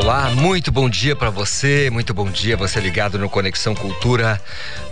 Olá, muito bom dia para você, muito bom dia você ligado no Conexão Cultura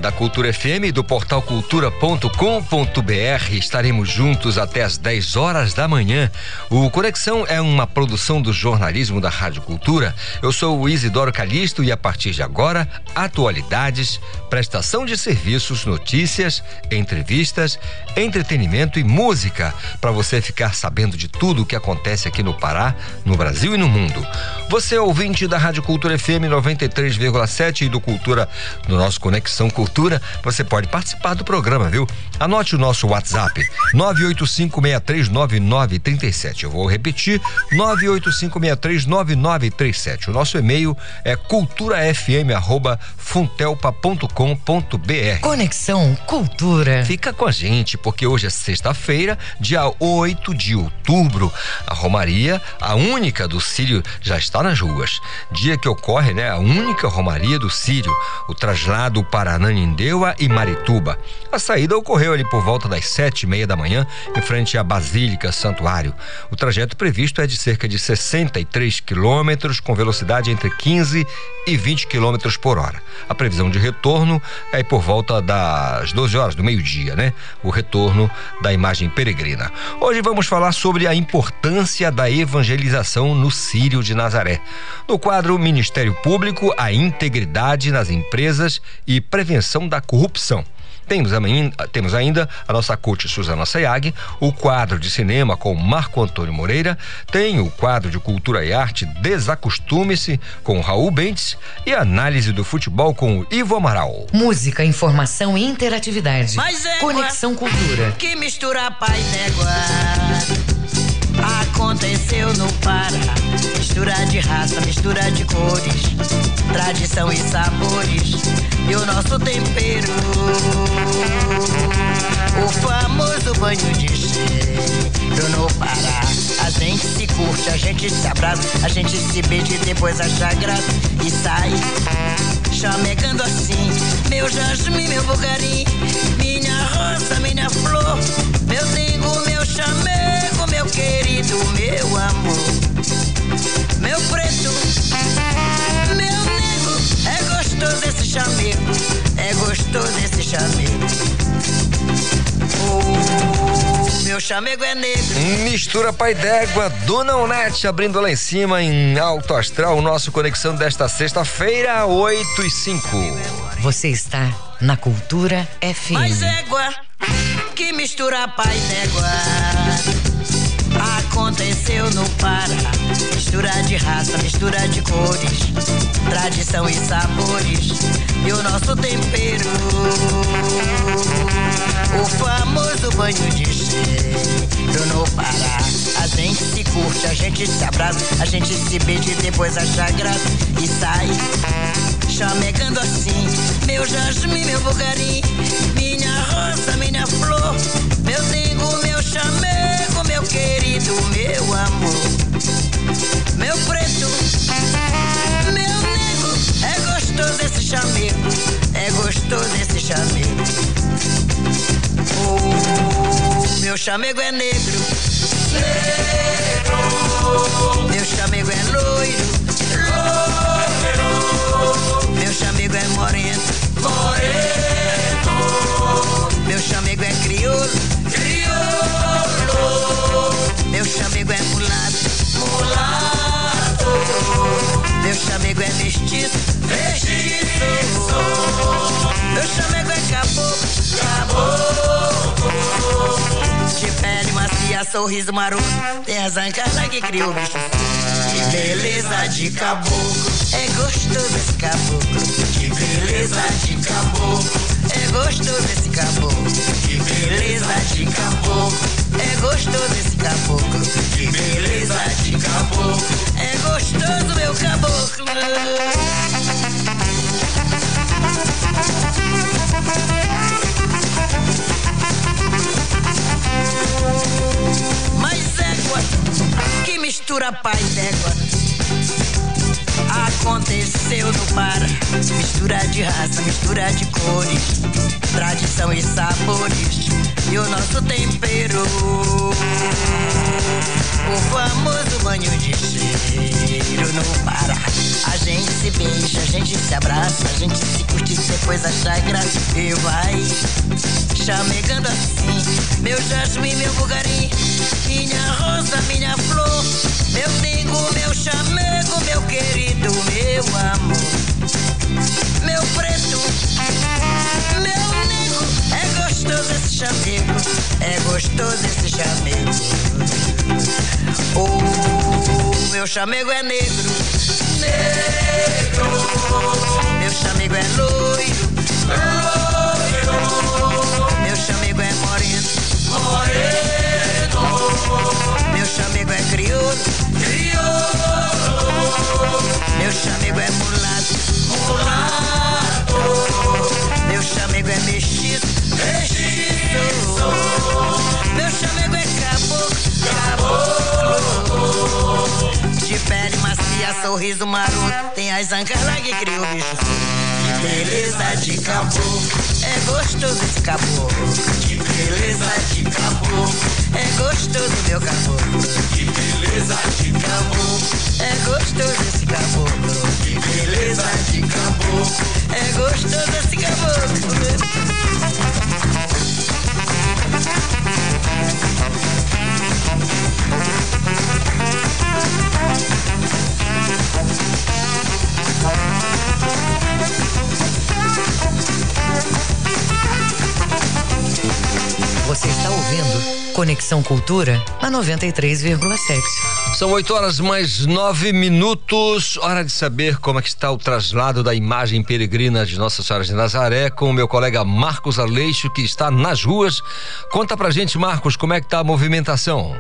da Cultura FM do portal cultura.com.br. Estaremos juntos até as 10 horas da manhã. O Conexão é uma produção do jornalismo da Rádio Cultura. Eu sou o Isidoro Calixto e a partir de agora, atualidades, prestação de serviços, notícias, entrevistas, entretenimento e música para você ficar sabendo de tudo o que acontece aqui no Pará, no Brasil e no mundo. Você você, ouvinte da Rádio Cultura FM 93,7 e do Cultura, do nosso Conexão Cultura, você pode participar do programa, viu? Anote o nosso WhatsApp: 985639937. Eu vou repetir: 985639937. O nosso e-mail é culturafm@funtelpa.com.br. Conexão Cultura. Fica com a gente, porque hoje é sexta-feira, dia 8 de outubro. A Romaria, a única do Sírio, já está nas ruas. Dia que ocorre, né, a única romaria do Sírio, o traslado para Nanindeua e Marituba. A saída ocorreu ali por volta das sete e meia da manhã, em frente à Basílica Santuário. O trajeto previsto é de cerca de 63 quilômetros, com velocidade entre 15 e 20 quilômetros por hora. A previsão de retorno é por volta das 12 horas do meio-dia, né? O retorno da imagem peregrina. Hoje vamos falar sobre a importância da evangelização no Sírio de Nazaré. No quadro Ministério Público, a integridade nas empresas e prevenção da corrupção. Temos, temos ainda a nossa coach Suzana Sayag, o quadro de cinema com Marco Antônio Moreira, tem o quadro de cultura e arte Desacostume-se com Raul Bentes e análise do futebol com Ivo Amaral. Música, informação e interatividade. É Conexão Cultura. Que mistura pai d'égua aconteceu no Pará. Mistura de raça, mistura de cores, tradição e sabores, e o nosso tempero. O famoso banho de cheiro no Pará. A gente se curte, a gente se abraça, a gente se beija e depois acha graça e sai chamegando assim. Meu jasmim, meu bugarim, minha rosa, minha flor, meu dengo, meu chamego, querido, meu amor, meu preto, meu nego, é gostoso esse chamego, é gostoso esse chamego. Oh, meu chamego é negro. Mistura pai d'égua, Dona Onete abrindo lá em cima em alto astral, o nosso conexão desta sexta-feira, 8 e 5. Você está na Cultura FM. Mais égua, que mistura pai d'égua aconteceu no Pará. Mistura de raça, mistura de cores, tradição e sabores, e o nosso tempero. O famoso banho de cheiro no Pará. A gente se curte, a gente se abraça, a gente se beija e depois acha graça e sai chamegando assim. Meu jasmim, meu bugarim, minha rosa, minha flor, meu dengo, meu chamego, querido, meu amor, meu preto, meu nego. É gostoso esse chamego, é gostoso esse chamego. Oh, meu chamego é negro, negro. Meu chamego é loiro, loiro. Meu chamego é moreno, moreno. Meu chamego é crioulo. Chamego é mulato, mulato. Meu chamego é mestiço, mestiço. Meu chamego é caboclo, caboclo. De pele macia, sorriso maroto. Tem as ancas que criou bicho. Que beleza de caboclo. É gostoso esse caboclo. Que beleza de caboclo. É gostoso esse caboclo. Que beleza de caboclo. É gostoso esse caboclo. Que beleza de caboclo. É gostoso meu caboclo. Mas égua, que mistura pai d'égua. Aconteceu para. Mistura de raça, mistura de cores, tradição e sabores. E o nosso tempero, o famoso banho de cheiro no Pará. A gente se beija, a gente se abraça, a gente se curte depois achar graça e vai chamegando assim. Meu jasmim, meu bugarim, minha rosa, minha flor, meu dengo, meu chamego, meu querido, meu amor, meu preto, meu nego. É gostoso esse chamego, é gostoso esse chamego. Oh, meu chamego é negro, negro. Meu chamego é loiro, loiro. Moreno. Meu chamego é crioulo, crioulo. Meu chamego é mulato, mulato. Sorriso maroto. Tem as ancas lá que criou o bicho. Que beleza de caboclo. É gostoso esse caboclo. Que beleza de caboclo. É gostoso meu caboclo. Que beleza de caboclo. É gostoso esse caboclo. Que beleza de caboclo. É gostoso esse caboclo. Você está ouvindo Conexão Cultura na 93,7. São 8 horas mais 9 minutos. Hora de saber como é que está o traslado da imagem peregrina de Nossa Senhora de Nazaré com o meu colega Marcos Aleixo, que está nas ruas. Conta pra gente, Marcos, como é que está a movimentação?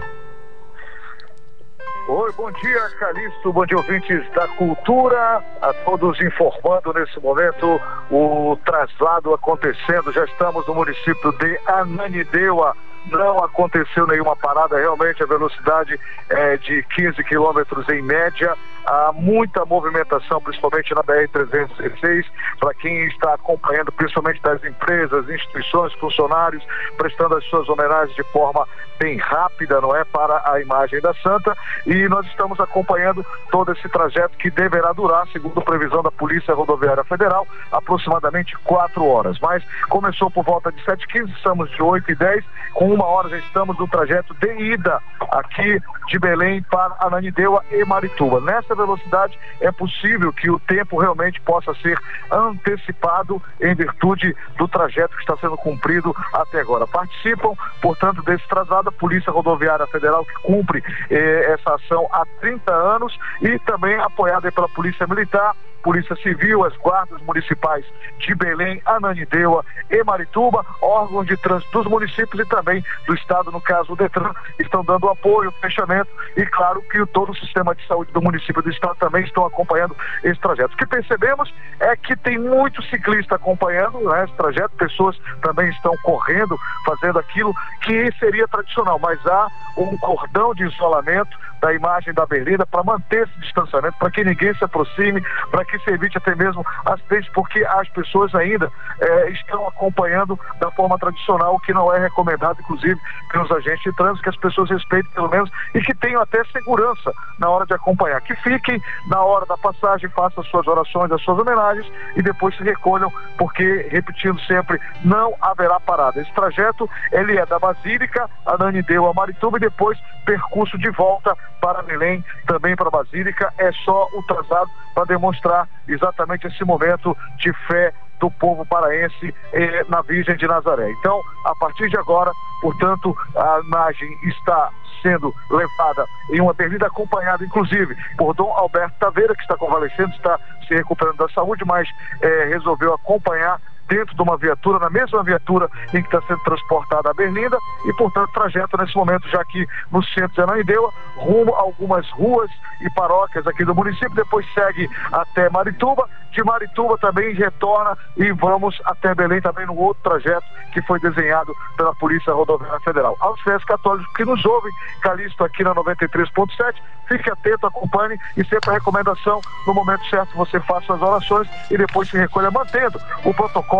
Oi, bom dia, Calixto, bom dia, ouvintes da cultura, a todos informando nesse momento o traslado acontecendo. Já estamos no município de Ananindeua. Não aconteceu nenhuma parada, realmente a velocidade é de 15 quilômetros em média. Há muita movimentação, principalmente na BR-316, para quem está acompanhando, principalmente das empresas, instituições, funcionários, prestando as suas homenagens de forma bem rápida, não é? Para a imagem da Santa. E nós estamos acompanhando todo esse trajeto que deverá durar, segundo previsão da Polícia Rodoviária Federal, aproximadamente quatro horas. Mas começou por volta de 7h15, estamos de 8h10, com uma hora já estamos no trajeto de ida aqui de Belém para Ananindeua e Marituba. Nessa velocidade é possível que o tempo realmente possa ser antecipado em virtude do trajeto que está sendo cumprido até agora. Participam, portanto, desse traslado a Polícia Rodoviária Federal que cumpre eh, essa ação há 30 anos e também apoiada pela Polícia Militar, Polícia Civil, as guardas municipais de Belém, Ananindeua e Marituba, órgãos de trânsito dos municípios e também do Estado, no caso o Detran, estão dando apoio, fechamento e claro que todo o sistema de saúde do município do também estão acompanhando esse trajeto. O que percebemos é que tem muito ciclista acompanhando né, esse trajeto, pessoas também estão correndo, fazendo aquilo que seria tradicional, mas há um cordão de isolamento da imagem da avenida para manter esse distanciamento, para que ninguém se aproxime, para que se evite até mesmo acidentes, porque as pessoas ainda eh, estão acompanhando da forma tradicional, o que não é recomendado, inclusive, pelos agentes de trânsito, que as pessoas respeitem pelo menos e que tenham até segurança na hora de acompanhar. Que fiquem na hora da passagem, façam as suas orações, as suas homenagens e depois se recolham, porque, repetindo sempre, não haverá parada. Esse trajeto, ele é da Basílica, a Nanideu, a Marituba e depois percurso de volta para Belém, também para Basílica. É só o traslado para demonstrar exatamente esse momento de fé do povo paraense eh, na Virgem de Nazaré. Então, a partir de agora, portanto, a imagem está sendo levada em uma avenida acompanhada, inclusive, por Dom Alberto Taveira, que está convalescendo, está se recuperando da saúde, mas eh, resolveu acompanhar dentro de uma viatura, na mesma viatura em que está sendo transportada a Berlinda e, portanto, trajeto nesse momento já aqui no centro de Ananindeua, rumo a algumas ruas e paróquias aqui do município, depois segue até Marituba, de Marituba também retorna e vamos até Belém também no outro trajeto que foi desenhado pela Polícia Rodoviária Federal. Aos fiéis católicos que nos ouvem, Calixto aqui na 93.7, fique atento, acompanhe e sempre a recomendação, no momento certo você faça as orações e depois se recolha mantendo o protocolo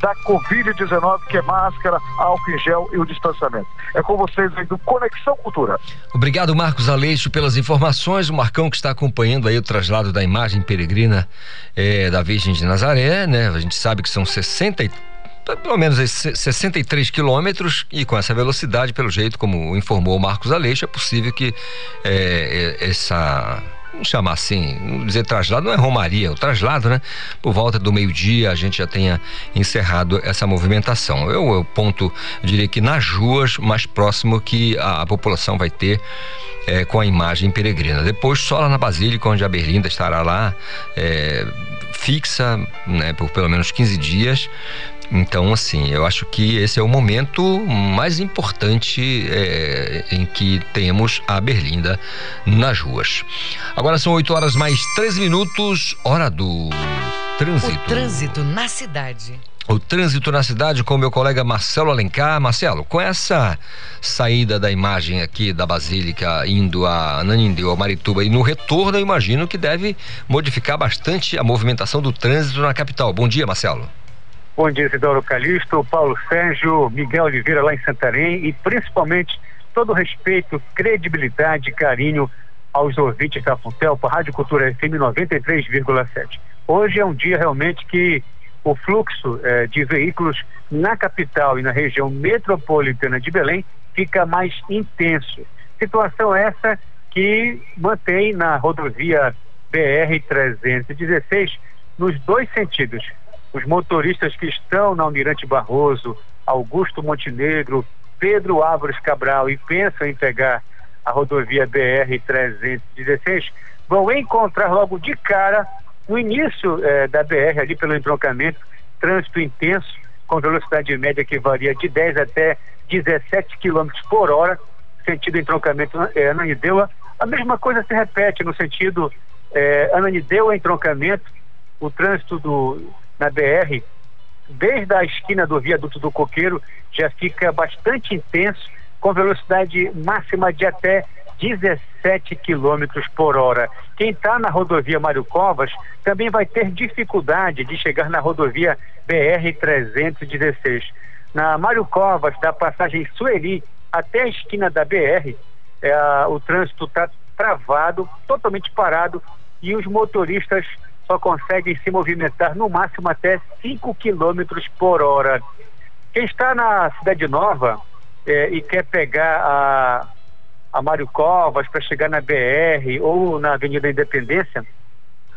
da Covid-19, que é máscara, álcool em gel e o distanciamento. É com vocês aí do Conexão Cultura. Obrigado, Marcos Aleixo, pelas informações. O Marcão que está acompanhando aí o traslado da imagem peregrina é, da Virgem de Nazaré, né? A gente sabe que são 60 e pelo menos 63 quilômetros e com essa velocidade, pelo jeito como informou o Marcos Aleixo, é possível que é, essa vamos chamar assim, não dizer traslado, não é romaria, é o traslado, né? Por volta do meio-dia a gente já tenha encerrado essa movimentação. Eu, eu ponto, eu diria que nas ruas mais próximo que a, a população vai ter é, com a imagem peregrina. Depois só lá na Basílica, onde a Berlinda estará lá, é, fixa, né, por pelo menos 15 dias, então, assim, eu acho que esse é o momento mais importante é, em que temos a Berlinda nas ruas. Agora são 8 horas mais 13 minutos, hora do trânsito. O trânsito na cidade. O trânsito na cidade com meu colega Marcelo Alencar. Marcelo, com essa saída da imagem aqui da Basílica indo a Nanindeu, a Marituba e no retorno, eu imagino que deve modificar bastante a movimentação do trânsito na capital. Bom dia, Marcelo. Bom dia, Isidoro Calixto, Paulo Sérgio, Miguel Oliveira lá em Santarém e principalmente todo respeito, credibilidade e carinho aos ouvintes da Funtelpa, Rádio Cultura FM 93,7. Hoje é um dia realmente que o fluxo eh, de veículos na capital e na região metropolitana de Belém fica mais intenso. Situação essa que mantém na rodovia BR-316 nos dois sentidos, os motoristas que estão na Almirante Barroso, Augusto Montenegro, Pedro Álvares Cabral e pensam em pegar a rodovia BR-316, vão encontrar logo de cara, no início eh, da BR, ali pelo entroncamento, trânsito intenso, com velocidade média que varia de 10 até 17 km por hora, sentido entroncamento eh, Ananindeua. A mesma coisa se repete no sentido eh, Ananindeua entroncamento, o trânsito do na BR, desde a esquina do viaduto do Coqueiro, já fica bastante intenso, com velocidade máxima de até 17 quilômetros por hora. Quem está na rodovia Mário Covas também vai ter dificuldade de chegar na rodovia BR-316. Na Mário Covas, da passagem Sueli até a esquina da BR, é, o trânsito está travado, totalmente parado, e os motoristas só conseguem se movimentar no máximo até 5 quilômetros por hora. Quem está na Cidade Nova é, e quer pegar a, a Mário Covas para chegar na BR ou na Avenida Independência,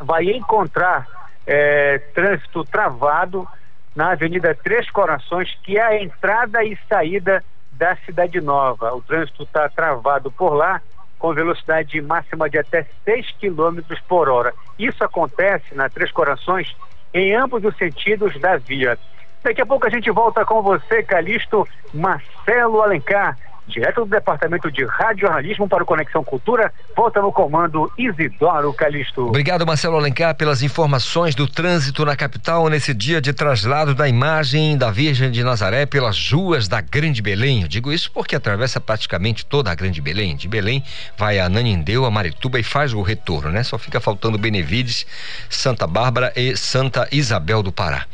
vai encontrar é, trânsito travado na Avenida Três Corações, que é a entrada e saída da Cidade Nova. O trânsito está travado por lá com velocidade máxima de até 6 km por hora. Isso acontece na Três Corações em ambos os sentidos da via. Daqui a pouco a gente volta com você, Calixto Marcelo Alencar direto do Departamento de Rádio Jornalismo para o Conexão Cultura, volta no comando Isidoro Calixto. Obrigado, Marcelo Alencar, pelas informações do trânsito na capital nesse dia de traslado da imagem da Virgem de Nazaré pelas ruas da Grande Belém. Eu digo isso porque atravessa praticamente toda a Grande Belém. De Belém vai a Nanindeu, a Marituba e faz o retorno, né? Só fica faltando Benevides, Santa Bárbara e Santa Isabel do Pará.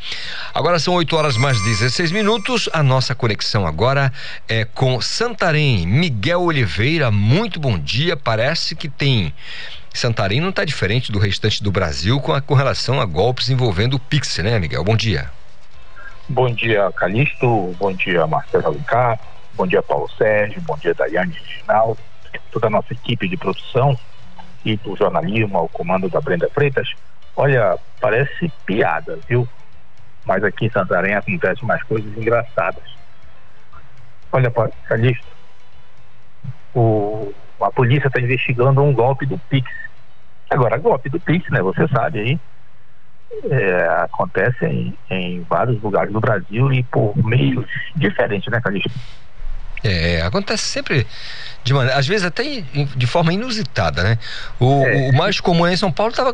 Agora são 8 horas mais 16 minutos. A nossa conexão agora é com Santa Santarém, Miguel Oliveira, muito bom dia. Parece que tem. Santarém não está diferente do restante do Brasil com, a, com relação a golpes envolvendo o Pix, né, Miguel? Bom dia. Bom dia, Calixto. Bom dia, Marcelo Alencar. Bom dia, Paulo Sérgio. Bom dia, Daiane Reginaldo. Toda a nossa equipe de produção e do jornalismo ao comando da Brenda Freitas. Olha, parece piada, viu? Mas aqui em Santarém acontecem mais coisas engraçadas. Olha, Calixto, o, a polícia está investigando um golpe do Pix. Agora, golpe do Pix, né? Você sabe aí. é, acontece em, em, vários lugares do Brasil e por meios diferentes, né, Calixto? É, acontece sempre de maneira, às vezes até de forma inusitada, né? O, é. o mais comum em São Paulo estava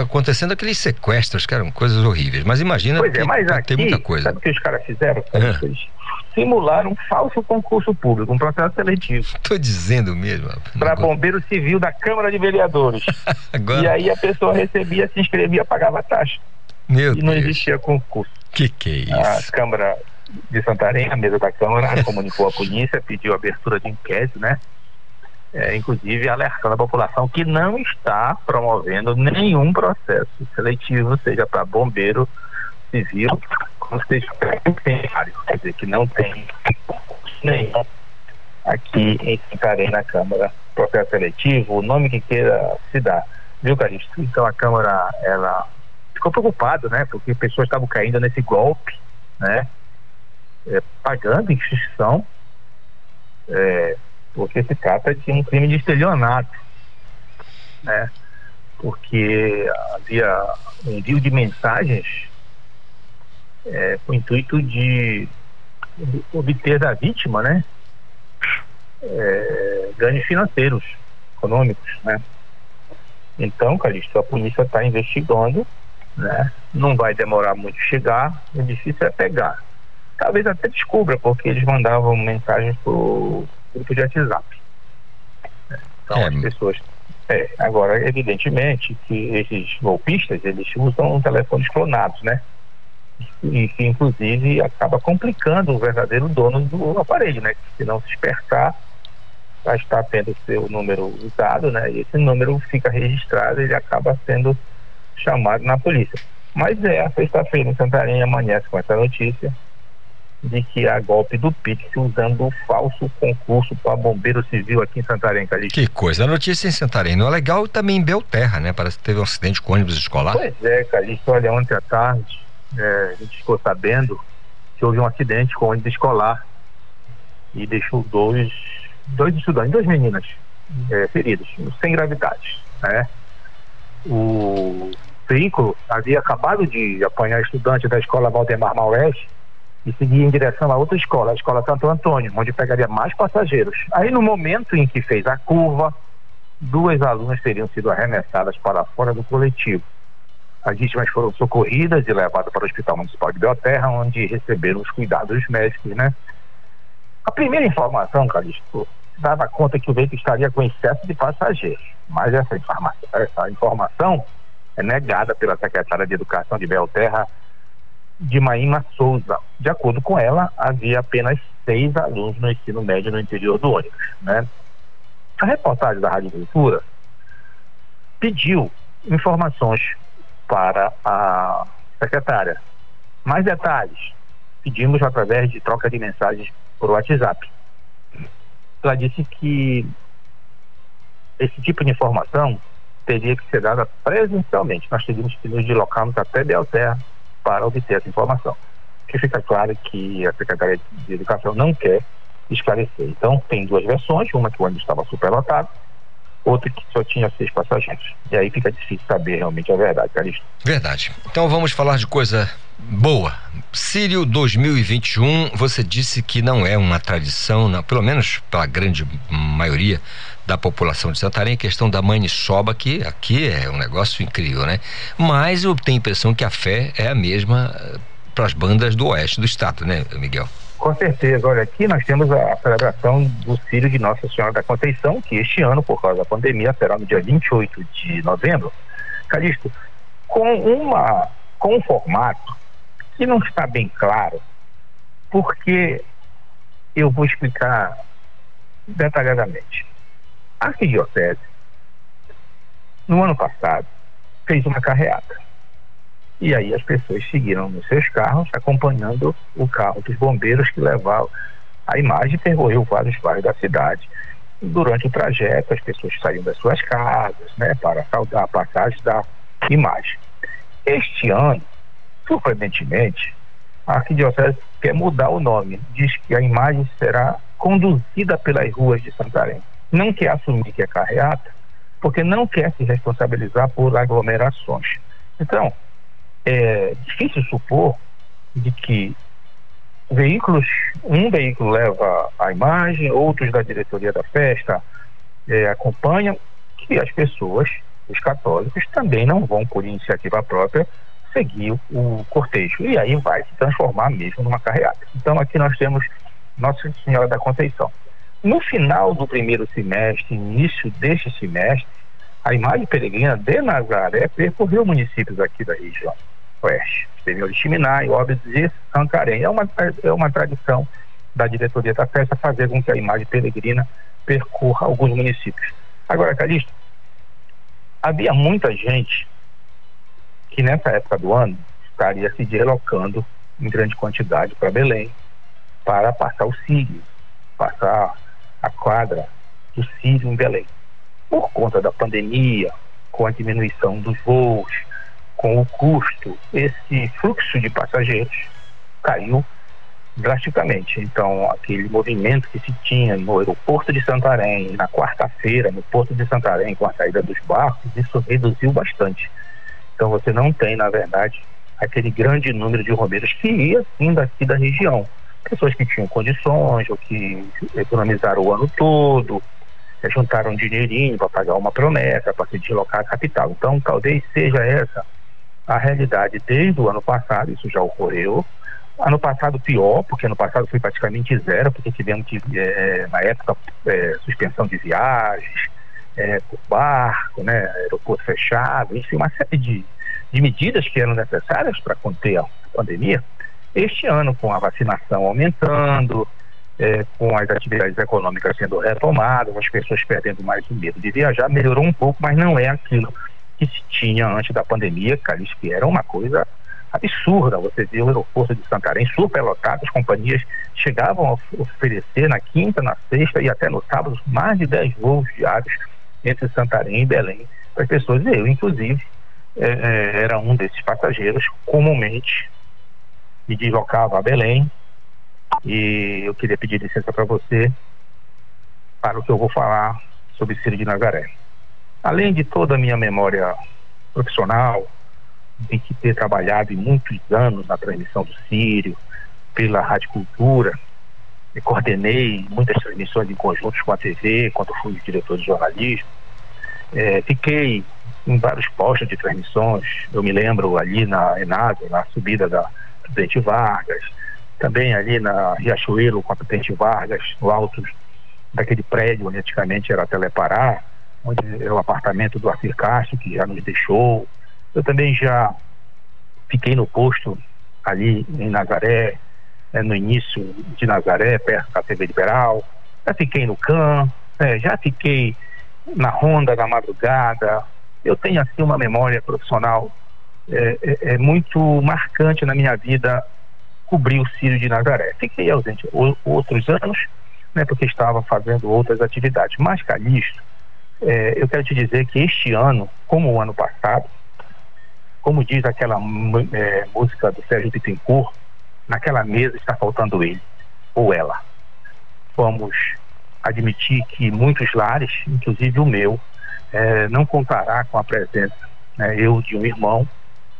acontecendo aqueles sequestros, que eram coisas horríveis. Mas imagina pois que é, mas aqui, tem muita coisa. Sabe o que os caras fizeram? Eles simularam um falso concurso público, um processo seletivo. Estou dizendo mesmo. Para bombeiro civil da Câmara de Vereadores. Agora... E aí a pessoa recebia, se inscrevia, pagava taxa. Meu e não existia concurso. Que que é isso? A Câmara de Santarém, a mesa da Câmara, comunicou à polícia, pediu abertura de inquérito, né? É, inclusive alertando a população que não está promovendo nenhum processo seletivo, seja para bombeiro civil, seja incendiário. Quer dizer, que não tem nenhum aqui em Santarém na Câmara processo seletivo, o nome que queira se dar. Viu, Calixto? Então a Câmara, ela ficou preocupada, né? Porque pessoas estavam caindo nesse golpe, né? é, pagando instituição, é, porque se trata de um crime de estelionato, né? Porque havia um envio de mensagens é, com o intuito de obter da vítima, né? É, ganhos financeiros, econômicos, né? Então, Calixto, a polícia está investigando, né? Não vai demorar muito chegar, o difícil é pegar talvez até descubra, porque eles mandavam mensagens pro grupo de WhatsApp. Então é. as pessoas. É, agora, evidentemente que esses golpistas, eles usam telefones clonados, né? E que inclusive acaba complicando o verdadeiro dono do aparelho, né? Se não se despertar, vai estar tendo seu número usado, né? E esse número fica registrado e ele acaba sendo chamado na polícia. Mas é, sexta-feira em Santarém amanhece com essa notícia de que há golpe do Pix usando o falso concurso para bombeiro civil aqui em Santarém, Calixto. Que coisa, a notícia em Santarém não é legal também em Belterra, né? Parece que teve um acidente com ônibus escolar. Pois é, Calixto, olha, ontem à tarde é, a gente ficou sabendo que houve um acidente com ônibus escolar e deixou dois, dois estudantes, duas meninas é, feridos, sem gravidade, né? O veículo havia acabado de apanhar estudante da escola Valdemar Maués e seguia em direção a outra escola, a escola Santo Antônio, onde pegaria mais passageiros. Aí, no momento em que fez a curva, duas alunas teriam sido arremessadas para fora do coletivo. As vítimas foram socorridas e levadas para o Hospital Municipal de Belterra, onde receberam os cuidados médicos, né? A primeira informação, Calixto, dava conta que o veículo estaria com excesso de passageiros, mas essa informação, essa informação é negada pela secretária de Educação de Belterra, de Souza. De acordo com ela, havia apenas seis alunos no ensino médio no interior do ônibus. Né? A reportagem da Rádio Cultura pediu informações para a secretária. Mais detalhes, pedimos através de troca de mensagens por WhatsApp. Ela disse que esse tipo de informação teria que ser dada presencialmente. Nós teríamos que nos deslocarmos até Belterra para obter essa informação. Que fica claro que a Secretaria de Educação não quer esclarecer. Então, tem duas versões, uma que o ônibus estava superlotado, outra que só tinha seis passageiros. E aí fica difícil saber realmente a verdade, Calixto. Verdade. Então vamos falar de coisa boa. Sírio 2021, você disse que não é uma tradição, não, pelo menos pela grande maioria da população de Santarém, a questão da maniçoba, que aqui é um negócio incrível, né? Mas eu tenho a impressão que a fé é a mesma eh, para as bandas do oeste do estado, né, Miguel? Com certeza. Olha, aqui nós temos a celebração do Sírio de Nossa Senhora da Conceição, que este ano, por causa da pandemia, será no dia 28 de novembro. Calixto, com, uma, com um formato que não está bem claro, porque eu vou explicar detalhadamente. A Arquidiocese, no ano passado, fez uma carreata. E aí as pessoas seguiram nos seus carros, acompanhando o carro dos bombeiros que levava a imagem percorreu vários bairros da cidade. Durante o trajeto, as pessoas saíam das suas casas, né, para saudar a passagem da imagem. Este ano, surpreendentemente, a Arquidiocese quer mudar o nome. Diz que a imagem será conduzida pelas ruas de Santarém não quer assumir que é carreata, porque não quer se responsabilizar por aglomerações. Então, é difícil supor de que veículos, um veículo leva a imagem, outros da diretoria da festa é, acompanham, que as pessoas, os católicos, também não vão, por iniciativa própria, seguir o cortejo. E aí vai se transformar mesmo numa carreata. Então aqui nós temos Nossa Senhora da Conceição. No final do primeiro semestre, início deste semestre, a imagem peregrina de Nazaré percorreu municípios aqui da região oeste. Teve Oriximiná, Óbidos e Santarém. É uma, é uma tradição da diretoria da festa fazer com que a imagem peregrina percorra alguns municípios. Agora, Calixto, havia muita gente que nessa época do ano estaria se deslocando em grande quantidade para Belém para passar o Sírio, passar a quadra do Sírio em Belém. Por conta da pandemia, com a diminuição dos voos, com o custo, esse fluxo de passageiros caiu drasticamente. Então, aquele movimento que se tinha no aeroporto de Santarém, na quarta-feira, no porto de Santarém, com a saída dos barcos, isso reduziu bastante. Então, você não tem, na verdade, aquele grande número de romeiros que ia sim daqui da região. Pessoas que tinham condições ou que economizaram o ano todo, juntaram um dinheirinho para pagar uma promessa, para se deslocar à capital. Então, talvez seja essa a realidade desde o ano passado, isso já ocorreu. Ano passado pior, porque ano passado foi praticamente zero, porque tivemos é, na época é, suspensão de viagens, é, por barco, né, aeroporto fechado, enfim, uma série de, de medidas que eram necessárias para conter a pandemia. Este ano, com a vacinação aumentando, é, com as atividades econômicas sendo retomadas, as pessoas perdendo mais o medo de viajar, melhorou um pouco, mas não é aquilo que se tinha antes da pandemia, Calixto, que era uma coisa absurda. Você vê o aeroporto de Santarém superlotado, as companhias chegavam a oferecer na quinta, na sexta e até no sábado mais de 10 voos diários entre Santarém e Belém para as pessoas. Eu, inclusive, é, é, era um desses passageiros, comumente me deslocava a Belém e eu queria pedir licença para você para o que eu vou falar sobre Ciro de Nazaré. Além de toda a minha memória profissional, de ter trabalhado muitos anos na transmissão do Sírio, pela Rádio Cultura, coordenei muitas transmissões em conjuntos com a TV, quando fui diretor de jornalismo. É, fiquei em vários postos de transmissões, eu me lembro ali na Enasa, na subida da Presidente Vargas, também ali na Riachuelo com a Presidente Vargas, no alto daquele prédio onde antigamente era Telepará, onde é o apartamento do Arthur Castro, que já nos deixou. Eu também já fiquei no posto ali em Nazaré, né, no início de Nazaré, perto da TV Liberal. Já fiquei no CAN, né, já fiquei na Ronda da madrugada. Eu tenho assim uma memória profissional é, é, é muito marcante na minha vida cobrir o Círio de Nazaré. Fiquei ausente outros anos, né, porque estava fazendo outras atividades. Mas Calixto, é, eu quero te dizer que este ano, como o ano passado, como diz aquela é, música do Sérgio Bittencourt, naquela mesa está faltando ele ou ela. Vamos admitir que muitos lares, inclusive o meu, é, não contará com a presença, né, eu de um irmão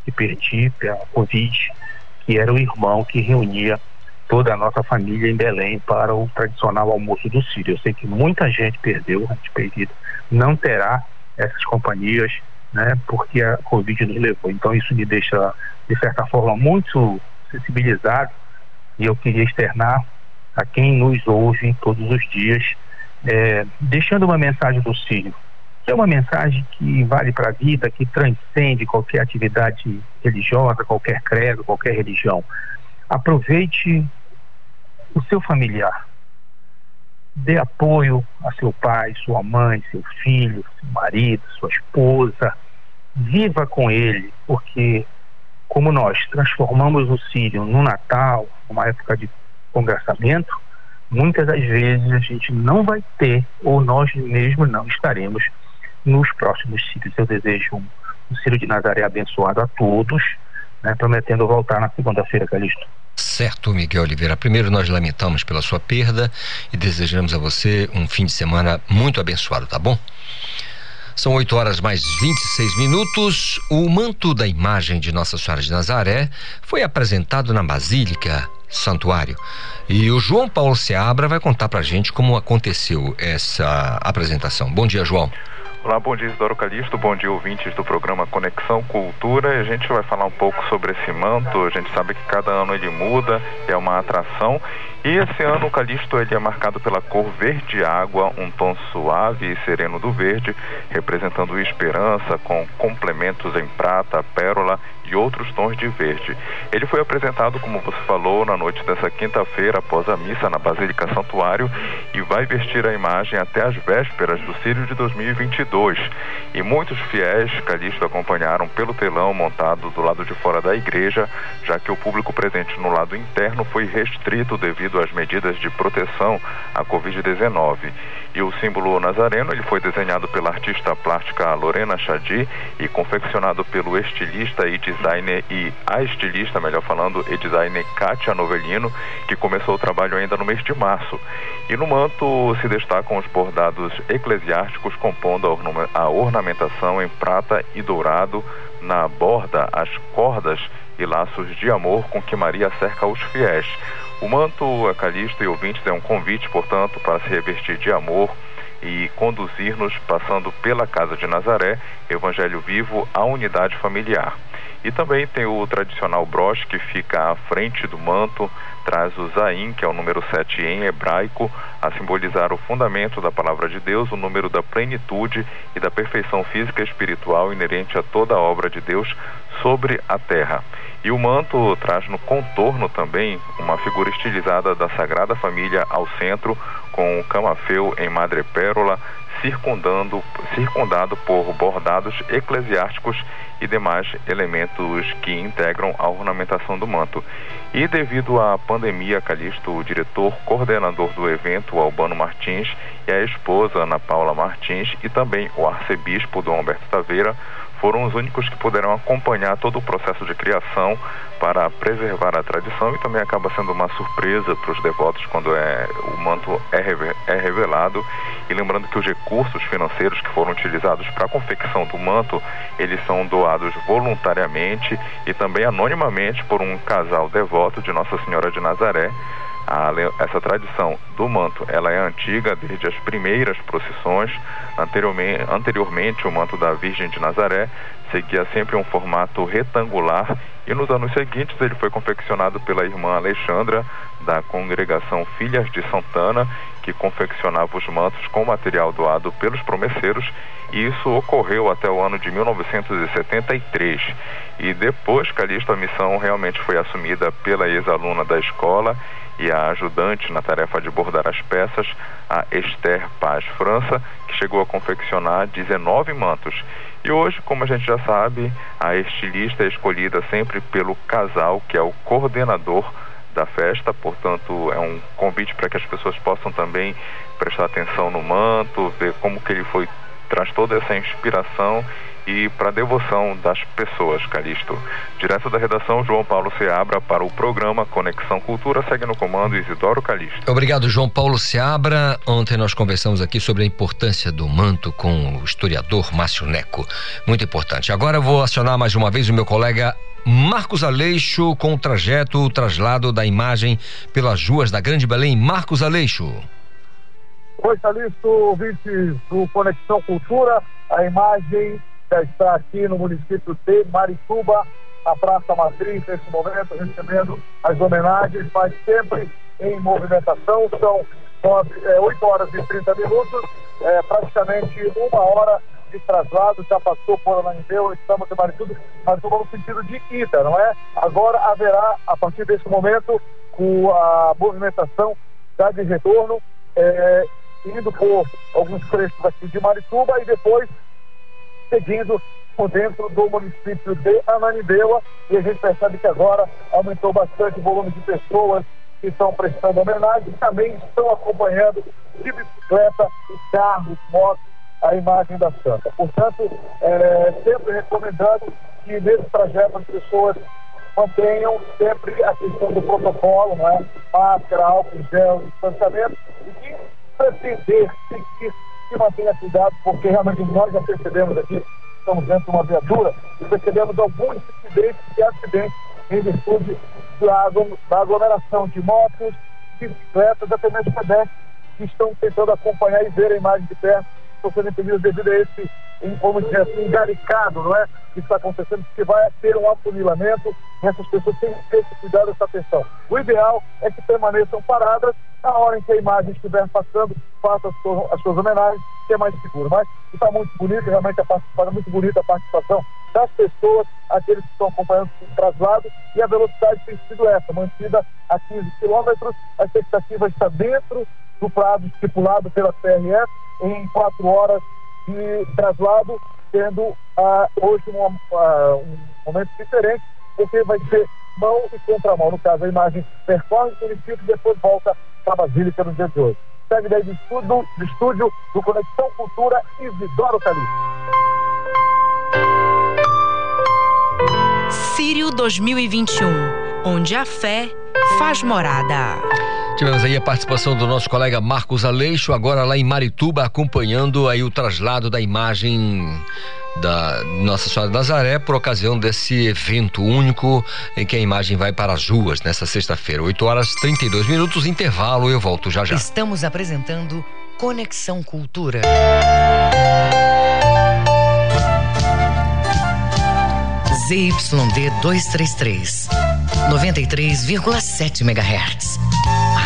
que perdi pela Covid, que era o irmão que reunia toda a nossa família em Belém para o tradicional almoço do Sírio. Eu sei que muita gente perdeu, gente perdido, não terá essas companhias, né, porque a Covid nos levou. Então isso me deixa, de certa forma, muito sensibilizado e eu queria externar a quem nos ouve todos os dias, é, deixando uma mensagem do Sírio, que é uma mensagem que vale para a vida, que transcende qualquer atividade religiosa, qualquer credo, qualquer religião. Aproveite o seu familiar. Dê apoio a seu pai, sua mãe, seu filho, seu marido, sua esposa. Viva com ele, porque como nós transformamos o Sírio no Natal, uma época de congraçamento, muitas das vezes a gente não vai ter, ou nós mesmos não estaremos nos próximos Sírios. Eu desejo um, um Sírio de Nazaré abençoado a todos, né, prometendo voltar na segunda-feira, Calixto. Certo, Miguel Oliveira. Primeiro, nós lamentamos pela sua perda e desejamos a você um fim de semana muito abençoado, tá bom? São 8 horas mais 26 minutos. O manto da imagem de Nossa Senhora de Nazaré foi apresentado na Basílica Santuário. E o João Paulo Seabra vai contar pra gente como aconteceu essa apresentação. Bom dia, João. Olá, bom dia Isidoro Calixto, bom dia ouvintes do programa Conexão Cultura. A gente vai falar um pouco sobre esse manto. A gente sabe que cada ano ele muda, é uma atração. E esse ano o Calixto ele é marcado pela cor verde água, um tom suave e sereno do verde, representando esperança com complementos em prata, pérola e outros tons de verde. Ele foi apresentado, como você falou, na noite dessa quinta-feira após a missa na Basílica Santuário e vai vestir a imagem até as vésperas do Círio de 2022. E muitos fiéis Calixto acompanharam pelo telão montado do lado de fora da igreja, já que o público presente no lado interno foi restrito devido às medidas de proteção à Covid-19. E o símbolo nazareno ele foi desenhado pela artista plástica Lorena Chadi e confeccionado pelo estilista e designer e a estilista, melhor falando, e designer Kátia Novelino, que começou o trabalho ainda no mês de março. E no manto se destacam os bordados eclesiásticos compondo a ornamentação em prata e dourado, na borda as cordas e laços de amor com que Maria cerca os fiéis. O manto a Calixto e ouvintes é um convite, portanto, para se revestir de amor e conduzir-nos, passando pela Casa de Nazaré, Evangelho Vivo, à unidade familiar. E também tem o tradicional broche que fica à frente do manto, traz o Zain, que é o número 7 em hebraico, a simbolizar o fundamento da palavra de Deus, o número da plenitude e da perfeição física e espiritual inerente a toda a obra de Deus sobre a terra. E o manto traz no contorno também uma figura estilizada da Sagrada Família ao centro, com camafeu em madrepérola, circundando, circundado por bordados eclesiásticos e demais elementos que integram a ornamentação do manto. E devido à pandemia, Calixto, o diretor coordenador do evento, Albano Martins, e a esposa, Ana Paula Martins, e também o arcebispo Dom Alberto Taveira, foram os únicos que puderam acompanhar todo o processo de criação para preservar a tradição e também acaba sendo uma surpresa para os devotos quando é, o manto é, é revelado. E lembrando que os recursos financeiros que foram utilizados para a confecção do manto, eles são doados voluntariamente e também anonimamente por um casal devoto de Nossa Senhora de Nazaré, a, essa tradição do manto ela é antiga desde as primeiras procissões. Anteriormente, anteriormente, o manto da Virgem de Nazaré seguia sempre um formato retangular e nos anos seguintes ele foi confeccionado pela irmã Alexandra da congregação Filhas de Santana, que confeccionava os mantos com material doado pelos promesseiros, e isso ocorreu até o ano de 1973. E depois, Calixto, a missão realmente foi assumida pela ex-aluna da escola e a ajudante na tarefa de bordar as peças, a Esther Paz França, que chegou a confeccionar 19 mantos. E hoje, como a gente já sabe, a estilista é escolhida sempre pelo casal, que é o coordenador da festa, portanto é um convite para que as pessoas possam também prestar atenção no manto, ver como que ele foi traz toda essa inspiração e para a devoção das pessoas, Calixto. Direto da redação, João Paulo Seabra para o programa Conexão Cultura. Segue no comando Isidoro Calixto. Obrigado, João Paulo Seabra. Ontem nós conversamos aqui sobre a importância do manto com o historiador Márcio Neco. Muito importante. Agora eu vou acionar mais uma vez o meu colega Marcos Aleixo com o trajeto, o traslado da imagem pelas ruas da Grande Belém. Marcos Aleixo. Oi, Calixto, ouvintes do Conexão Cultura. A imagem já está aqui no município de Marituba, a Praça Matriz, nesse momento, recebendo as homenagens, mas sempre em movimentação. São 9, é, 8 horas e 30 minutos, é, praticamente uma hora de traslado, já passou por Ananibeu, estamos em Marituba, Marituba no sentido de ida, não é? Agora haverá, a partir desse momento, com a movimentação já de retorno, é, indo por alguns trechos aqui de Marituba e depois seguindo por dentro do município de Ananindeua e a gente percebe que agora aumentou bastante o volume de pessoas que estão prestando homenagem e também estão acompanhando de bicicleta carros, motos, a imagem da Santa. Portanto, é, sempre recomendando que nesse trajeto as pessoas mantenham sempre a questão do protocolo, não é? Máscara, álcool gel, distanciamento, e que pretender seguir que mantenha cuidado, porque realmente nós já percebemos aqui, estamos dentro de uma viatura, e percebemos alguns incidentes e acidentes em virtude da aglomeração de motos, bicicletas, até mesmo pedestres, que estão tentando acompanhar e ver a imagem de perto, estão sendo devido a esse, vamos dizer assim, engaricado, não é? Que está acontecendo, porque vai ter um afunilamento e essas pessoas têm que ter esse cuidado, essa atenção. O ideal é que permaneçam paradas na hora em que a imagem estiver passando, faça as suas, as suas homenagens, que é mais seguro. Mas está muito bonito, realmente a participação, muito bonita a participação das pessoas, aqueles que estão acompanhando o traslado, e a velocidade tem sido essa, mantida a 15 quilômetros. A expectativa está dentro do prazo estipulado pela CRS em quatro horas de traslado, sendo uh, hoje um, uh, um momento diferente, porque vai ser mão e contramão. No caso, a imagem percorre o município e depois volta para Basílica no dia de hoje. Segue daí do estúdio, do estúdio do Conexão Cultura Isidoro Calixto. Sírio 2021, onde a fé faz morada. Tivemos aí a participação do nosso colega Marcos Aleixo, agora lá em Marituba, acompanhando aí o traslado da imagem da Nossa Senhora de Nazaré por ocasião desse evento único em que a imagem vai para as ruas nessa sexta-feira. 8 horas 32 minutos, intervalo, eu volto já já. Estamos apresentando Conexão Cultura. ZYD 233, 93,7 MHz.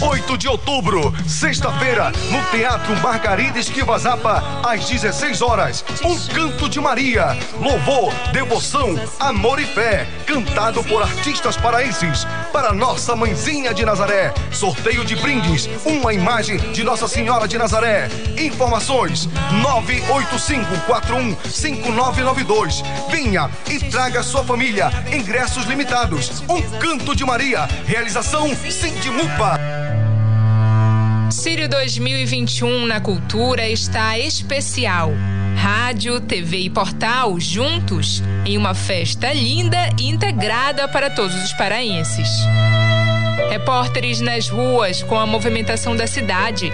8 de outubro, sexta-feira, no Teatro Margarida Esquiva Zapa, às 16 horas. Um canto de Maria. Louvor, devoção, amor e fé. Cantado por artistas paraenses. Para Nossa Mãezinha de Nazaré. Sorteio de brindes. Uma imagem de Nossa Senhora de Nazaré. Informações: 985415992. Vinha e traga sua família. Ingressos limitados. Um canto de Maria. Realização Sindimupa. Sírio 2021 na Cultura está especial. Rádio, TV e portal juntos em uma festa linda e integrada para todos os paraenses. Repórteres nas ruas com a movimentação da cidade.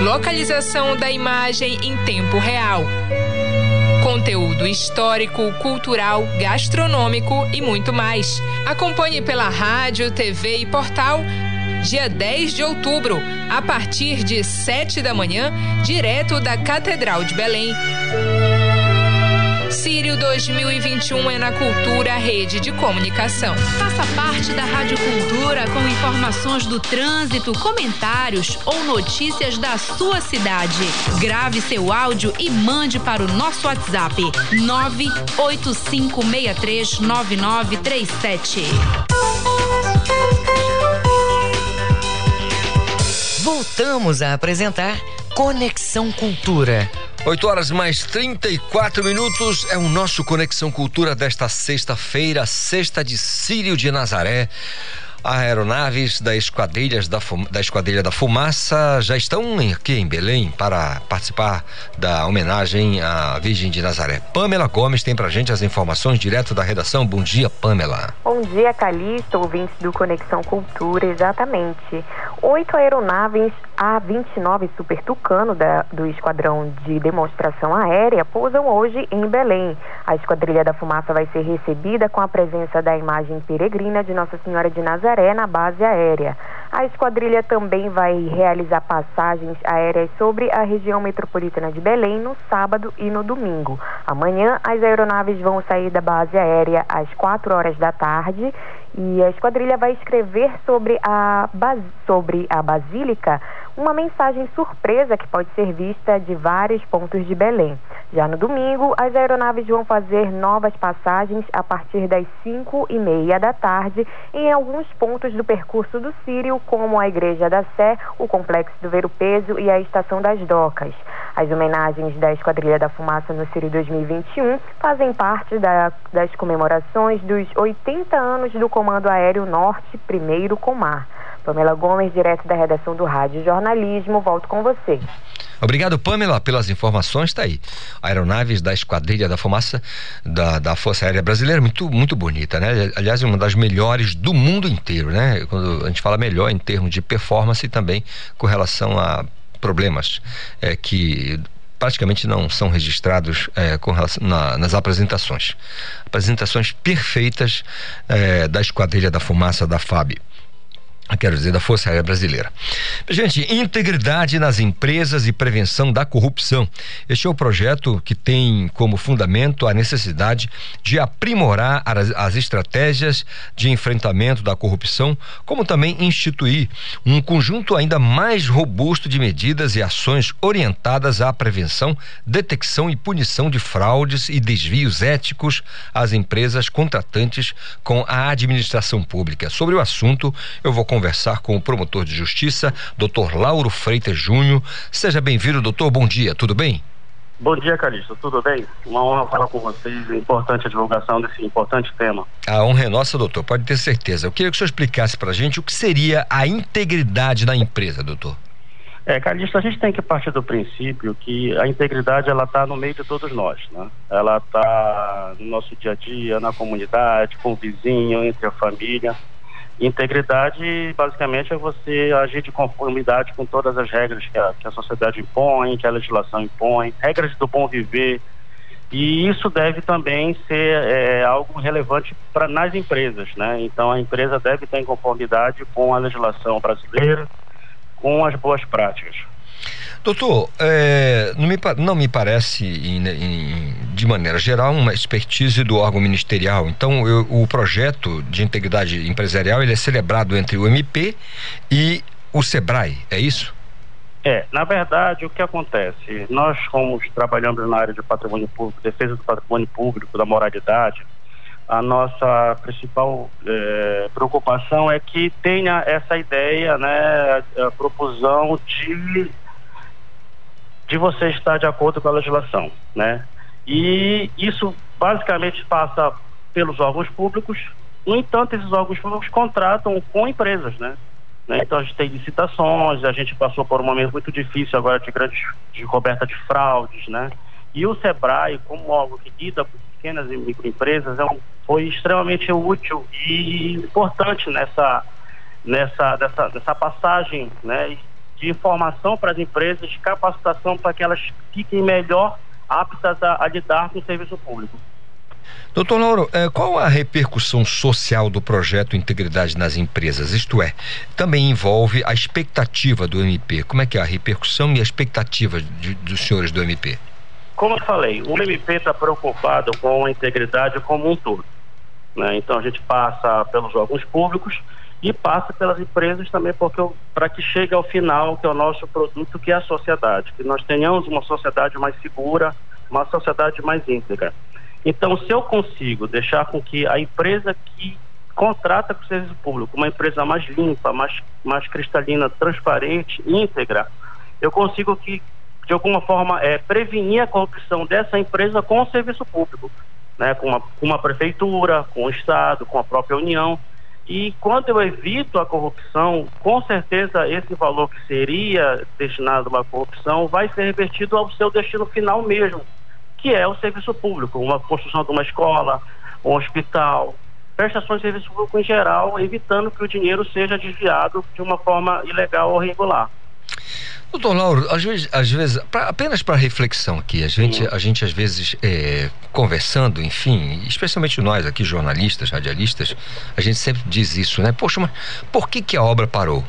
Localização da imagem em tempo real. Conteúdo histórico, cultural, gastronômico e muito mais. Acompanhe pela rádio, TV e portal dia 10 de outubro, a partir de 7 da manhã, direto da Catedral de Belém. Sírio 2021 é na Cultura Rede de Comunicação. Faça parte da Rádio Cultura com informações do trânsito, comentários ou notícias da sua cidade. Grave seu áudio e mande para o nosso WhatsApp 985639937. Voltamos a apresentar Conexão Cultura. 8 horas mais 34 minutos é o nosso Conexão Cultura desta sexta-feira, sexta de Sírio de Nazaré. Aeronaves da Esquadrilha da, da Esquadrilha da Fumaça já estão aqui em Belém para participar da homenagem à Virgem de Nazaré. Pamela Gomes tem pra gente as informações direto da redação. Bom dia, Pamela. Bom dia, Calixto, ouvintes do Conexão Cultura, exatamente. Oito aeronaves A-29 Super Tucano da, do Esquadrão de Demonstração Aérea pousam hoje em Belém. A Esquadrilha da Fumaça vai ser recebida com a presença da imagem peregrina de Nossa Senhora de Nazaré na base aérea. A esquadrilha também vai realizar passagens aéreas sobre a região metropolitana de Belém no sábado e no domingo. Amanhã, as aeronaves vão sair da base aérea às 4 horas da tarde e a esquadrilha vai escrever sobre a, sobre a Basílica uma mensagem surpresa que pode ser vista de vários pontos de Belém. Já no domingo, as aeronaves vão fazer novas passagens a partir das 5 e meia da tarde em alguns pontos do percurso do Sírio, como a Igreja da Sé, o Complexo do Ver o Peso e a Estação das Docas. As homenagens da Esquadrilha da Fumaça no Sírio 2021 fazem parte da, das comemorações dos 80 anos do Comando Aéreo Norte, primeiro Comar. Pamela Gomes, direto da redação do Rádio Jornalismo, volto com você. Obrigado, Pamela, pelas informações. Está aí. Aeronaves da Esquadrilha da Fumaça da, da Força Aérea Brasileira, muito, muito bonita, né? Aliás, uma das melhores do mundo inteiro, né? Quando a gente fala melhor em termos de performance e também com relação a problemas é, que praticamente não são registrados é, com relação, na, nas apresentações. Apresentações perfeitas é, da Esquadrilha da Fumaça da FAB quero dizer, da Força Aérea Brasileira. Gente, integridade nas empresas e prevenção da corrupção. Este é o projeto que tem como fundamento a necessidade de aprimorar as, as estratégias de enfrentamento da corrupção, como também instituir um conjunto ainda mais robusto de medidas e ações orientadas à prevenção, detecção e punição de fraudes e desvios éticos às empresas contratantes com a administração pública. Sobre o assunto, eu vou conversar conversar com o promotor de justiça, Dr. Lauro Freitas Júnior. Seja bem-vindo, doutor. Bom dia, tudo bem? Bom dia, Calixto. Tudo bem? Uma honra falar com vocês. É importante a divulgação desse importante tema. A honra é nossa, doutor. Pode ter certeza. Eu queria que o senhor explicasse para a gente o que seria a integridade na empresa, doutor. É, Calixto, a gente tem que partir do princípio que a integridade ela está no meio de todos nós, né? Ela está no nosso dia a dia, na comunidade, com o vizinho, entre a família. Integridade, basicamente, é você agir de conformidade com todas as regras que a, que a sociedade impõe, que a legislação impõe, regras do bom viver. E isso deve também ser é, algo relevante para nas empresas, né? Então, a empresa deve estar em conformidade com a legislação brasileira, com as boas práticas. Doutor, é, não, me, não, me, parece, em, em, de maneira geral, uma expertise do órgão ministerial. Então, eu, o projeto de integridade empresarial ele é celebrado entre o MP e o SEBRAE, é isso? É, na verdade, o que acontece? Nós, como trabalhamos na área de patrimônio público, defesa do patrimônio público, da moralidade, a nossa principal é, preocupação é que tenha essa ideia, né, a proposição de de você estar de acordo com a legislação, né? E isso basicamente passa pelos órgãos públicos. No entanto, esses órgãos públicos contratam com empresas, né? né? Então a gente tem licitações, a gente passou por um momento muito difícil agora de grande de coberta de fraudes, né? E o Sebrae, como algo que lida com pequenas e microempresas, é um, foi extremamente útil e importante nessa nessa dessa, dessa passagem, né? De informação para as empresas, de capacitação para que elas fiquem melhor aptas a, a lidar com o serviço público. Doutor Lauro, eh, qual a repercussão social do projeto Integridade nas Empresas? Isto é, também envolve a expectativa do MP. Como é que é a repercussão e a expectativa de, dos senhores do MP? Como eu falei, o MP está preocupado com a integridade como um todo. Né? Então a gente passa pelos órgãos públicos, e passa pelas empresas também porque para que chegue ao final que é o nosso produto que é a sociedade. Que nós tenhamos uma sociedade mais segura uma sociedade mais íntegra. Então se eu consigo deixar com que a empresa que contrata com o serviço público uma empresa mais limpa mais mais cristalina transparente íntegra eu consigo que de alguma forma é, prevenir a corrupção dessa empresa com o serviço público né? Com uma, com uma prefeitura com o estado com a própria união e quando eu evito a corrupção, com certeza esse valor que seria destinado à corrupção vai ser revertido ao seu destino final mesmo, que é o serviço público, uma construção de uma escola, um hospital, prestações de serviço público em geral, evitando que o dinheiro seja desviado de uma forma ilegal ou regular. Doutor Lauro, às vezes, às vezes pra, apenas para reflexão aqui, a gente, a gente às vezes é, conversando, enfim, especialmente nós aqui jornalistas, radialistas, a gente sempre diz isso, né? Poxa, mas por que que a obra parou?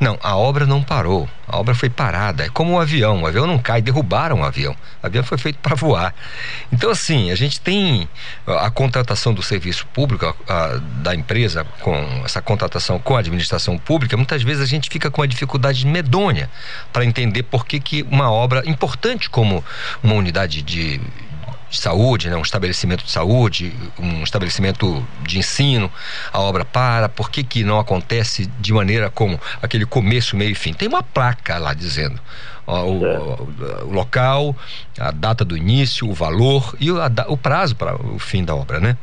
Não, a obra não parou. A obra foi parada. É como um avião. O avião não cai, derrubaram o avião. O avião foi feito para voar. Então, assim, a gente tem a contratação do serviço público, a, a, da empresa, com essa contratação com a administração pública, muitas vezes a gente fica com uma dificuldade medonha para entender por que, que uma obra importante como uma unidade de, de saúde, né, um estabelecimento de saúde, um estabelecimento de ensino, a obra para, por que, que não acontece de maneira como aquele começo, meio e fim? Tem uma placa lá dizendo ó, o, o, o, local, a data do início, o valor e o, a, o prazo para o fim da obra, né?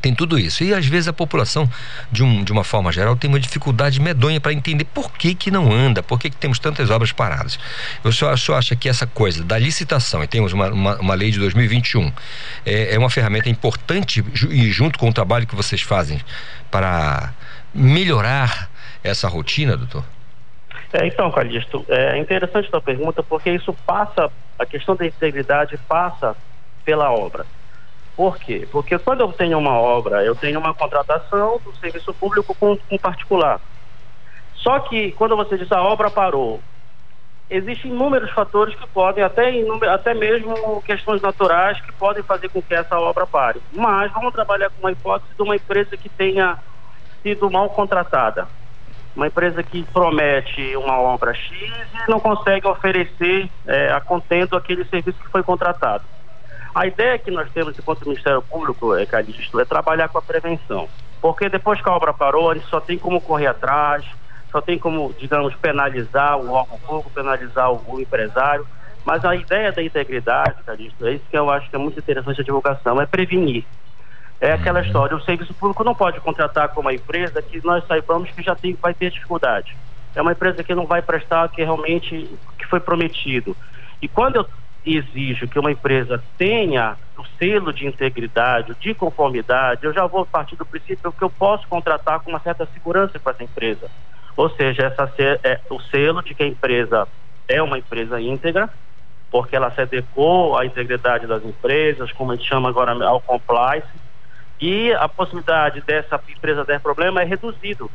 Tem tudo isso. E às vezes a população, de, um, de uma forma geral, tem uma dificuldade medonha para entender por que, que não anda, por que, que temos tantas obras paradas. Eu só, só acho que essa coisa da licitação, e temos uma, uma, uma lei de 2021, é, é uma ferramenta importante e junto com o trabalho que vocês fazem para melhorar essa rotina, doutor? É, então, Calixto, é interessante a sua pergunta porque isso passa, a questão da integridade passa pela obra. Por quê? Porque quando eu tenho uma obra, eu tenho uma contratação do serviço público com um particular. Só que quando você diz a obra parou, existem inúmeros fatores que podem, até, até mesmo questões naturais, que podem fazer com que essa obra pare. Mas vamos trabalhar com uma hipótese de uma empresa que tenha sido mal contratada. Uma empresa que promete uma obra X e não consegue oferecer é, a contento aquele serviço que foi contratado. A ideia que nós temos enquanto Ministério Público, é, Calixto, é trabalhar com a prevenção. Porque depois que a obra parou, a gente só tem como correr atrás, só tem como, digamos, penalizar o órgão público, penalizar o, o empresário. Mas a ideia da integridade, Calixto, é isso que eu acho que é muito interessante a divulgação, é prevenir. É aquela história, o serviço público não pode contratar com uma empresa que nós saibamos que já tem, vai ter dificuldade. É uma empresa que não vai prestar o que realmente que foi prometido. E quando eu exijo que uma empresa tenha o selo de integridade, de conformidade, eu já vou partir do princípio que eu posso contratar com uma certa segurança com essa empresa. Ou seja, essa é o selo de que a empresa é uma empresa íntegra, porque ela se adequou à integridade das empresas, como a gente chama agora ao compliance, e a possibilidade dessa empresa ter problema é reduzido.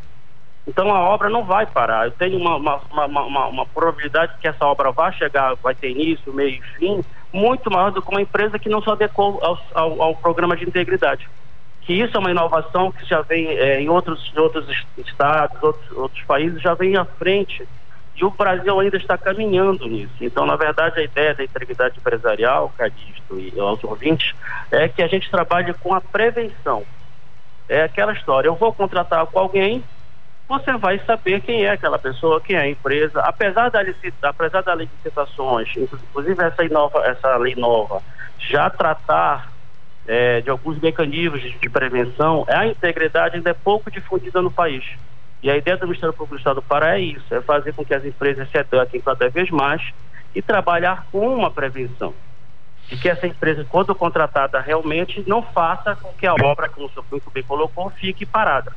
Então a obra não vai parar. Eu tenho uma, uma, uma, uma, probabilidade que essa obra vai chegar, vai ter início, meio e fim, muito maior do que uma empresa que não se adequou ao, ao, ao programa de integridade. Que isso é uma inovação que já vem é, em outros, outros estados, outros, outros países, já vem à frente. E o Brasil ainda está caminhando nisso. Então, na verdade, a ideia da integridade empresarial, Cadisto e aos ouvintes, é que a gente trabalhe com a prevenção. É aquela história, eu vou contratar com alguém, você vai saber quem é aquela pessoa, quem é a empresa. Apesar, da licita, apesar das licitações, inclusive essa, nova, essa lei nova, já tratar é, de alguns mecanismos de, de, prevenção, a integridade ainda é pouco difundida no país. E a ideia do Ministério Público do Estado do Pará é isso, é fazer com que as empresas se adequem cada vez mais e trabalhar com uma prevenção. De que essa empresa, quando contratada, realmente não faça com que a obra, como o senhor muito bem colocou, fique parada.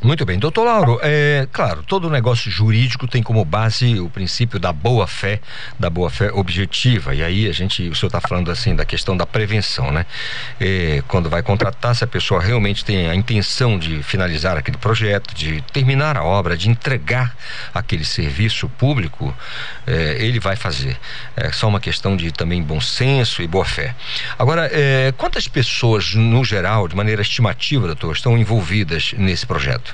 Muito bem, doutor Lauro, é claro, todo negócio jurídico tem como base o princípio da boa fé, da boa fé objetiva. E aí a gente, o senhor está falando assim da questão da prevenção, né? É, quando vai contratar, se a pessoa realmente tem a intenção de finalizar aquele projeto, de terminar a obra, de entregar aquele serviço público, é, ele vai fazer. É só uma questão de também bom senso e boa fé. Agora, é, quantas pessoas, no geral, de maneira estimativa, doutor, estão envolvidas nesse projeto?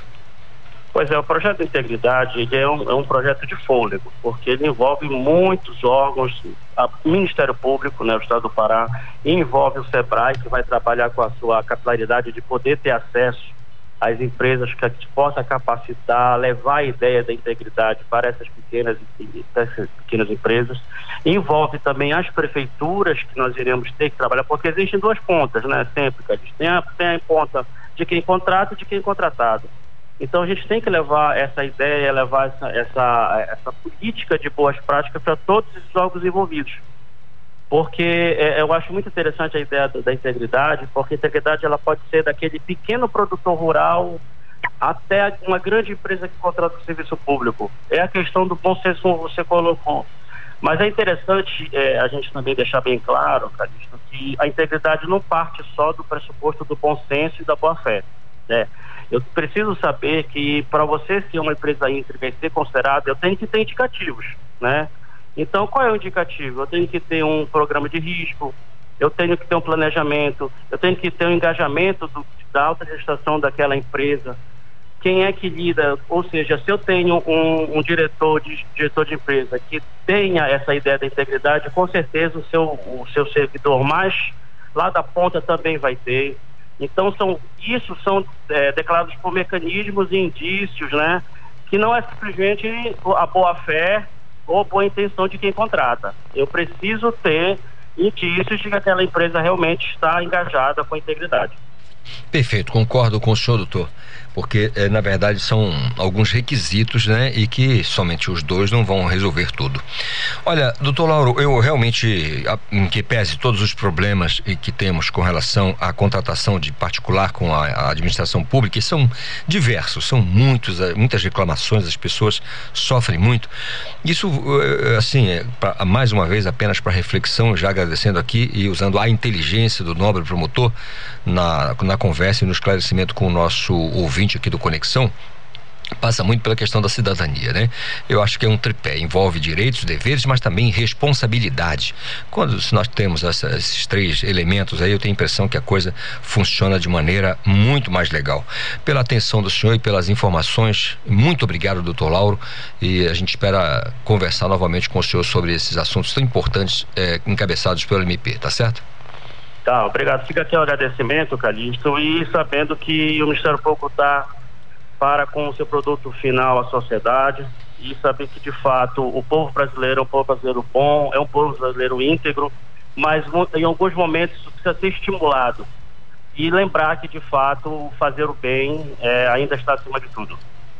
Pois é, o projeto de integridade é um, é um projeto de fôlego, porque ele envolve muitos órgãos, o Ministério Público, né, o Estado do Pará, envolve o SEBRAE, que vai trabalhar com a sua capilaridade de poder ter acesso às empresas que, que possa capacitar, levar a ideia da integridade para essas pequenas, essas pequenas empresas. Envolve também as prefeituras que nós iremos ter que trabalhar, porque existem duas pontas, né, sempre, Tem a, tem a ponta de quem contrata e de quem contratado. Então a gente tem que levar essa ideia, levar essa, essa, essa política de boas práticas para todos esses órgãos envolvidos. Porque é, eu acho muito interessante a ideia da, da integridade, porque a integridade ela pode ser daquele pequeno produtor rural até uma grande empresa que contrata o serviço público. É a questão do bom senso que você colocou. Mas é interessante é, a gente também deixar bem claro, Calixto, que a integridade não parte só do pressuposto do bom senso e da boa fé. Né? Eu preciso saber que para você ser uma empresa íntegra e ser considerada, eu tenho que ter indicativos, né? Então, qual é o indicativo? Eu tenho que ter um programa de risco, eu tenho que ter um planejamento, eu tenho que ter um engajamento do, da alta gestação daquela empresa. Quem é que lida? Ou seja, se eu tenho um, um diretor, de, diretor de empresa que tenha essa ideia da integridade, com certeza o seu, o seu servidor mais lá da ponta também vai ter. Então, são, isso são é, declarados por mecanismos e indícios, né? Que não é simplesmente a boa-fé ou boa intenção de quem contrata. Eu preciso ter indícios de que aquela empresa realmente está engajada com a integridade. Perfeito, concordo com o senhor, doutor porque eh, na verdade são alguns requisitos, né, e que somente os dois não vão resolver tudo. Olha, doutor Lauro, eu realmente, em que pese todos os problemas que temos com relação à contratação de particular com a, a administração pública, e são diversos, são muitos, eh, muitas reclamações, as pessoas sofrem muito. Isso, eh, assim, é pra, mais uma vez, apenas para reflexão, já agradecendo aqui e usando a inteligência do nobre promotor na, na conversa e no esclarecimento com o nosso ouvinte ouvinte aqui do Conexão, passa muito pela questão da cidadania, né? Eu acho que é um tripé, envolve direitos, deveres, mas também responsabilidade. Quando se nós temos essa, esses três elementos aí, eu tenho a impressão que a coisa funciona de maneira muito mais legal. Pela atenção do senhor e pelas informações, muito obrigado, doutor Lauro, e a gente espera conversar novamente com o senhor sobre esses assuntos tão importantes eh, encabeçados pelo MP, tá certo? Tá, obrigado. Fica aqui o agradecimento, Calixto, e sabendo que o Ministério Público está para com o seu produto final à sociedade e saber que, de fato, o povo brasileiro é um povo brasileiro bom, é um povo brasileiro íntegro, mas em alguns momentos isso precisa ser estimulado. E lembrar que, de fato, fazer o bem é, ainda está acima de tudo.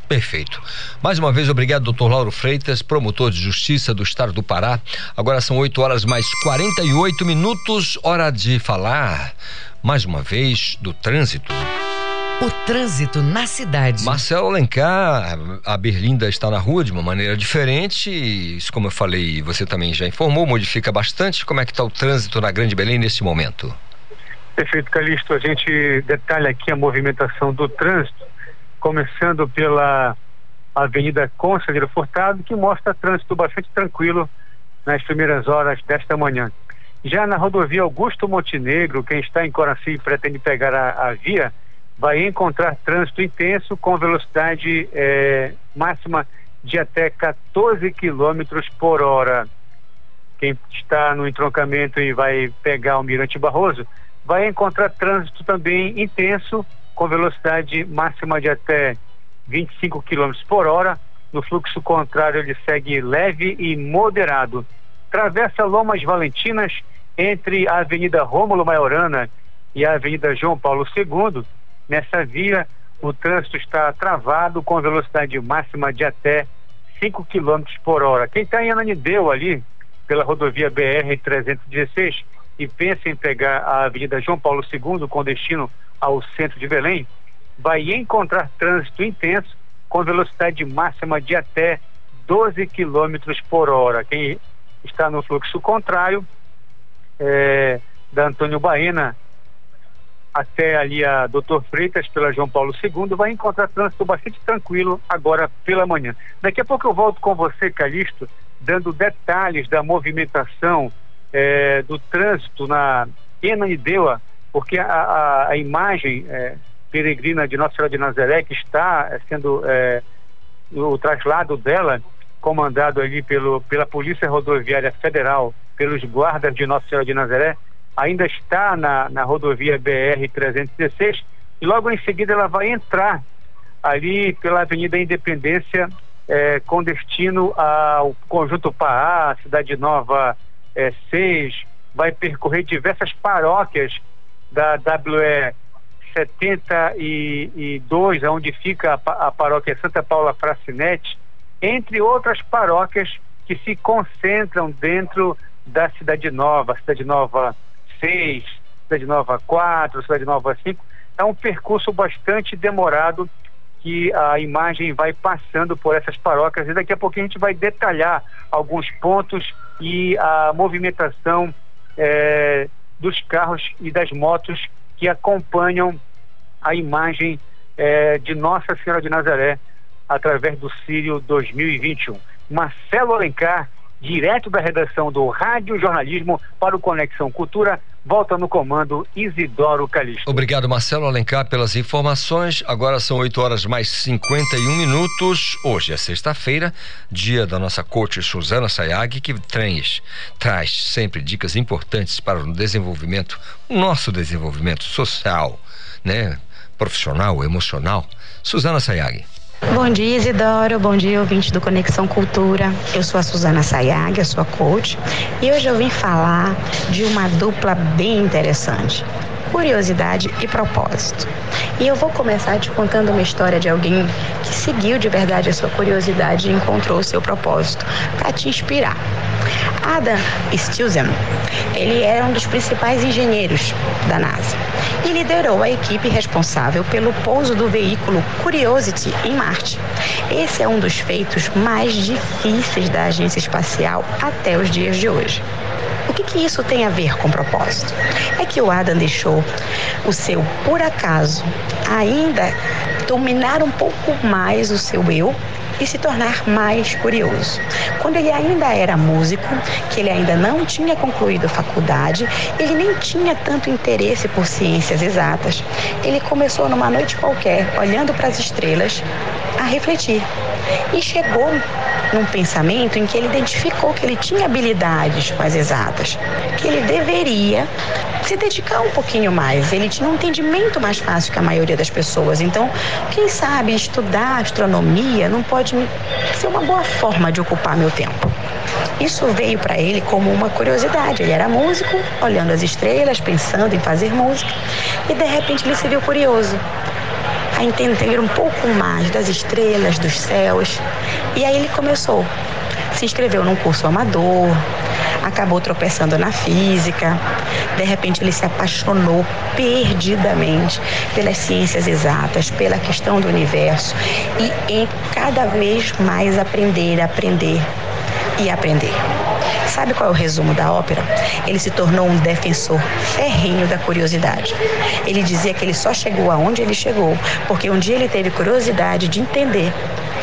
Perfeito. Mais uma vez, obrigado, doutor Lauro Freitas, promotor de justiça do estado do Pará. Agora são 8 horas mais 48 minutos. Hora de falar, mais uma vez, do trânsito. O trânsito na cidade. Marcelo Alencar, a Berlinda está na rua de uma maneira diferente. Isso, como eu falei, você também já informou, modifica bastante. Como é que está o trânsito na Grande Belém nesse momento? Perfeito, Calixto. A gente detalha aqui a movimentação do trânsito começando pela Avenida Conselheiro Furtado, que mostra trânsito bastante tranquilo nas primeiras horas desta manhã. Já na rodovia Augusto Montenegro, quem está em Coraci e pretende pegar a, a, via, vai encontrar trânsito intenso com velocidade eh, máxima de até 14 quilômetros por hora. Quem está no entroncamento e vai pegar o Mirante Barroso vai encontrar trânsito também intenso com velocidade máxima de até 25 km por hora. No fluxo contrário, ele segue leve e moderado. Travessa Lomas Valentinas entre a Avenida Rômulo Maiorana e a Avenida João Paulo II. Nessa via, o trânsito está travado com velocidade máxima de até 5 km por hora. Quem está em Ananideu ali, pela rodovia BR-316, e pensa em pegar a Avenida João Paulo II com destino ao centro de Belém, vai encontrar trânsito intenso com velocidade máxima de até 12 km por hora. Quem está no fluxo contrário, é, da Antônio Baena até ali a Doutor Freitas pela João Paulo II, vai encontrar trânsito bastante tranquilo agora pela manhã. Daqui a pouco eu volto com você, Calixto, dando detalhes da movimentação é, do trânsito na Enanindeua, porque a, a, a imagem é, peregrina de Nossa Senhora de Nazaré, que está é, sendo é, o traslado dela, comandado ali pelo, pela Polícia Rodoviária Federal, pelos guardas de Nossa Senhora de Nazaré, ainda está na, na rodovia BR-316 e logo em seguida ela vai entrar ali pela Avenida Independência é, com destino ao Conjunto Paá, Cidade Nova é, 6, vai percorrer diversas paróquias da WE 72, onde fica a, a paróquia Santa Paula Fracinete, entre outras paróquias que se concentram dentro da Cidade Nova, Cidade Nova 6, Cidade Nova 4, Cidade Nova 5. É um percurso bastante demorado que a imagem vai passando por essas paróquias e daqui a pouquinho a gente vai detalhar alguns pontos e a movimentação é, dos carros e das motos que acompanham a imagem é, de Nossa Senhora de Nazaré através do Sírio 2021. Marcelo Alencar, direto da redação do Rádio Jornalismo para o Conexão Cultura, volta no comando Isidoro Calixto. Obrigado, Marcelo Alencar, pelas informações. Agora são 8 horas mais 51 minutos. Hoje é sexta-feira, dia da nossa coach Suzana Sayag, que traz, traz sempre dicas importantes para o desenvolvimento, nosso desenvolvimento social, né? Profissional, emocional. Suzana Sayag. Bom dia, Isidoro. Bom dia, ouvinte do Conexão Cultura. Eu sou a Suzana Sayag, eu sou a coach, e hoje eu vim falar de uma dupla bem interessante curiosidade e propósito. E eu vou começar te contando uma história de alguém que seguiu de verdade a sua curiosidade e encontrou o seu propósito para te inspirar. Adam Stilson, ele era um dos principais engenheiros da NASA e liderou a equipe responsável pelo pouso do veículo Curiosity em Marte. Esse é um dos feitos mais difíceis da agência espacial até os dias de hoje. O que, que isso tem a ver com propósito? É que o Adam deixou o seu por acaso ainda dominar um pouco mais o seu eu e se tornar mais curioso. Quando ele ainda era músico, que ele ainda não tinha concluído a faculdade, ele nem tinha tanto interesse por ciências exatas. Ele começou numa noite qualquer, olhando para as estrelas, a refletir. E chegou num pensamento em que ele identificou que ele tinha habilidades as exatas, que ele deveria se dedicar um pouquinho mais. Ele tinha um entendimento mais fácil que a maioria das pessoas. Então, quem sabe estudar astronomia não pode ser uma boa forma de ocupar meu tempo. Isso veio para ele como uma curiosidade. Ele era músico, olhando as estrelas, pensando em fazer música, e de repente ele se viu curioso a entender um pouco mais das estrelas, dos céus. E aí ele começou. Se inscreveu num curso amador, acabou tropeçando na física. De repente ele se apaixonou perdidamente pelas ciências exatas, pela questão do universo e em cada vez mais aprender, aprender e aprender. Sabe qual é o resumo da ópera? Ele se tornou um defensor ferrenho da curiosidade. Ele dizia que ele só chegou aonde ele chegou porque um dia ele teve curiosidade de entender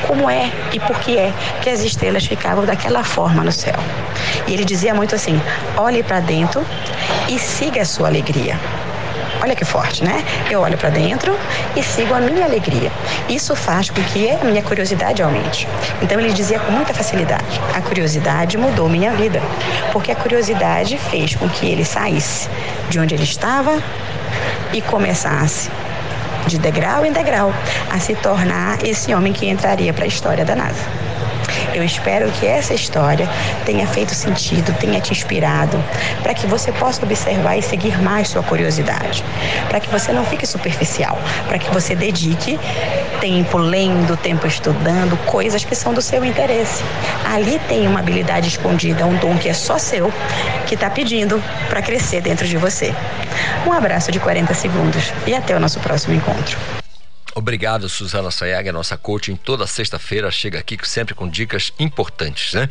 como é e por que é que as estrelas ficavam daquela forma no céu. E ele dizia muito assim: olhe para dentro e siga a sua alegria. Olha que forte, né? Eu olho para dentro e sigo a minha alegria. Isso faz com que a minha curiosidade aumente. Então ele dizia com muita facilidade: a curiosidade mudou minha vida, porque a curiosidade fez com que ele saísse de onde ele estava e começasse de degrau em degrau a se tornar esse homem que entraria para a história da NASA. Eu espero que essa história tenha feito sentido, tenha te inspirado, para que você possa observar e seguir mais sua curiosidade, para que você não fique superficial, para que você dedique tempo lendo, tempo estudando coisas que são do seu interesse. Ali tem uma habilidade escondida, um dom que é só seu, que está pedindo para crescer dentro de você. Um abraço de 40 segundos e até o nosso próximo encontro. Obrigado, Suzana Sayag, nossa coaching. Toda sexta-feira chega aqui sempre com dicas importantes, né?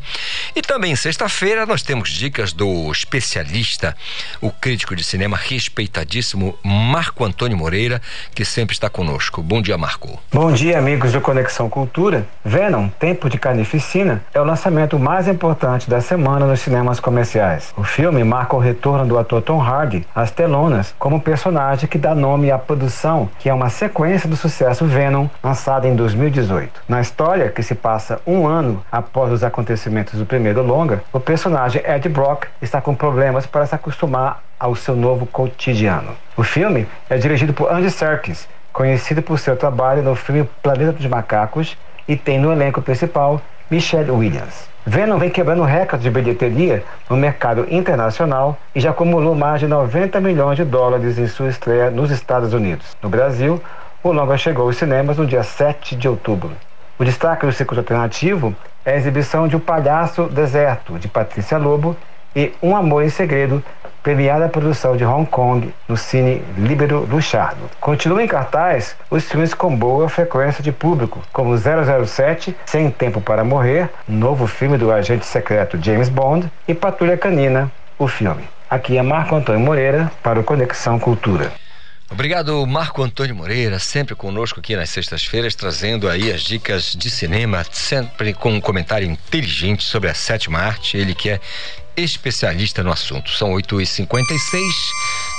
E também sexta-feira nós temos dicas do especialista, o crítico de cinema respeitadíssimo Marco Antônio Moreira, que sempre está conosco. Bom dia, Marco. Bom dia, amigos do Conexão Cultura. Venom, Tempo de Carnificina, é o lançamento mais importante da semana nos cinemas comerciais. O filme marca o retorno do ator Tom Hardy às telonas como personagem que dá nome à produção, que é uma sequência do sucesso sucesso Venom, lançado em 2018. Na história, que se passa um ano após os acontecimentos do primeiro longa, o personagem Ed Brock está com problemas para se acostumar ao seu novo cotidiano. O filme é dirigido por Andy Serkis, conhecido por seu trabalho no filme Planeta dos Macacos, e tem no elenco principal Michelle Williams. Venom vem quebrando recordes de bilheteria no mercado internacional e já acumulou mais de 90 milhões de dólares em sua estreia nos Estados Unidos. No Brasil, o longa chegou aos cinemas no dia 7 de outubro. O destaque do circuito alternativo é a exibição de O Palhaço Deserto, de Patrícia Lobo, e Um Amor em Segredo, premiada produção de Hong Kong no Cine Libero Luchardo. Continuam em cartaz os filmes com boa frequência de público, como 007, Sem Tempo para Morrer, novo filme do agente secreto James Bond, e Patrulha Canina, o filme. Aqui é Marco Antônio Moreira para o Conexão Cultura. Obrigado, Marco Antônio Moreira, sempre conosco aqui nas sextas-feiras, trazendo aí as dicas de cinema, sempre com um comentário inteligente sobre a sétima arte. Ele que é especialista no assunto. São 8h56.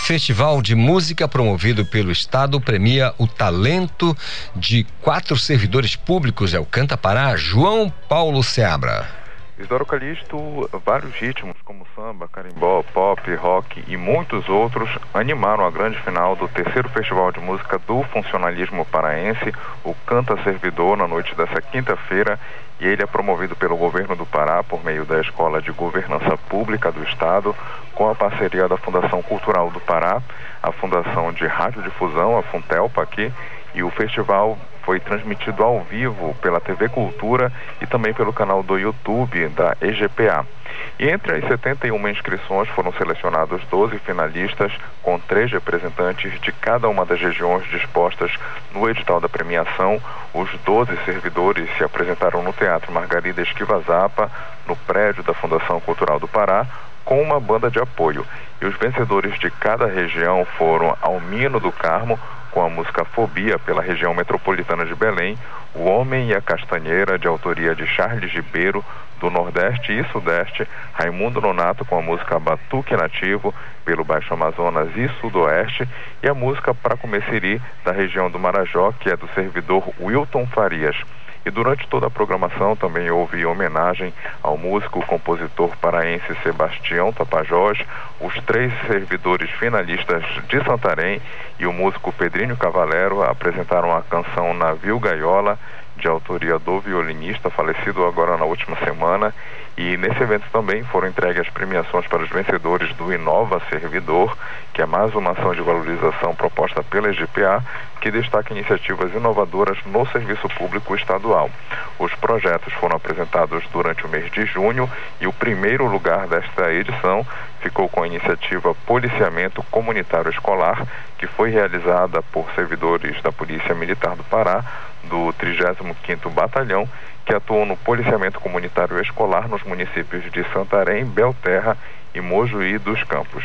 Festival de Música promovido pelo Estado premia o talento de quatro servidores públicos. É o Canta Pará, João Paulo Seabra. Isidoro Calixto, vários ritmos como samba, carimbó, pop, rock e muitos outros animaram a grande final do terceiro Festival de Música do Funcionalismo Paraense, o Canta Servidor, na noite dessa quinta-feira, e ele é promovido pelo governo do Pará por meio da Escola de Governança Pública do Estado, com a parceria da Fundação Cultural do Pará, a Fundação de Radiodifusão, a Funtelpa aqui, e o festival foi transmitido ao vivo pela TV Cultura e também pelo canal do YouTube da EGPA. E entre as 71 inscrições foram selecionados 12 finalistas, com três representantes de cada uma das regiões dispostas no edital da premiação. Os 12 servidores se apresentaram no Teatro Margarida Esquiva Zapa, no prédio da Fundação Cultural do Pará, com uma banda de apoio. E os vencedores de cada região foram Almino do Carmo, com a música Fobia pela região metropolitana de Belém, O Homem e a Castanheira, de autoria de Charles Ribeiro, do Nordeste e Sudeste, Raimundo Nonato com a música Batuque Nativo, pelo Baixo Amazonas e Sudoeste, e a música Pra Comeciri, da região do Marajó, que é do servidor Wilton Farias. E durante toda a programação também houve homenagem ao músico compositor paraense Sebastião Tapajós, os três servidores finalistas de Santarém e o músico Pedrinho Cavalero apresentaram a canção Navio Gaiola, de autoria do violinista falecido agora na última semana. E nesse evento também foram entregues as premiações para os vencedores do Inova Servidor, que é mais uma ação de valorização proposta pela EGPA, que destaca iniciativas inovadoras no serviço público estadual. Os projetos foram apresentados durante o mês de junho e o primeiro lugar desta edição ficou com a iniciativa Policiamento Comunitário Escolar, que foi realizada por servidores da Polícia Militar do Pará, do 35º Batalhão, que atuam no policiamento comunitário escolar nos municípios de Santarém, Belterra e Mojuí dos Campos.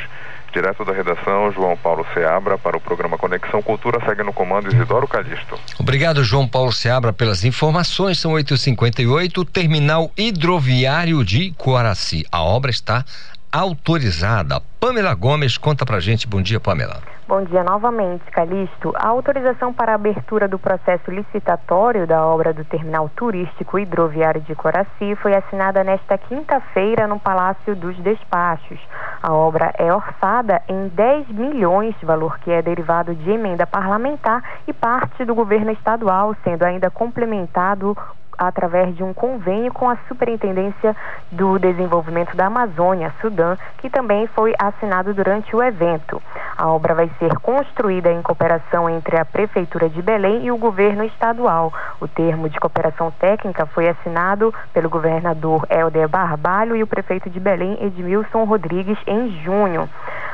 Direto da redação, João Paulo Seabra, para o programa Conexão Cultura, segue no comando Isidoro Calixto. Obrigado, João Paulo Seabra, pelas informações. São 8h58, terminal hidroviário de Coaraci. A obra está autorizada. Pamela Gomes, conta pra gente. Bom dia, Pamela. Bom dia novamente, Calixto. A autorização para a abertura do processo licitatório da obra do terminal turístico hidroviário de Coraci foi assinada nesta quinta-feira no Palácio dos Despachos. A obra é orçada em 10 milhões, valor que é derivado de emenda parlamentar e parte do governo estadual, sendo ainda complementado através de um convênio com a Superintendência do Desenvolvimento da Amazônia, Sudã, que também foi assinado durante o evento. A obra vai ser construída em cooperação entre a Prefeitura de Belém e o governo estadual. O termo de cooperação técnica foi assinado pelo governador Helder Barbalho e o prefeito de Belém, Edmilson Rodrigues, em junho.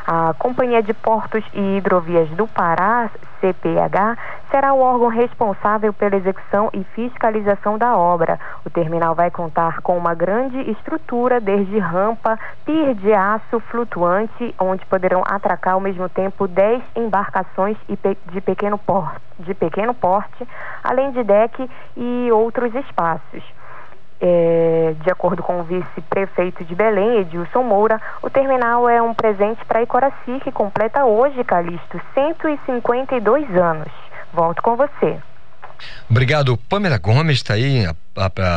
A Companhia de Portos e Hidrovias do Pará, CPH, será o órgão responsável pela execução e fiscalização da obra. O terminal vai contar com uma grande estrutura, desde rampa, pier de aço flutuante, onde poderão atracar ao mesmo tempo 10 embarcações de pequeno porte, de pequeno porte além de deck e outros espaços. É, de acordo com o vice-prefeito de Belém, Edilson Moura, o terminal é um presente para Icoraci, que completa hoje, Calixto, 152 anos. Volto com você. Obrigado, Pamela Gomes está aí.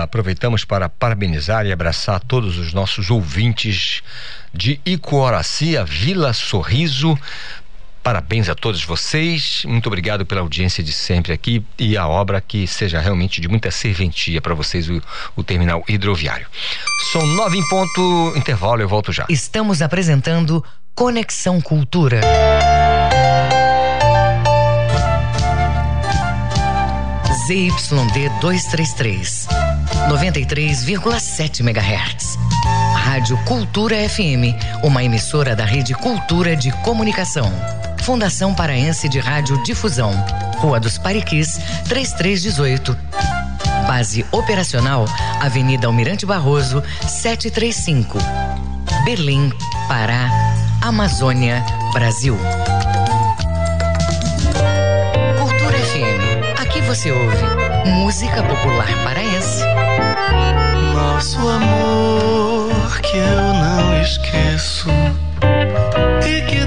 aproveitamos para parabenizar e abraçar todos os nossos ouvintes de Icoraci, a Vila Sorriso, Parabéns a todos vocês. Muito obrigado pela audiência de sempre aqui e a obra que seja realmente de muita serventia para vocês, o, o, terminal hidroviário. São nove em ponto, intervalo, eu volto já. Estamos apresentando Conexão Cultura. ZYD 233, 93,7 MHz. Rádio Cultura FM, uma emissora da Rede Cultura de Comunicação. Fundação Paraense de Rádio Difusão, Rua dos Pariquis, 3318. Base operacional, Avenida Almirante Barroso, 735. Berlim, Pará, Amazônia, Brasil. Aqui você ouve música popular paraense. Nosso amor que eu não esqueço e que.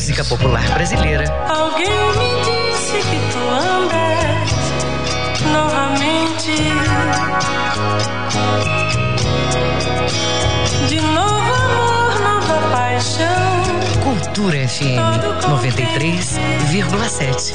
Música popular brasileira. Alguém me disse que tu andas novamente. De novo amor, nova paixão. Cultura FM 93,7.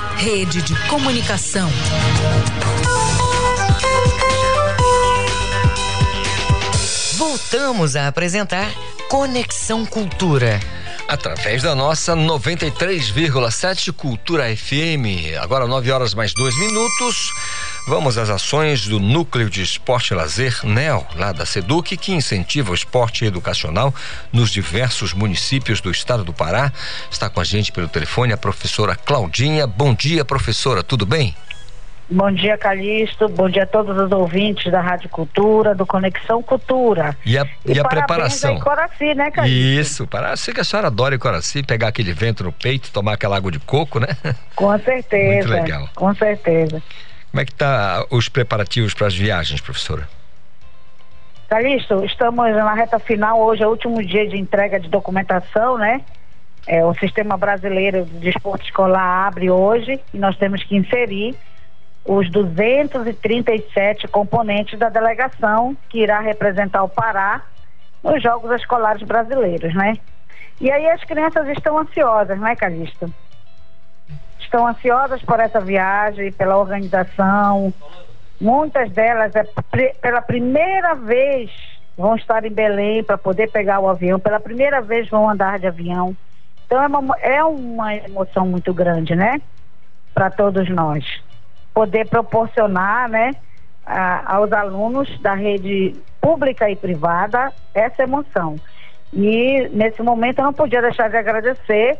rede de comunicação. Voltamos a apresentar Conexão Cultura. Através da nossa 93,7 Cultura FM. Agora 9 horas mais dois minutos. Vamos às ações do Núcleo de Esporte e Lazer NEL, lá da SEDUC, que incentiva o esporte educacional nos diversos municípios do estado do Pará. Está com a gente pelo telefone a professora Claudinha. Bom dia, professora, tudo bem? Bom dia, Calixto. Bom dia a todos os ouvintes da Rádio Cultura, do Conexão Cultura. E a, e a preparação? Coraci, né, Calixto? Isso, para sei que a senhora adora em Coraci, pegar aquele vento no peito, tomar aquela água de coco, né? Com certeza. Muito legal. Com certeza. Como é que tá os preparativos para as viagens, professora? Calixto, estamos na reta final, hoje é o último dia de entrega de documentação, né? É, o Sistema Brasileiro de Esporte Escolar abre hoje e nós temos que inserir os 237 componentes da delegação que irá representar o Pará nos Jogos Escolares Brasileiros, né? E aí as crianças estão ansiosas, né, Calixto? Estão ansiosas por essa viagem, pela organização. Muitas delas, é, pela primeira vez, vão estar em Belém para poder pegar o avião, pela primeira vez vão andar de avião. Então é uma, é uma emoção muito grande, né? Para todos nós. Poder proporcionar, né? A, aos alunos da rede pública e privada essa emoção. E nesse momento eu não podia deixar de agradecer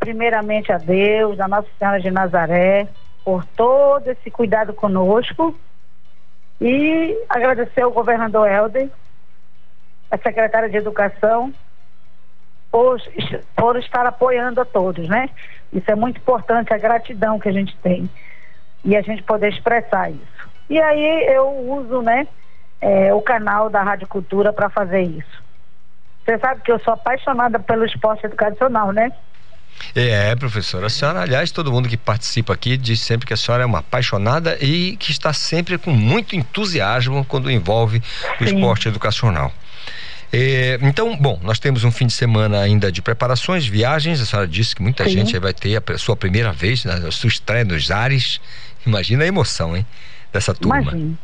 primeiramente a Deus, a Nossa Senhora de Nazaré, por todo esse cuidado conosco e agradecer ao governador Helder, a secretária de Educação, por, por estar apoiando a todos, né? Isso é muito importante, a gratidão que a gente tem e a gente poder expressar isso. E aí eu uso, né, é, o canal da Rádio Cultura para fazer isso. Você sabe que eu sou apaixonada pelo esporte educacional, né? É, professora. A senhora, aliás, todo mundo que participa aqui diz sempre que a senhora é uma apaixonada e que está sempre com muito entusiasmo quando envolve o Sim. esporte educacional. É, então, bom, nós temos um fim de semana ainda de preparações, viagens. A senhora disse que muita Sim. gente vai ter a sua primeira vez, né, a sua estreia nos ares. Imagina a emoção, hein? Dessa turma. Imagina.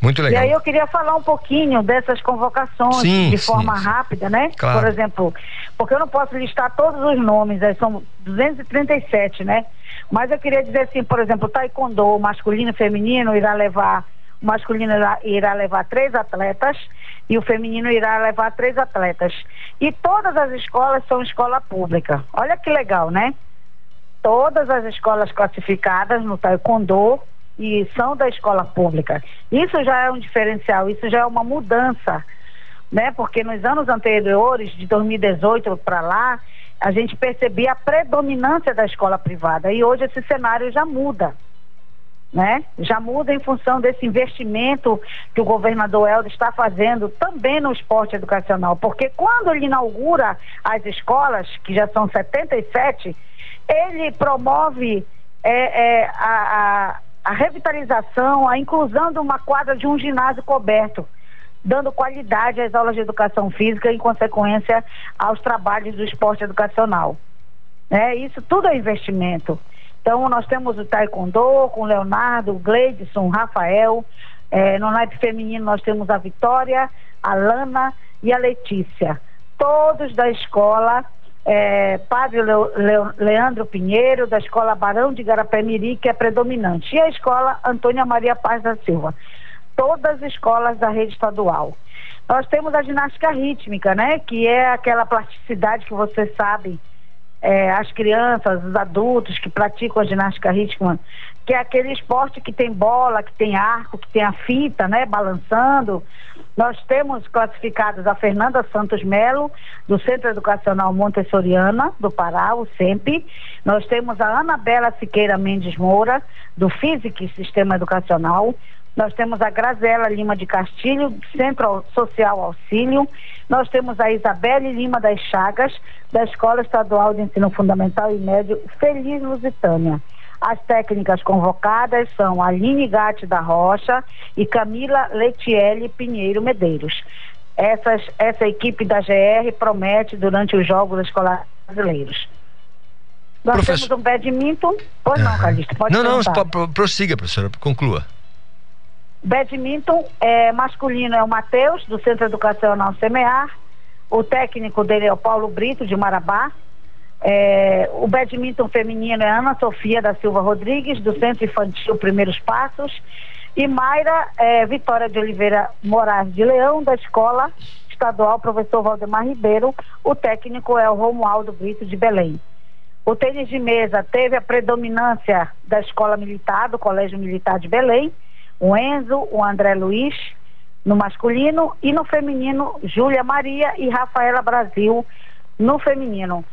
Muito legal. E aí eu queria falar um pouquinho dessas convocações sim, de forma sim, rápida, né? Claro. Por exemplo, porque eu não posso listar todos os nomes, são 237, né? Mas eu queria dizer assim, por exemplo, o taekwondo masculino e feminino irá levar o masculino irá, irá, levar três atletas e o feminino irá levar três atletas. E todas as escolas são escola pública. Olha que legal, né? Todas as escolas classificadas no taekwondo e são da escola pública. Isso já é um diferencial, isso já é uma mudança, né? Porque nos anos anteriores, de 2018 para lá, a gente percebia a predominância da escola privada e hoje esse cenário já muda. Né? Já muda em função desse investimento que o governador Helder está fazendo também no esporte educacional, porque quando ele inaugura as escolas, que já são 77, ele promove é, é, a, a revitalização, a inclusão de uma quadra de um ginásio coberto, dando qualidade às aulas de educação física e, em consequência, aos trabalhos do esporte educacional. É, isso tudo é investimento. Então, nós temos o Taekwondo com o Leonardo, o Gleidson, o Rafael. É, no naipe feminino, nós temos a Vitória, a Lana e a Letícia. Todos da escola é, Padre Leandro Pinheiro, da Escola Barão de Garapé-Miri, que é predominante, e a Escola Antônia Maria Paz da Silva. Todas as escolas da rede estadual. Nós temos a ginástica rítmica, né? Que é aquela plasticidade que você sabe é, as crianças, os adultos que praticam a ginástica rítmica, que é aquele esporte que tem bola, que tem arco, que tem a fita, né, balançando. Nós temos classificados a Fernanda Santos Melo, do Centro Educacional Montessoriana, do Pará, o SEMP. Nós temos a Anabela Siqueira Mendes Moura, do Física e Sistema Educacional. Nós temos a Grazela Lima de Castilho, Centro Social Auxílio. Nós temos a Isabelle Lima das Chagas, da Escola Estadual de Ensino Fundamental e Médio Feliz Lusitânia. As técnicas convocadas são Aline Gatti da Rocha e Camila Letiele Pinheiro Medeiros. Essas, essa equipe da GR promete durante os Jogos Escolares Brasileiros. Nós Professor... temos um badminton. Pois não, Calixto, pode Não, não, perguntar. pro- prossiga, professora, conclua. Badminton é, masculino é o Matheus, do Centro Educacional Semear. O técnico dele é o Paulo Brito, de Marabá. É, o badminton feminino é Ana Sofia da Silva Rodrigues, do Centro Infantil Primeiros Passos. E Mayra é, Vitória de Oliveira Moraes de Leão, da Escola Estadual Professor Valdemar Ribeiro. O técnico é o Romualdo Brito, de Belém. O tênis de mesa teve a predominância da Escola Militar, do Colégio Militar de Belém o Enzo, o André Luiz, no masculino, e no feminino, Júlia Maria e Rafaela Brasil, no feminino.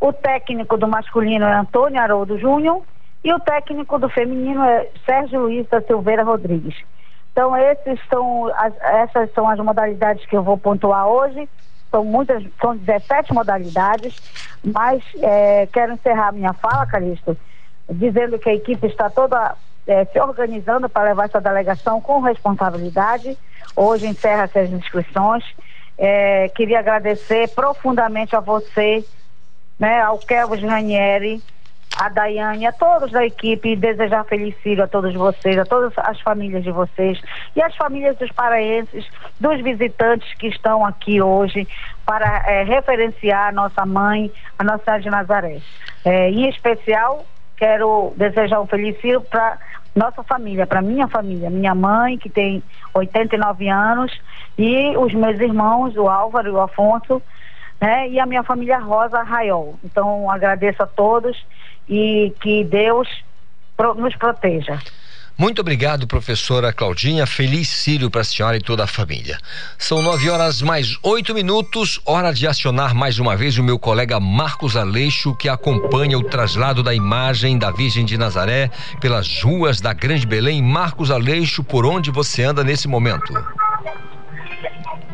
O técnico do masculino é Antônio Haroldo Júnior e o técnico do feminino é Sérgio Luiz da Silveira Rodrigues. Então, esses são as- essas são as modalidades que eu vou pontuar hoje. São muitas, são 17 modalidades, mas eh, quero encerrar minha fala, Calixto, dizendo que a equipe está toda eh, se organizando para levar essa delegação com responsabilidade. Hoje encerra-se as inscrições. Eh, queria agradecer profundamente a você, né, ao Kelvin Ranieri, a Daiane, a todos da equipe e desejar filho a todos vocês, a todas as famílias de vocês e as famílias dos paraenses, dos visitantes que estão aqui hoje para eh, referenciar a nossa mãe, a Nossa Senhora de Nazaré. Eh, em especial, quero desejar um filho para nossa família, para minha família, minha mãe, que tem 89 anos, e os meus irmãos, o Álvaro e o Afonso, né? E a minha família Rosa Raiol. Então, agradeço a todos e que Deus nos proteja. Muito obrigado, professora Claudinha. Feliz Círio para a senhora e toda a família. São nove horas mais oito minutos. Hora de acionar mais uma vez o meu colega Marcos Aleixo, que acompanha o traslado da imagem da Virgem de Nazaré pelas ruas da Grande Belém. Marcos Aleixo, por onde você anda nesse momento?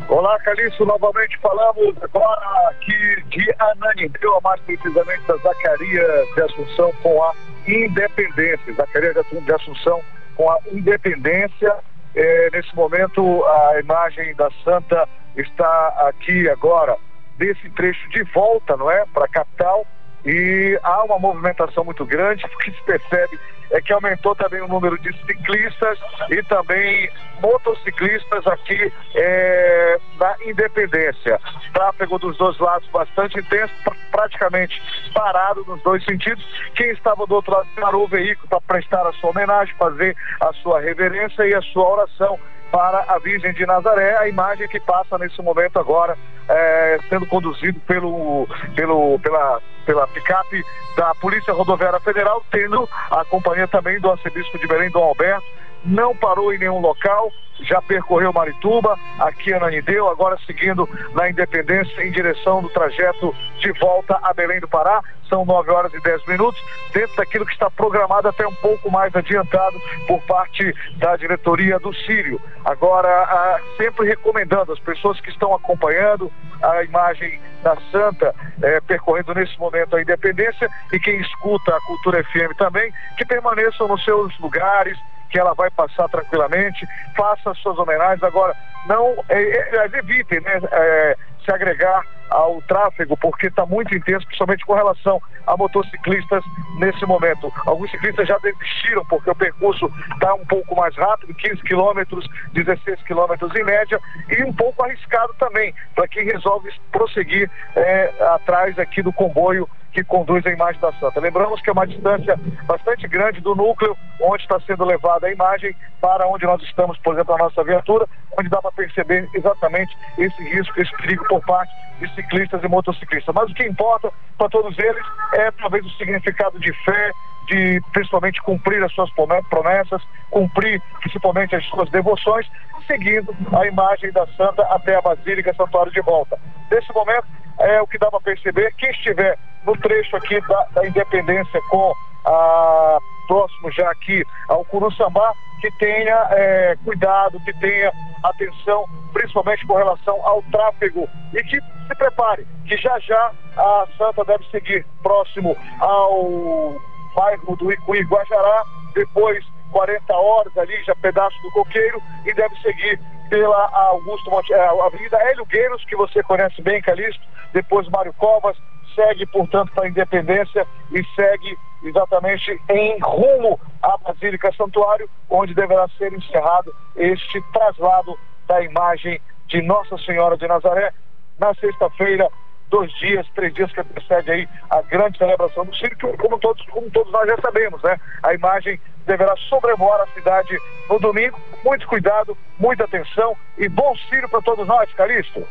Olá, Calixto, novamente falamos agora aqui de Ananindeu, mais precisamente da Zacarias de Assunção com a Independência. Zacarias de Assun- de Assunção com a Independência. Eh, nesse momento, a imagem da Santa está aqui agora, desse trecho de volta, não é? Para a capital. E há uma movimentação muito grande. O que se percebe é que aumentou também o número de ciclistas e também motociclistas aqui eh, na Independência. Tráfego dos dois lados bastante intenso, pr- praticamente parado nos dois sentidos. Quem estava do outro lado parou o veículo para prestar a sua homenagem, fazer a sua reverência e a sua oração para a Virgem de Nazaré, a imagem que passa nesse momento agora, eh, sendo conduzido pelo, pelo, pela, pela picape da Polícia Rodoviária Federal, tendo a companhia também do arcebispo de Belém, Dom Alberto, não parou em nenhum local, já percorreu Marituba, aqui Ananideu, agora seguindo na Independência em direção do trajeto de volta a Belém do Pará. São 9 horas e 10 minutos, dentro daquilo que está programado até um pouco mais adiantado por parte da diretoria do Sírio. Agora, ah, sempre recomendando as pessoas que estão acompanhando a imagem da Santa eh, percorrendo nesse momento a Independência e quem escuta a Cultura FM também, que permaneçam nos seus lugares, que ela vai passar tranquilamente, faça as suas homenagens. Agora, não é, é, evitem né, é, se agregar ao tráfego, porque está muito intenso, principalmente com relação a motociclistas nesse momento. Alguns ciclistas já desistiram, porque o percurso está um pouco mais rápido, 15 quilômetros, 16 quilômetros em média, e um pouco arriscado também, para quem resolve prosseguir é, atrás aqui do comboio que conduz a imagem da Santa. Lembramos que é uma distância bastante grande do núcleo onde está sendo levada a imagem para onde nós estamos, por exemplo, a nossa viatura, onde dá para perceber exatamente esse risco, esse perigo por parte de ciclistas e motociclistas. Mas o que importa para todos eles é talvez o significado de fé, de principalmente cumprir as suas promessas, cumprir principalmente as suas devoções, seguindo a imagem da Santa até a Basílica Santuário de Volta. Nesse momento, é o que dá para perceber, quem estiver no trecho aqui da, da Independência com a próximo já aqui ao Curuçambá, que tenha é, cuidado, que tenha atenção, principalmente com relação ao tráfego e que se prepare, que já já a Santa deve seguir próximo ao bairro do Icuí Guajará, depois 40 horas ali, já pedaço do Coqueiro, e deve seguir pela Augusto Monte, é, Avenida Hélio Gueiros, que você conhece bem, Calixto, depois Mário Covas, segue, portanto, para a Independência e segue exatamente em rumo à Basílica Santuário, onde deverá ser encerrado este traslado da imagem de Nossa Senhora de Nazaré na sexta-feira, dois dias, três dias que antecede aí a grande celebração do Círio, que como todos, como todos nós já sabemos, né? A imagem deverá sobrevoar a cidade no domingo. Muito cuidado, muita atenção e bom Círio para todos nós, Calixto.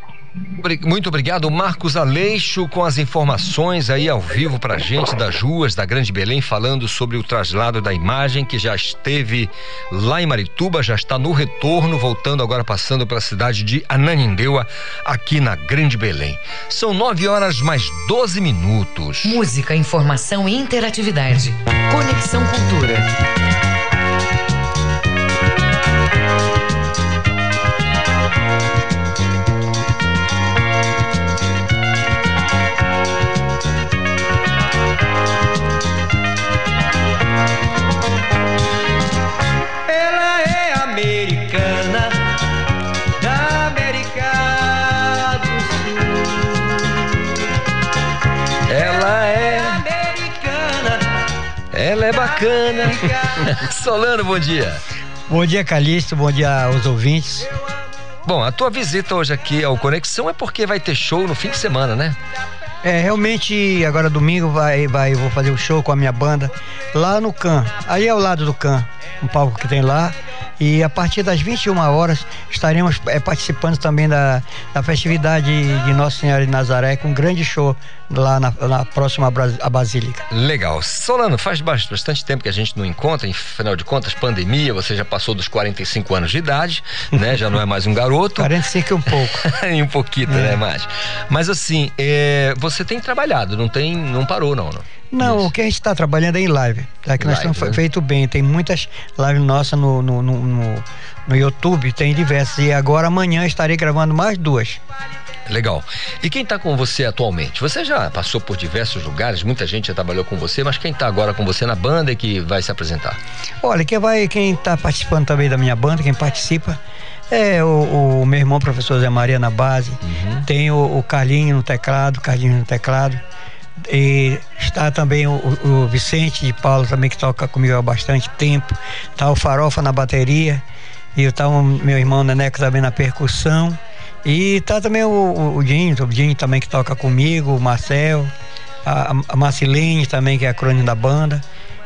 Muito obrigado, Marcos Aleixo, com as informações aí ao vivo pra gente das ruas da Grande Belém, falando sobre o traslado da imagem que já esteve lá em Marituba, já está no retorno, voltando agora passando pela cidade de Ananindeua, aqui na Grande Belém. São nove horas mais 12 minutos. Música, informação e interatividade. Conexão Cultura. Solano, bom dia. Bom dia, Calixto. Bom dia aos ouvintes. Bom, a tua visita hoje aqui ao Conexão é porque vai ter show no fim de semana, né? É, realmente agora domingo vai, vai, vou fazer um show com a minha banda lá no CAN. Aí ao lado do CAN, um palco que tem lá. E a partir das 21 horas estaremos é, participando também da, da festividade de Nossa Senhora de Nazaré com um grande show lá na, na próxima a Basílica. Legal. Solano, faz bastante tempo que a gente não encontra, em final de contas, pandemia, você já passou dos 45 anos de idade, né? Já não é mais um garoto. 45 e um pouco. e um pouquinho, né, é. né, mais. Mas assim, é, você tem trabalhado, não tem, não parou não, não. Não, Isso. o que a gente está trabalhando é em live. Tá? Que live, nós estamos né? feito bem. Tem muitas lives nossas no, no, no, no, YouTube, tem diversas. E agora amanhã estarei gravando mais duas. Legal. E quem está com você atualmente? Você já passou por diversos lugares, muita gente já trabalhou com você, mas quem está agora com você na banda e que vai se apresentar? Olha, quem vai, quem está participando também da minha banda, quem participa, é o, o meu irmão, professor Zé Maria na base. Uhum. Tem o, o Carlinho no teclado, Carlinho no teclado. E está também o, o, Vicente de Paulo também que toca comigo há bastante tempo. Está o Farofa na bateria. E está o meu irmão Neneco também na percussão. E tá também o, o, Dinho, o Dinho também que toca comigo, o Marcel, a, a Marcelene também, que é a crônica da banda.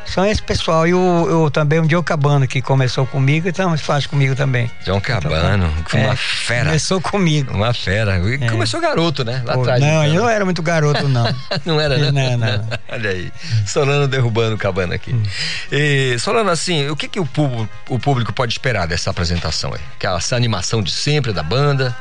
São esse pessoal. E o, o também o John Cabano, que começou comigo, então faz comigo também. John Cabano, então, uma é, fera. Começou comigo. Uma fera. É. começou garoto, né? Lá Pô, atrás. Não, então. eu não era muito garoto, não. não era, né? Não, não. Olha aí. Solano derrubando o Cabano aqui. Hum. E, Solano, assim, o que, que o, público, o público pode esperar dessa apresentação aí? Que essa animação de sempre da banda.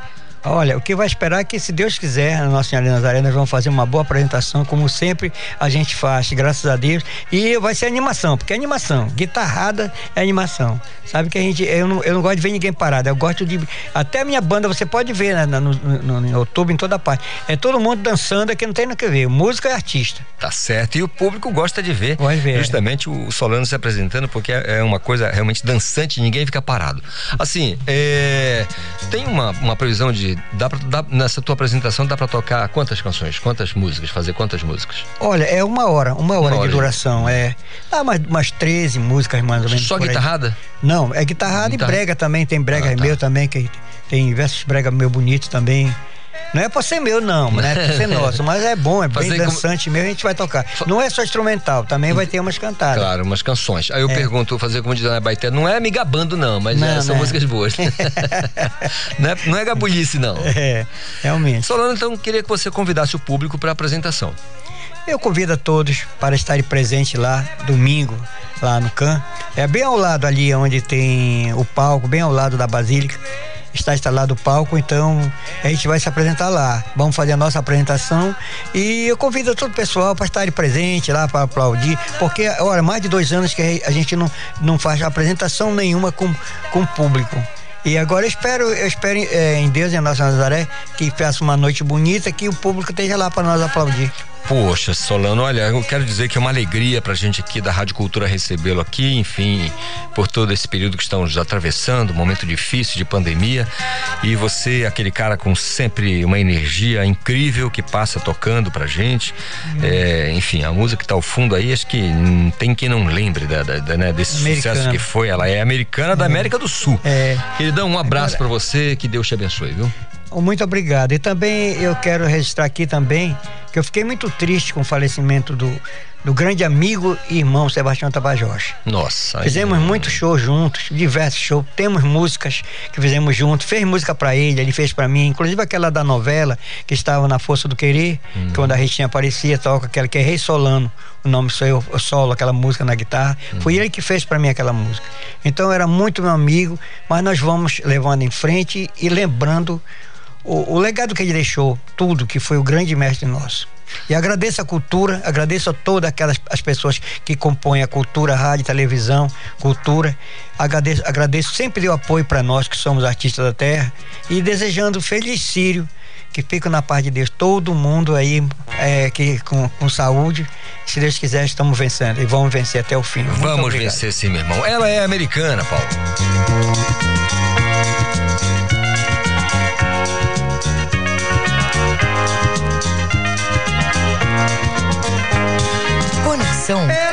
Olha, o que vai esperar é que, se Deus quiser, na Nossa Senhora de Nazaré, nós vamos fazer uma boa apresentação, como sempre a gente faz, graças a Deus. E vai ser animação, porque é animação. Guitarrada é animação. Sabe que a gente. Eu não, eu não gosto de ver ninguém parado. Eu gosto de. Até a minha banda, você pode ver né, no, no, no YouTube, em toda parte. É todo mundo dançando aqui, não tem nada que ver. Música é artista. Tá certo. E o público gosta de ver. Vai ver. Justamente o Solano se apresentando, porque é uma coisa realmente dançante, ninguém fica parado. Assim, é, tem uma, uma previsão de. Dá pra, dá, nessa tua apresentação, dá pra tocar quantas canções? Quantas músicas? Fazer quantas músicas? Olha, é uma hora, uma hora uma de duração. É. Ah, mais, umas 13 músicas mais ou menos. Só guitarrada? Não, é guitarrada Guitarra. e brega também. Tem brega ah, tá. meu também, que tem versos brega meu bonito também. Não é pra ser meu, não, não é pra ser nosso, mas é bom, é bem dançante como... mesmo, a gente vai tocar. Não é só instrumental, também vai ter umas cantadas. Claro, umas canções. Aí eu é. pergunto, fazer como diz a Baité, não é me gabando, não, mas não, é, são não músicas boas. não, é, não é gabulice, não. É, realmente. Solano, então, queria que você convidasse o público para a apresentação. Eu convido a todos para estarem presentes lá domingo, lá no CAN. É bem ao lado ali onde tem o palco, bem ao lado da Basílica está instalado o palco, então a gente vai se apresentar lá. Vamos fazer a nossa apresentação e eu convido todo o pessoal para estar presente lá para aplaudir, porque olha, mais de dois anos que a gente não, não faz apresentação nenhuma com, com o público. E agora eu espero, eu espero é, em Deus e em Nossa Nazaré que faça uma noite bonita, que o público esteja lá para nós aplaudir. Poxa, Solano, olha, eu quero dizer que é uma alegria pra gente aqui da Rádio Cultura recebê-lo aqui, enfim, por todo esse período que estamos atravessando, momento difícil de pandemia. E você, aquele cara com sempre uma energia incrível que passa tocando pra gente. Uhum. É, enfim, a música que tá ao fundo aí, acho que não tem quem não lembre da, da, da né, desse americana. sucesso que foi. Ela é americana uhum. da América do Sul. É. Queridão, um abraço para você, que Deus te abençoe, viu? Muito obrigado. E também eu quero registrar aqui também que eu fiquei muito triste com o falecimento do, do grande amigo e irmão Sebastião Tabajós. Nossa. Fizemos muitos shows juntos, diversos shows, temos músicas que fizemos juntos, fez música para ele, ele fez para mim, inclusive aquela da novela que estava na Força do Querer, hum. que quando a Ritinha aparecia, toca aquela que é Rei Solano, o nome sou eu, eu solo aquela música na guitarra, hum. foi ele que fez para mim aquela música. Então era muito meu amigo, mas nós vamos levando em frente e lembrando o, o legado que ele deixou, tudo, que foi o grande mestre nosso. E agradeço a cultura, agradeço a todas aquelas as pessoas que compõem a cultura, rádio, televisão, cultura. Agradeço, agradeço sempre o apoio para nós que somos artistas da terra e desejando feliz Sírio, que fique na paz de Deus. Todo mundo aí é, que, com, com saúde. Se Deus quiser, estamos vencendo e vamos vencer até o fim. Muito vamos obrigado. vencer sim, meu irmão. Ela é americana, Paulo. Conexão Ela é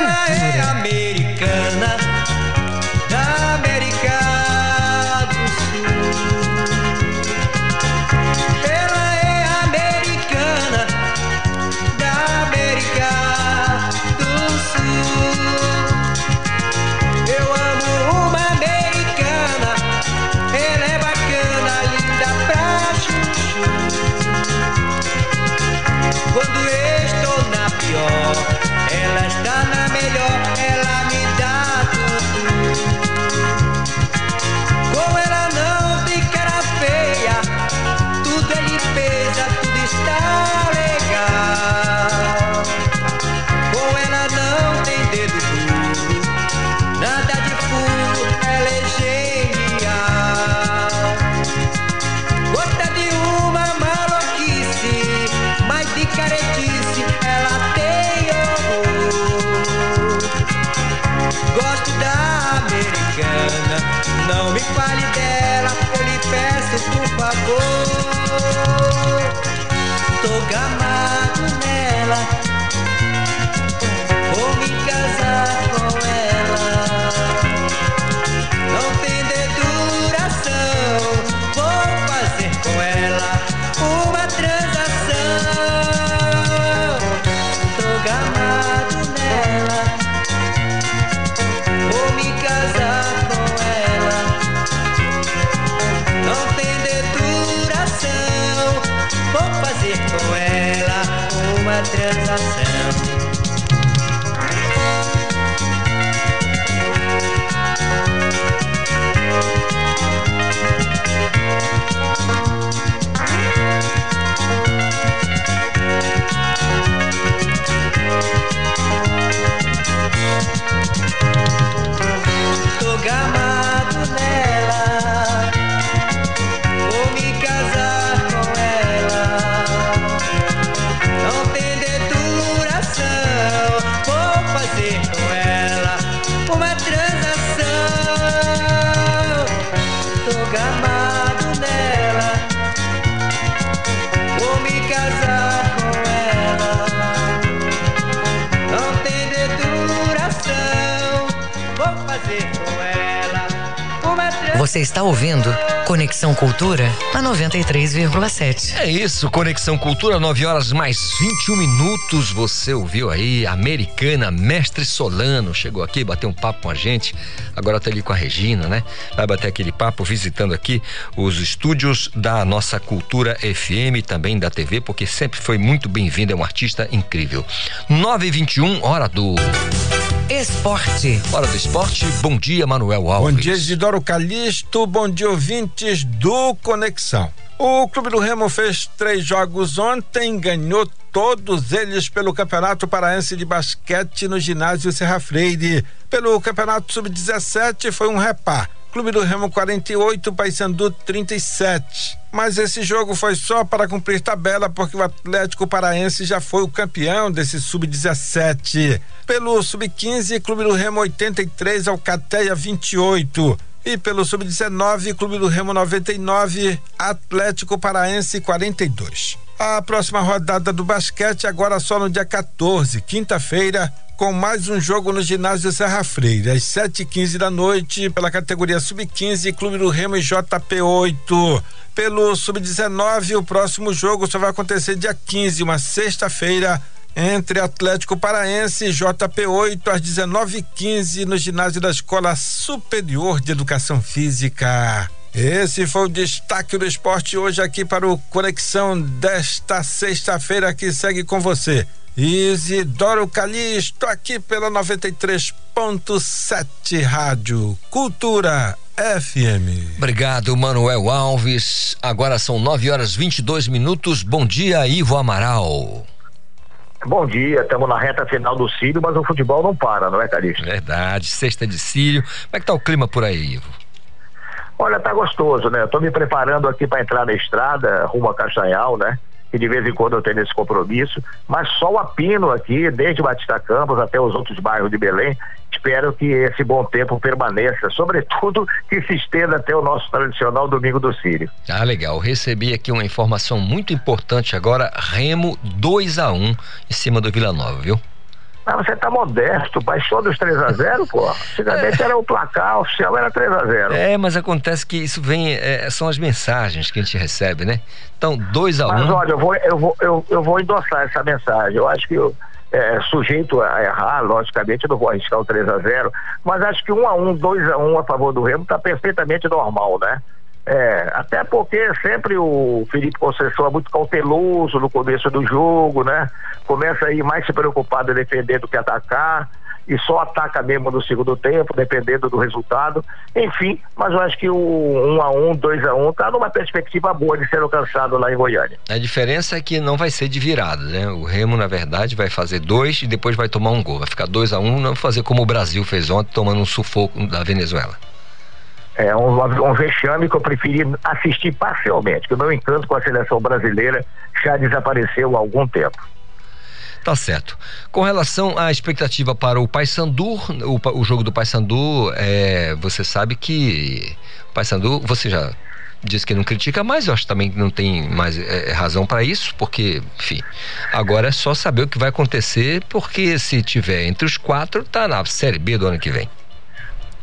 Você está ouvindo Conexão Cultura na 93,7. É isso, Conexão Cultura, 9 horas mais 21 minutos. Você ouviu aí, Americana, Mestre Solano, chegou aqui, bateu um papo com a gente. Agora tá ali com a Regina, né? Vai bater aquele papo visitando aqui os estúdios da nossa Cultura FM, também da TV, porque sempre foi muito bem-vindo, é um artista incrível. 9 e 21 hora do. Esporte. Hora do esporte. Bom dia, Manuel Alves. Bom dia, Isidoro Calixto. Bom dia, ouvintes do Conexão. O Clube do Remo fez três jogos ontem, ganhou todos eles pelo Campeonato Paraense de Basquete no ginásio Serra Freire. Pelo Campeonato Sub-17 foi um repá. Clube do Remo 48, Paysandu 37. Mas esse jogo foi só para cumprir tabela, porque o Atlético Paraense já foi o campeão desse sub-17. Pelo sub-15, Clube do Remo 83, Alcateia 28. E pelo sub-19, Clube do Remo 99, Atlético Paraense 42. A próxima rodada do basquete agora só no dia 14, quinta-feira, com mais um jogo no ginásio Serra Freire, às 7h15 da noite, pela categoria Sub-15, Clube do Remo e JP8. Pelo Sub-19, o próximo jogo só vai acontecer dia 15, uma sexta-feira, entre Atlético Paraense e JP8 às 19h15 no ginásio da Escola Superior de Educação Física. Esse foi o destaque do esporte hoje aqui para o Conexão desta sexta-feira que segue com você. Isidoro Calixto aqui pela 93.7 Rádio Cultura FM. Obrigado, Manuel Alves. Agora são 9 horas 22 minutos. Bom dia, Ivo Amaral. Bom dia, estamos na reta final do Círio, mas o futebol não para, não é, Calixto? Verdade, sexta de Círio. Como é que tá o clima por aí, Ivo? Olha, tá gostoso, né? Eu tô me preparando aqui para entrar na estrada, rumo a Castanhal, né? Que de vez em quando eu tenho esse compromisso, mas só o apino aqui, desde Batista Campos até os outros bairros de Belém, espero que esse bom tempo permaneça, sobretudo que se estenda até o nosso tradicional Domingo do Sírio. Ah, legal. Recebi aqui uma informação muito importante agora, Remo 2 a 1 um, em cima do Vila Nova, viu? Mas você tá modesto, baixou dos 3 a 0 pô. Antigamente é. era o placar oficial, era 3 a 0 É, mas acontece que isso vem, é, são as mensagens que a gente recebe, né? Então, 2 a 1 Mas um... olha, eu vou, eu, vou, eu, eu vou endossar essa mensagem. Eu acho que eu, é, sujeito a errar, logicamente, eu não vou arriscar o 3 a 0 mas acho que 1 a 1 2 a 1 a favor do Remo está perfeitamente normal, né? É, até porque sempre o Felipe Conceição é muito cauteloso no começo do jogo, né? Começa aí mais se preocupado em defender do que atacar e só ataca mesmo no segundo tempo, dependendo do resultado. Enfim, mas eu acho que o 1 a 1 2 a 1 tá numa perspectiva boa de ser alcançado lá em Goiânia. A diferença é que não vai ser de virada, né? O Remo, na verdade, vai fazer dois e depois vai tomar um gol. Vai ficar 2 a 1 não fazer como o Brasil fez ontem, tomando um sufoco da Venezuela. É um, um vexame que eu preferi assistir parcialmente, que o meu encanto com a seleção brasileira já desapareceu há algum tempo. Tá certo. Com relação à expectativa para o Paysandu, o, o jogo do Paysandu, é, você sabe que Paysandu, você já disse que não critica mais, eu acho que também não tem mais é, razão para isso, porque, enfim, agora é só saber o que vai acontecer, porque se tiver entre os quatro, tá na Série B do ano que vem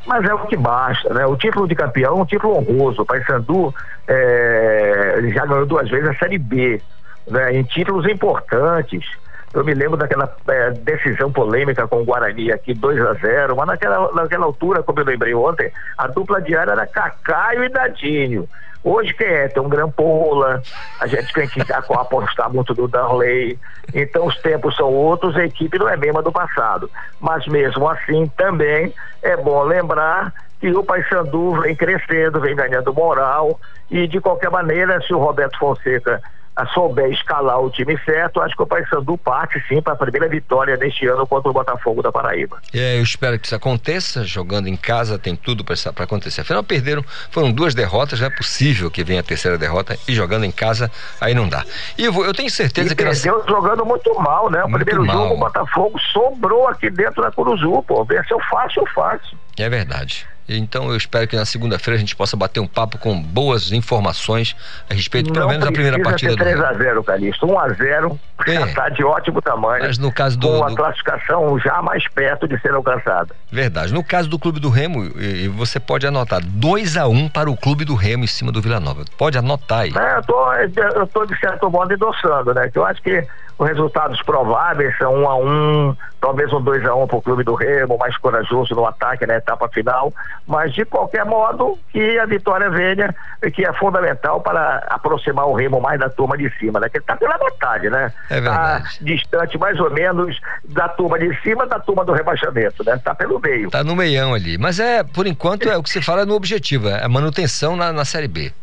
mas é o que basta, né? O título de campeão é um título honroso. O Paysandu é, já ganhou duas vezes a Série B, né? Em títulos importantes. Eu me lembro daquela é, decisão polêmica com o Guarani aqui, 2 a 0 mas naquela, naquela altura, como eu lembrei ontem, a dupla diária era Cacaio e Dadinho. Hoje quem é? Tem um Grampola, a gente tem que apostar muito do Darley. Então os tempos são outros, a equipe não é mesma do passado. Mas mesmo assim também é bom lembrar que o Paysandu vem crescendo, vem ganhando moral e de qualquer maneira, se o Roberto Fonseca souber escalar o time certo, acho que o Paysandu parte sim para a primeira vitória neste ano contra o Botafogo da Paraíba. É, eu espero que isso aconteça, jogando em casa tem tudo para acontecer. Afinal, perderam, foram duas derrotas, não é possível que venha a terceira derrota e jogando em casa, aí não dá. Ivo, eu tenho certeza e que... Perdeu nós... jogando muito mal, né? O muito primeiro mal. jogo o Botafogo sobrou aqui dentro da Curuzu, pô, venceu fácil, fácil. É verdade. Então eu espero que na segunda-feira a gente possa bater um papo com boas informações a respeito, pelo Não menos, da primeira partida ser do 3 Remo. a 0 Calixto. 1 a 0 É. já está de ótimo tamanho. Mas no caso do- Com a do- classificação já mais perto de ser alcançada. Verdade. No caso do Clube do Remo, e- e você pode anotar 2 a 1 para o Clube do Remo em cima do Vila Nova. Pode anotar aí. É, eu tô, eu tô de certo modo endossando, né? Que eu acho que os resultados prováveis são um a um, talvez um 2 a 1 para o clube do Remo, mais corajoso no ataque na etapa final, mas de qualquer modo que a vitória venha, e que é fundamental para aproximar o Remo mais da turma de cima, né? Que ele tá pela metade, né? É verdade. Tá distante mais ou menos da turma de cima da turma do rebaixamento, né? Tá pelo meio. Tá no meião ali. Mas é, por enquanto, é o que se fala no objetivo, é a manutenção na, na Série B.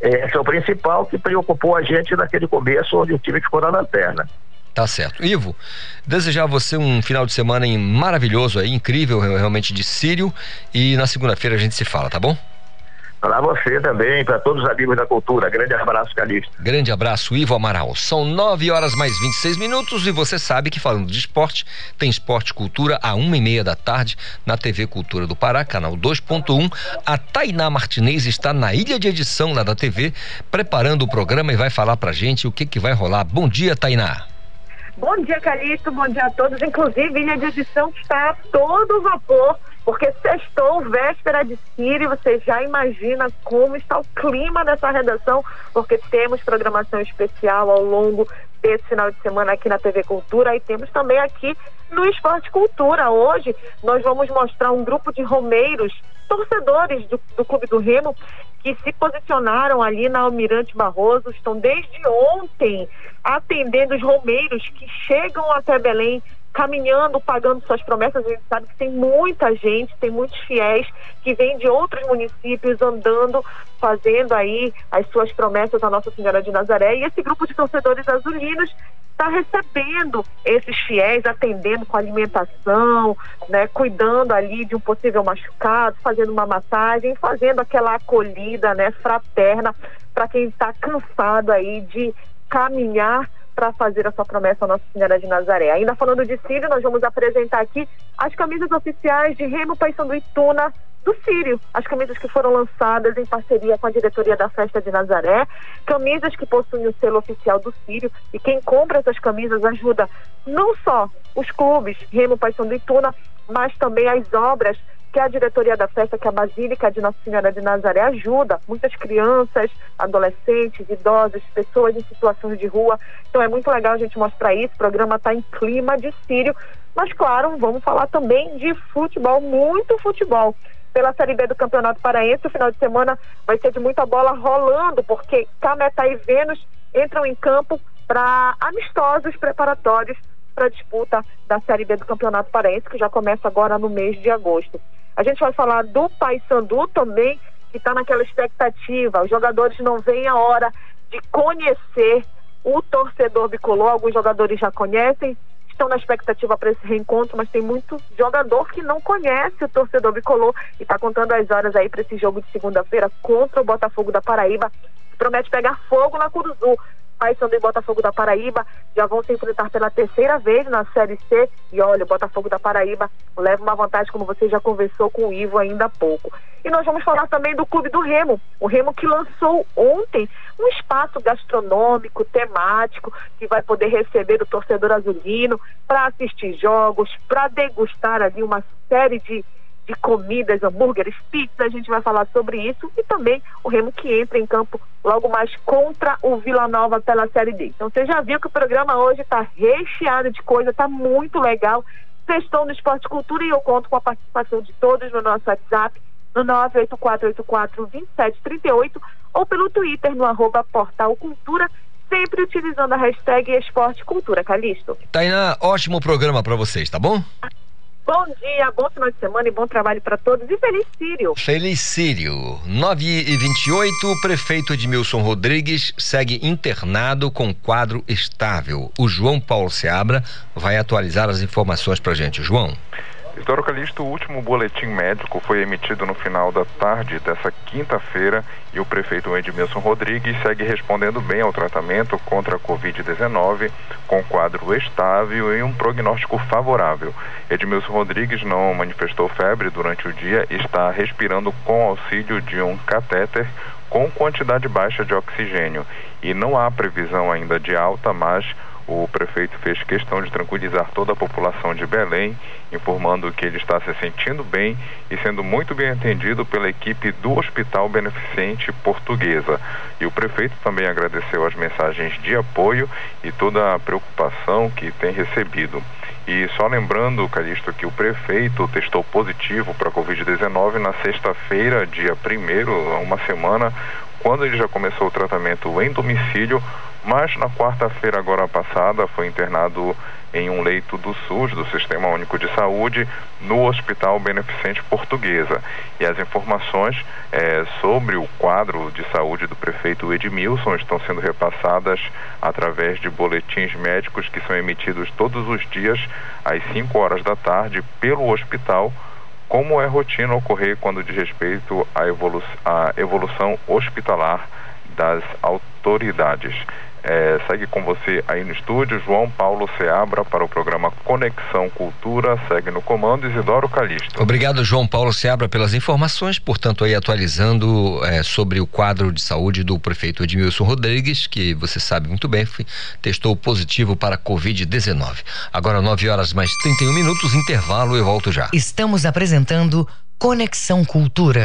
Esse é o principal que preocupou a gente naquele começo, onde o time ficou na lanterna. Tá certo. Ivo, desejar a você um final de semana em- maravilhoso aí, incrível, realmente de Sírio. E na segunda-feira a gente se fala, tá bom? Para você também, para todos os amigos da cultura. Grande abraço, Calixto. Grande abraço, Ivo Amaral. São 9 horas mais 26 minutos e você sabe que falando de esporte, tem esporte cultura a uma e meia da tarde na TV Cultura do Pará, canal 2.1. A Tainá Martinez está na ilha de edição lá da TV, preparando o programa e vai falar pra gente o que, que vai rolar. Bom dia, Tainá. Bom dia, Calixto. Bom dia a todos. Inclusive, Ilha de Edição está a todo vapor, porque sextou, véspera de Sírio. Você já imagina como está o clima dessa redação, porque temos programação especial ao longo desse final de semana aqui na TV Cultura e temos também aqui no Esporte Cultura. Hoje nós vamos mostrar um grupo de romeiros, torcedores do, do Clube do Remo, que se posicionaram ali na Almirante Barroso, estão desde ontem atendendo os romeiros que chegam até Belém, caminhando, pagando suas promessas. A gente sabe que tem muita gente, tem muitos fiéis que vêm de outros municípios andando, fazendo aí as suas promessas à Nossa Senhora de Nazaré. E esse grupo de torcedores azulinos está recebendo esses fiéis, atendendo com alimentação, né, cuidando ali de um possível machucado, fazendo uma massagem, fazendo aquela acolhida, né, fraterna para quem está cansado aí de caminhar para fazer a sua promessa à Nossa Senhora de Nazaré. Ainda falando de Sírio, nós vamos apresentar aqui as camisas oficiais de Remo Paysandu e Tuna do Sírio. As camisas que foram lançadas em parceria com a diretoria da Festa de Nazaré, camisas que possuem o selo oficial do Sírio e quem compra essas camisas ajuda não só os clubes Remo Paysandu e Tuna, mas também as obras que a diretoria da festa, que a Basílica de Nossa Senhora de Nazaré ajuda muitas crianças, adolescentes, idosos, pessoas em situações de rua. Então é muito legal a gente mostrar isso. O programa está em clima de sírio, mas claro, vamos falar também de futebol, muito futebol. Pela Série B do Campeonato Paraense, o final de semana vai ser de muita bola rolando, porque Cametá e Vênus entram em campo para amistosos preparatórios para a disputa da Série B do Campeonato Paraense, que já começa agora no mês de agosto. A gente vai falar do Paysandu também, que está naquela expectativa. Os jogadores não veem a hora de conhecer o torcedor bicolor. Alguns jogadores já conhecem, estão na expectativa para esse reencontro, mas tem muito jogador que não conhece o torcedor bicolor e está contando as horas aí para esse jogo de segunda-feira contra o Botafogo da Paraíba. Promete pegar fogo na Curuzu. Paysandu e Botafogo da Paraíba já vão se enfrentar pela terceira vez na Série C. E olha, o Botafogo da Paraíba leva uma vantagem, como você já conversou com o Ivo ainda há pouco. E nós vamos falar também do Clube do Remo. O Remo que lançou ontem um espaço gastronômico, temático, que vai poder receber o torcedor azulino para assistir jogos, para degustar ali uma série de de comidas, hambúrgueres, pizza, a gente vai falar sobre isso e também o Remo que entra em campo logo mais contra o Vila Nova pela Série D. Então você já viu que o programa hoje está recheado de coisa, está muito legal. Sextou no Esporte Cultura e eu conto com a participação de todos no nosso WhatsApp, no 984842738 ou pelo Twitter no arroba Portal Cultura, sempre utilizando a hashtag Esporte Cultura. Calixto. Tainá, ótimo programa para vocês, tá bom? Bom dia, bom final de semana e bom trabalho para todos e feliz Sírio. Feliz Sírio. 9 e 28 o prefeito Edmilson Rodrigues segue internado com quadro estável. O João Paulo Seabra vai atualizar as informações pra gente. João. Isidoro Calixto, o último boletim médico foi emitido no final da tarde dessa quinta-feira e o prefeito Edmilson Rodrigues segue respondendo bem ao tratamento contra a Covid-19, com quadro estável e um prognóstico favorável. Edmilson Rodrigues não manifestou febre durante o dia e está respirando com auxílio de um catéter com quantidade baixa de oxigênio e não há previsão ainda de alta, mas o prefeito fez questão de tranquilizar toda a população de Belém, informando que ele está se sentindo bem e sendo muito bem atendido pela equipe do Hospital Beneficente Portuguesa. E o prefeito também agradeceu as mensagens de apoio e toda a preocupação que tem recebido. E só lembrando, Calixto, que o prefeito testou positivo para a Covid-19 na sexta-feira, dia 1 há uma semana, quando ele já começou o tratamento em domicílio mas na quarta-feira agora passada foi internado em um leito do SUS, do Sistema Único de Saúde, no Hospital Beneficente Portuguesa. E as informações é, sobre o quadro de saúde do prefeito Edmilson estão sendo repassadas através de boletins médicos que são emitidos todos os dias às 5 horas da tarde pelo hospital como é rotina ocorrer quando diz respeito à, à evolução hospitalar das autoridades. É, segue com você aí no estúdio, João Paulo Seabra para o programa Conexão Cultura, segue no comando Isidoro Calixto. Obrigado, João Paulo Seabra, pelas informações, portanto, aí atualizando é, sobre o quadro de saúde do prefeito Edmilson Rodrigues, que você sabe muito bem, foi, testou positivo para Covid-19. Agora, 9 horas mais 31 minutos, intervalo, eu volto já. Estamos apresentando Conexão Cultura.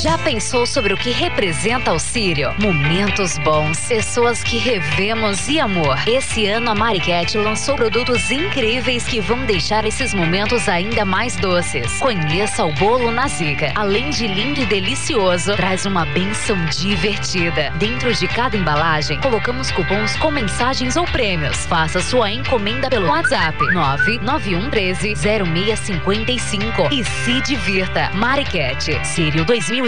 Já pensou sobre o que representa o Sírio? Momentos bons, pessoas que revemos e amor. Esse ano a Mariquete lançou produtos incríveis que vão deixar esses momentos ainda mais doces. Conheça o bolo na Zica. Além de lindo e delicioso, traz uma benção divertida. Dentro de cada embalagem, colocamos cupons com mensagens ou prêmios. Faça sua encomenda pelo WhatsApp 99113 0655 e se divirta. Mariquete, Sírio 2020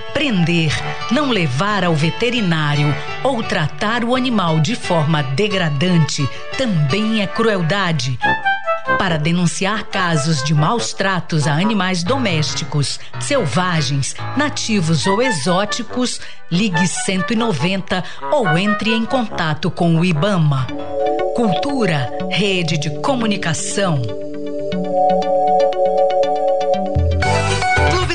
prender, não levar ao veterinário ou tratar o animal de forma degradante também é crueldade. Para denunciar casos de maus tratos a animais domésticos, selvagens, nativos ou exóticos, ligue 190 ou entre em contato com o IBAMA. Cultura, rede de comunicação.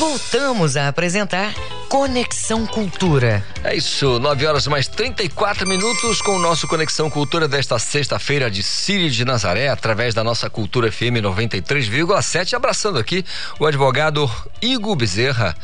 Voltamos a apresentar Conexão Cultura. É isso, 9 horas mais 34 minutos com o nosso Conexão Cultura desta sexta-feira de Sírio de Nazaré, através da nossa Cultura FM 93,7. Abraçando aqui o advogado Igor Bezerra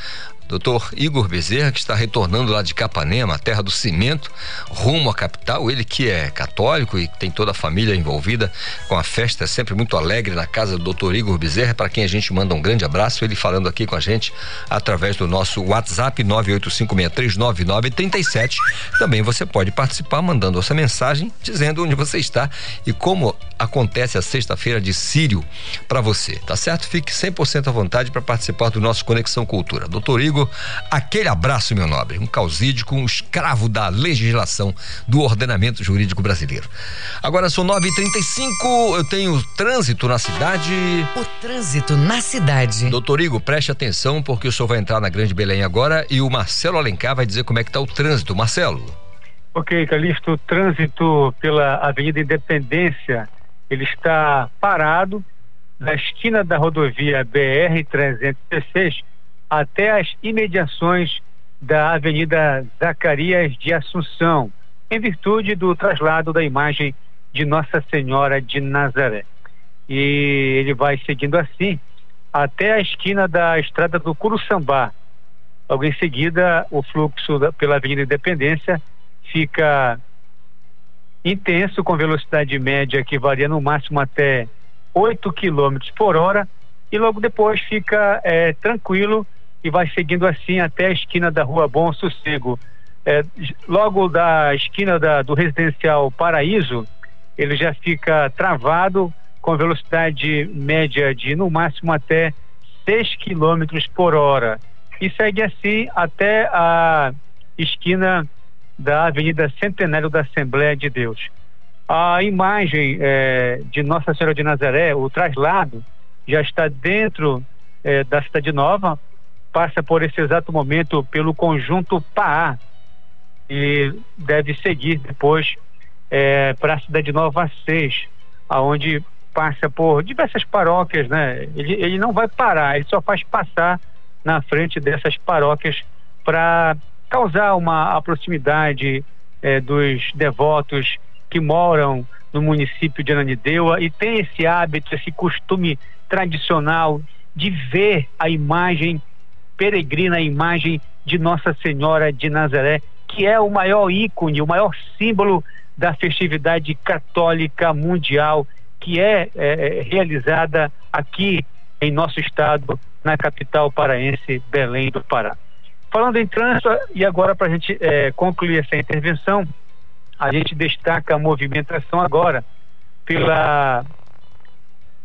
Doutor Igor Bezerra, que está retornando lá de Capanema, terra do cimento, rumo à capital. Ele que é católico e tem toda a família envolvida com a festa, é sempre muito alegre na casa do doutor Igor Bezerra, para quem a gente manda um grande abraço. Ele falando aqui com a gente através do nosso WhatsApp 985639937. Também você pode participar mandando essa mensagem dizendo onde você está e como acontece a sexta-feira de Sírio para você, tá certo? Fique 100% à vontade para participar do nosso Conexão Cultura. Doutor Igor aquele abraço, meu nobre. Um causídico, um escravo da legislação do ordenamento jurídico brasileiro. Agora são 9h35, eu tenho trânsito na cidade. O trânsito na cidade. Doutor Igor, preste atenção, porque o senhor vai entrar na Grande Belém agora e o Marcelo Alencar vai dizer como é que está o trânsito. Marcelo. Ok, Calixto, o trânsito pela Avenida Independência, ele está parado na esquina da rodovia BR-316 até as imediações da Avenida Zacarias de Assunção, em virtude do traslado da imagem de Nossa Senhora de Nazaré. E ele vai seguindo assim até a esquina da estrada do Curuçambá. Logo em seguida, o fluxo da, pela Avenida Independência fica intenso, com velocidade média que varia no máximo até 8 km por hora, e logo depois fica é, tranquilo e vai seguindo assim até a esquina da Rua Bom Sossego. É, logo da esquina da, do residencial Paraíso, ele já fica travado com velocidade média de no máximo até 6 km por hora. E segue assim até a esquina da Avenida Centenário da Assembleia de Deus. A imagem é, de Nossa Senhora de Nazaré, o traslado, já está dentro é, da Cidade Nova, passa por esse exato momento pelo conjunto PAA e deve seguir depois é, para a cidade Nova 6, aonde passa por diversas paróquias, né? Ele, ele não vai parar, ele só faz passar na frente dessas paróquias para causar uma proximidade é, dos devotos que moram no município de Ananindeua e tem esse hábito, esse costume tradicional de ver a imagem peregrina a imagem de Nossa Senhora de Nazaré, que é o maior ícone, o maior símbolo da festividade católica mundial, que é, é, é realizada aqui em nosso estado, na capital paraense, Belém do Pará. Falando em trânsito, e agora para a gente é, concluir essa intervenção, a gente destaca a movimentação agora pela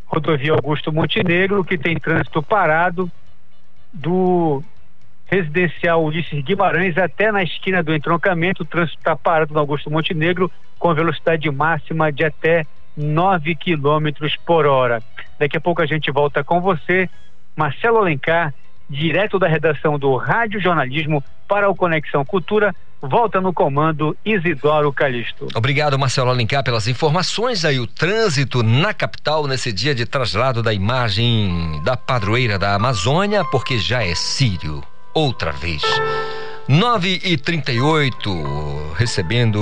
rodovia Augusto Montenegro, que tem trânsito parado do residencial Ulisses Guimarães até na esquina do entroncamento, o trânsito está parado no Augusto Montenegro com velocidade máxima de até 9 quilômetros por hora. Daqui a pouco a gente volta com você, Marcelo Alencar, direto da redação do Rádio Jornalismo para o Conexão Cultura. Volta no comando Isidoro Calixto. Obrigado, Marcelo Alencar, pelas informações. Aí o trânsito na capital nesse dia de traslado da imagem da padroeira da Amazônia, porque já é Sírio. Outra vez. 9 e 38 recebendo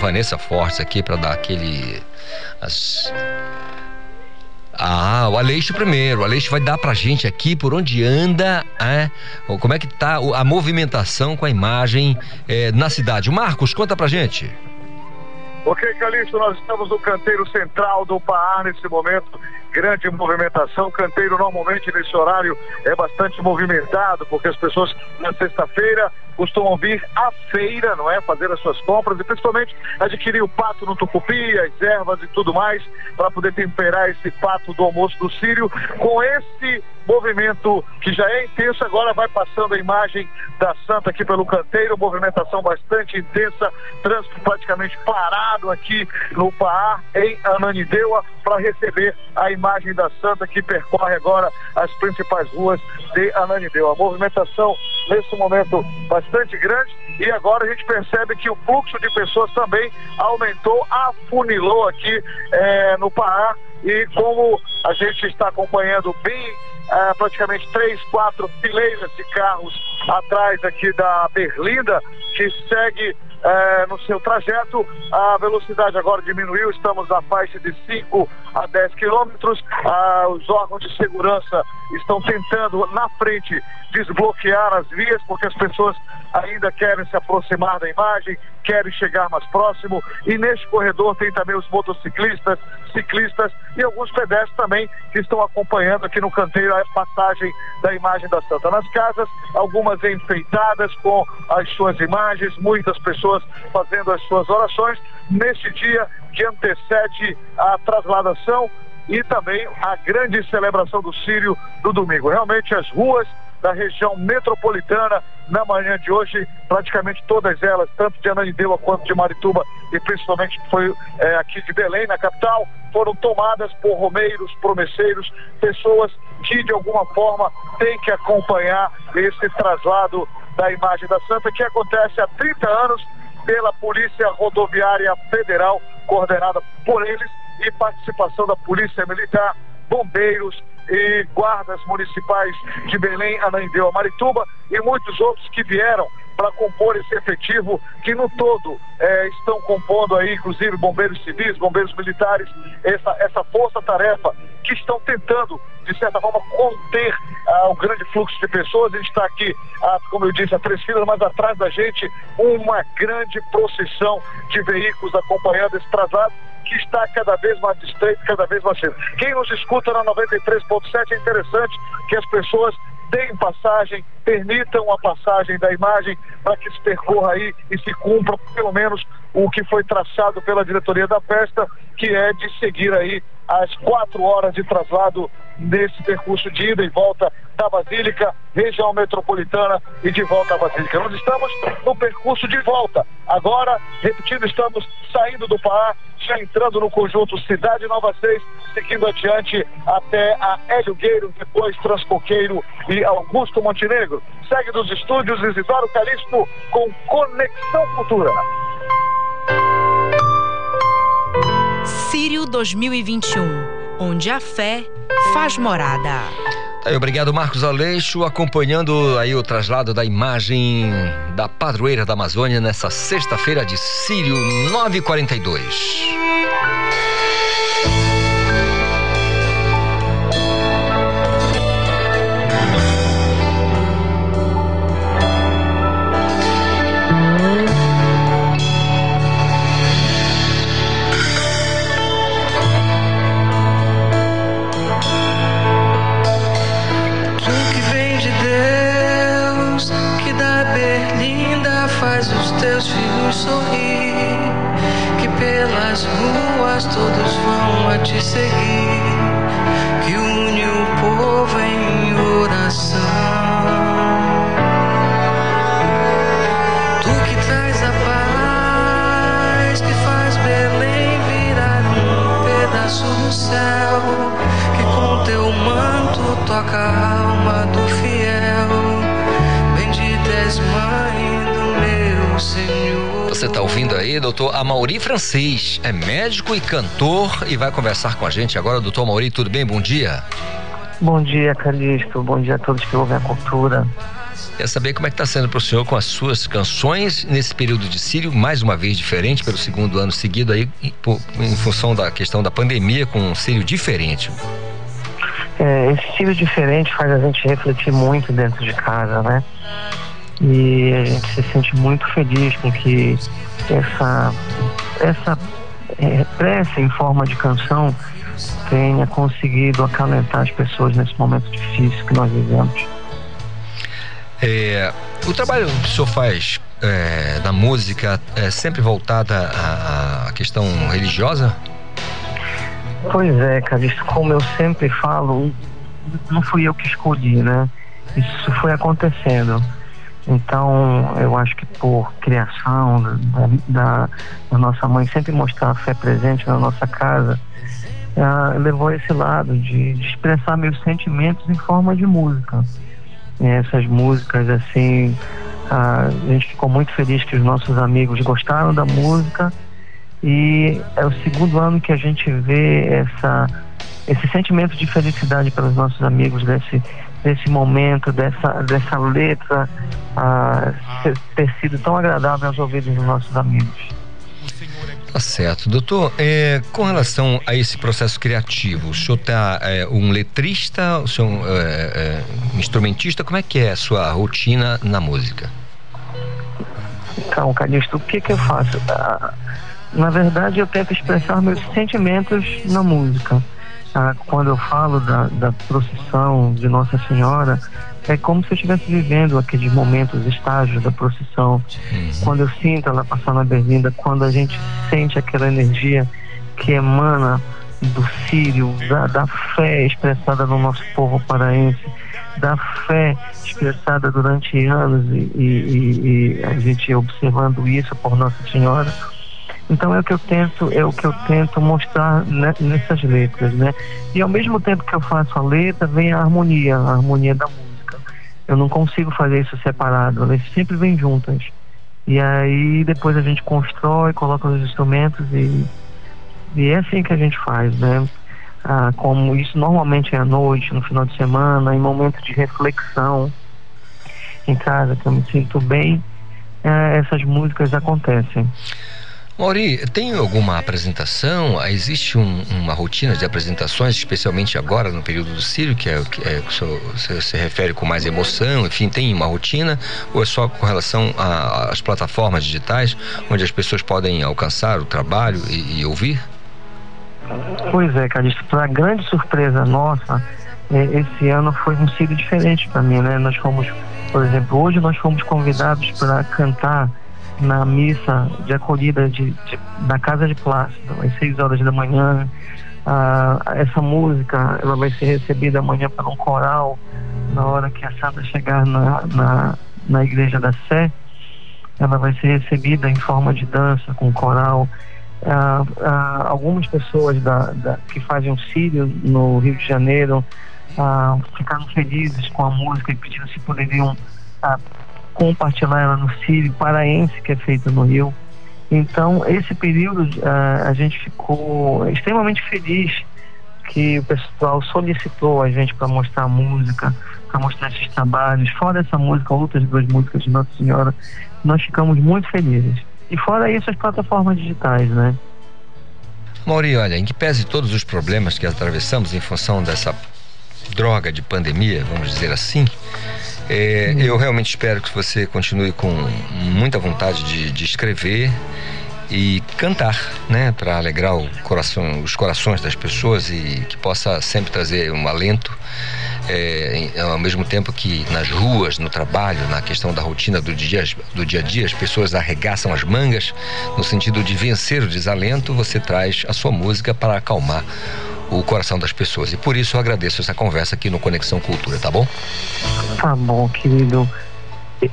Vanessa Fortes aqui para dar aquele. As, ah, o Aleixo primeiro. O Aleixo vai dar pra gente aqui por onde anda, é, como é que tá a movimentação com a imagem é, na cidade. O Marcos, conta pra gente. Ok, Calixto, nós estamos no canteiro central do Paar nesse momento. Grande movimentação. Canteiro normalmente nesse horário é bastante movimentado, porque as pessoas na sexta-feira costumam vir à feira, não é? Fazer as suas compras e principalmente adquirir o pato no tucupi, as ervas e tudo mais, para poder temperar esse pato do almoço do Sírio. Com esse movimento que já é intenso, agora vai passando a imagem da Santa aqui pelo canteiro, movimentação bastante intensa, trânsito praticamente parado aqui no Paar, em Ananindeua, para receber a imagem da Santa que percorre agora as principais ruas de Ananindeua. A movimentação nesse momento bastante grande. E agora a gente percebe que o fluxo de pessoas também aumentou, afunilou aqui é, no Pará. E como a gente está acompanhando bem é, praticamente três, quatro fileiras de carros atrás aqui da Berlinda, que segue eh, no seu trajeto. A velocidade agora diminuiu, estamos na faixa de 5 a 10 quilômetros. Ah, os órgãos de segurança estão tentando, na frente, desbloquear as vias, porque as pessoas ainda querem se aproximar da imagem, querem chegar mais próximo. E neste corredor tem também os motociclistas, ciclistas e alguns pedestres também que estão acompanhando aqui no canteiro a passagem da imagem da Santa. Nas casas, algumas enfeitadas com as suas imagens, muitas pessoas fazendo as suas orações neste dia que antecede a trasladação e também a grande celebração do Sírio do domingo. Realmente as ruas da região metropolitana na manhã de hoje, praticamente todas elas, tanto de Ananindeua quanto de Marituba e principalmente foi é, aqui de Belém, na capital, foram tomadas por romeiros, promesseiros, pessoas que de alguma forma têm que acompanhar esse traslado da imagem da Santa que acontece há 30 anos pela Polícia Rodoviária Federal, coordenada por eles, e participação da Polícia Militar, bombeiros e guardas municipais de Belém, Ananindeua, Marituba e muitos outros que vieram para compor esse efetivo que no todo é, estão compondo aí, inclusive bombeiros civis, bombeiros militares, essa, essa força-tarefa que estão tentando, de certa forma, conter ah, o grande fluxo de pessoas. A gente está aqui, ah, como eu disse, a três filas, mas atrás da gente uma grande procissão de veículos acompanhando esse traslado que está cada vez mais distante, cada vez mais cedo. Quem nos escuta na 93.7 é interessante que as pessoas deem passagem, permitam a passagem da imagem para que se percorra aí e se cumpra pelo menos o que foi traçado pela diretoria da festa, que é de seguir aí as quatro horas de traslado nesse percurso de ida e volta da Basílica, região metropolitana e de volta à Basílica. Nós estamos no percurso de volta. Agora, repetindo, estamos saindo do Pará, já entrando no conjunto Cidade Nova 6, seguindo adiante até a Hélio Gueiro, depois Transcoqueiro e Augusto Montenegro. Segue dos estúdios Isidoro Calixto com Conexão Cultura. Sírio 2021, onde a fé faz morada. Aí, obrigado, Marcos Aleixo, acompanhando aí o traslado da imagem da padroeira da Amazônia nessa sexta-feira de Sírio 942. Sorrir, que pelas ruas todos vão a te seguir, que une o povo em oração. Tu que traz a paz, que faz Belém virar um pedaço do céu, que com teu manto toca a alma do Você está ouvindo aí, doutor Amauri Francês, é médico e cantor e vai conversar com a gente agora, doutor Amauri, tudo bem? Bom dia. Bom dia, Calixto. Bom dia a todos que ouvem a cultura. Quer saber como é que está sendo para o senhor com as suas canções nesse período de Sírio, mais uma vez diferente, pelo segundo ano seguido aí, em- função da questão da pandemia, com um Sírio diferente. É, esse estilo diferente faz a gente refletir muito dentro de casa, né? E a gente se sente muito feliz com que essa, essa é, prece em forma de canção tenha conseguido acalentar as pessoas nesse momento difícil que nós vivemos. É, o trabalho que o senhor faz é, na música é sempre voltada à, à questão religiosa? Pois é, Calixto, como eu sempre falo, não fui eu que escolhi, né? Isso foi acontecendo. Então, eu acho que por criação da, da, da nossa mãe sempre mostrar a fé presente na nossa casa, ah, levou esse lado de, de expressar meus sentimentos em forma de música. E essas músicas, assim, ah, a gente ficou muito feliz que os nossos amigos gostaram da música e é o segundo ano que a gente vê essa, esse sentimento de felicidade pelos nossos amigos desse desse momento, dessa, dessa letra ah, ter sido tão agradável aos ouvidos dos nossos amigos. Tá certo. Doutor, é, com relação a esse processo criativo, o senhor tá é, um letrista, o senhor é, é instrumentista, como é que é a sua rotina na música? Então, Calixto, o que que eu faço? Ah, na verdade, eu tento expressar meus sentimentos na música. Ah, quando eu falo da, da procissão de Nossa Senhora, é como se eu estivesse vivendo aqueles momentos, estágios da procissão. Uhum. Quando eu sinto ela passar na berlinda, quando a gente sente aquela energia que emana do Sírio, da, da fé expressada no nosso povo paraense, da fé expressada durante anos e, e, e, a gente observando isso por Nossa Senhora. Então é o que eu tento, é o que eu tento mostrar nessas letras, né? E ao mesmo tempo que eu faço a letra, vem a harmonia, a harmonia da música. Eu não consigo fazer isso separado, elas sempre vêm juntas. E aí depois a gente constrói, coloca os instrumentos e, e é assim que a gente faz, né? Ah, como isso normalmente é à noite, no final de semana, em momentos de reflexão em casa, que eu me sinto bem, eh, essas músicas acontecem. Mauri, tem alguma apresentação? Existe um, uma rotina de apresentações, especialmente agora no período do Círio, que é o que é, você se refere com mais emoção, enfim, tem uma rotina? Ou é só com relação às plataformas digitais, onde as pessoas podem alcançar o trabalho e, e ouvir? Pois é, Calixto, para grande surpresa nossa, é, esse ano foi um Círio diferente para mim, né? Nós fomos, por exemplo, hoje nós fomos convidados para cantar na missa de acolhida de, de, da Casa de Plástico, às 6 horas da manhã. Ah, essa música ela vai ser recebida amanhã para um coral na hora que a Santa chegar na, na, na Igreja da Sé. Ela vai ser recebida em forma de dança com coral. Ah, ah, algumas pessoas da, da, que fazem o Sírio no Rio de Janeiro ah, ficaram felizes com a música e pediram se poderiam ah, compartilhar ela no Sírio Paraense, que é feita no Rio. Então, esse período uh, a gente ficou extremamente feliz que o pessoal solicitou a gente para mostrar a música, para mostrar esses trabalhos. Fora essa música, outras duas músicas de Nossa Senhora, nós ficamos muito felizes. E fora isso, as plataformas digitais, né? Mauri, olha, em que pese todos os problemas que atravessamos em função dessa droga de pandemia, vamos dizer assim, é, eu realmente espero que você continue com muita vontade de, de escrever e cantar, né, para alegrar coração, os corações das pessoas e que possa sempre trazer um alento. É, ao mesmo tempo que nas ruas, no trabalho, na questão da rotina do dia, do dia a dia, as pessoas arregaçam as mangas no sentido de vencer o desalento, você traz a sua música para acalmar o coração das pessoas. E por isso eu agradeço essa conversa aqui no Conexão Cultura, tá bom? Tá bom, querido.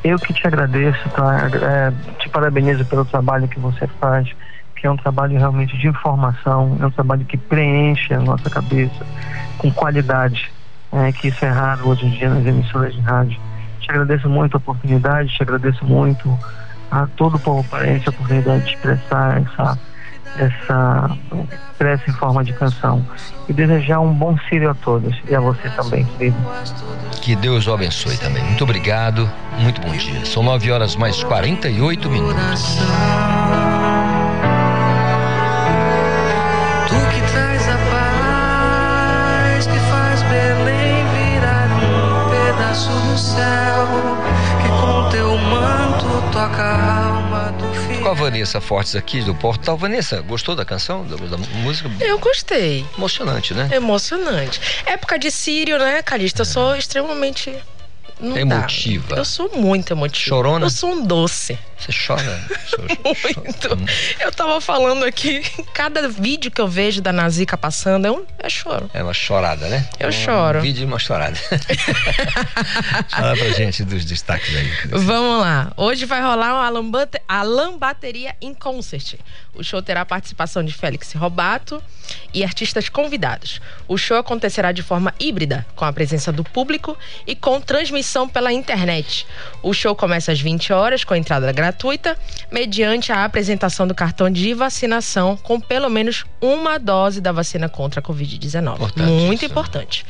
Eu que te agradeço, tá? É, te parabenizo pelo trabalho que você faz, que é um trabalho realmente de informação, é um trabalho que preenche a nossa cabeça com qualidade, é, que isso é raro hoje em dia nas emissoras de rádio. Te agradeço muito a oportunidade, te agradeço muito a todo o povo parente a oportunidade de expressar essa essa prece em forma de canção e desejar um bom Sírio a todos e a você também, querido. Que Deus o abençoe também. Muito obrigado, muito bom dia. São nove horas mais 48 minutos. Tu que traz a paz, que faz Belém virar um pedaço do céu, que com teu manto toca a Vanessa Fortes aqui do Portal. Vanessa, gostou da canção, da, da música? Eu gostei. Emocionante, né? Emocionante. Época de Sírio, né, Calista? Eu sou extremamente não emotiva. Dá. Eu sou muito emotiva. Chorona? Eu sou um doce. Você chora? muito. Eu tava falando aqui, cada vídeo que eu vejo da Nazica passando é um é choro. É uma chorada, né? Eu um choro. vídeo e uma chorada. Fala pra gente dos destaques aí. Vamos lá. Hoje vai rolar uma Alan Bateria em Concert. O show terá a participação de Félix Robato e artistas convidados. O show acontecerá de forma híbrida, com a presença do público e com transmissão pela internet. O show começa às 20 horas, com entrada gratuita, mediante a apresentação do cartão de vacinação com pelo menos uma dose da vacina contra a Covid-19. Muito importante.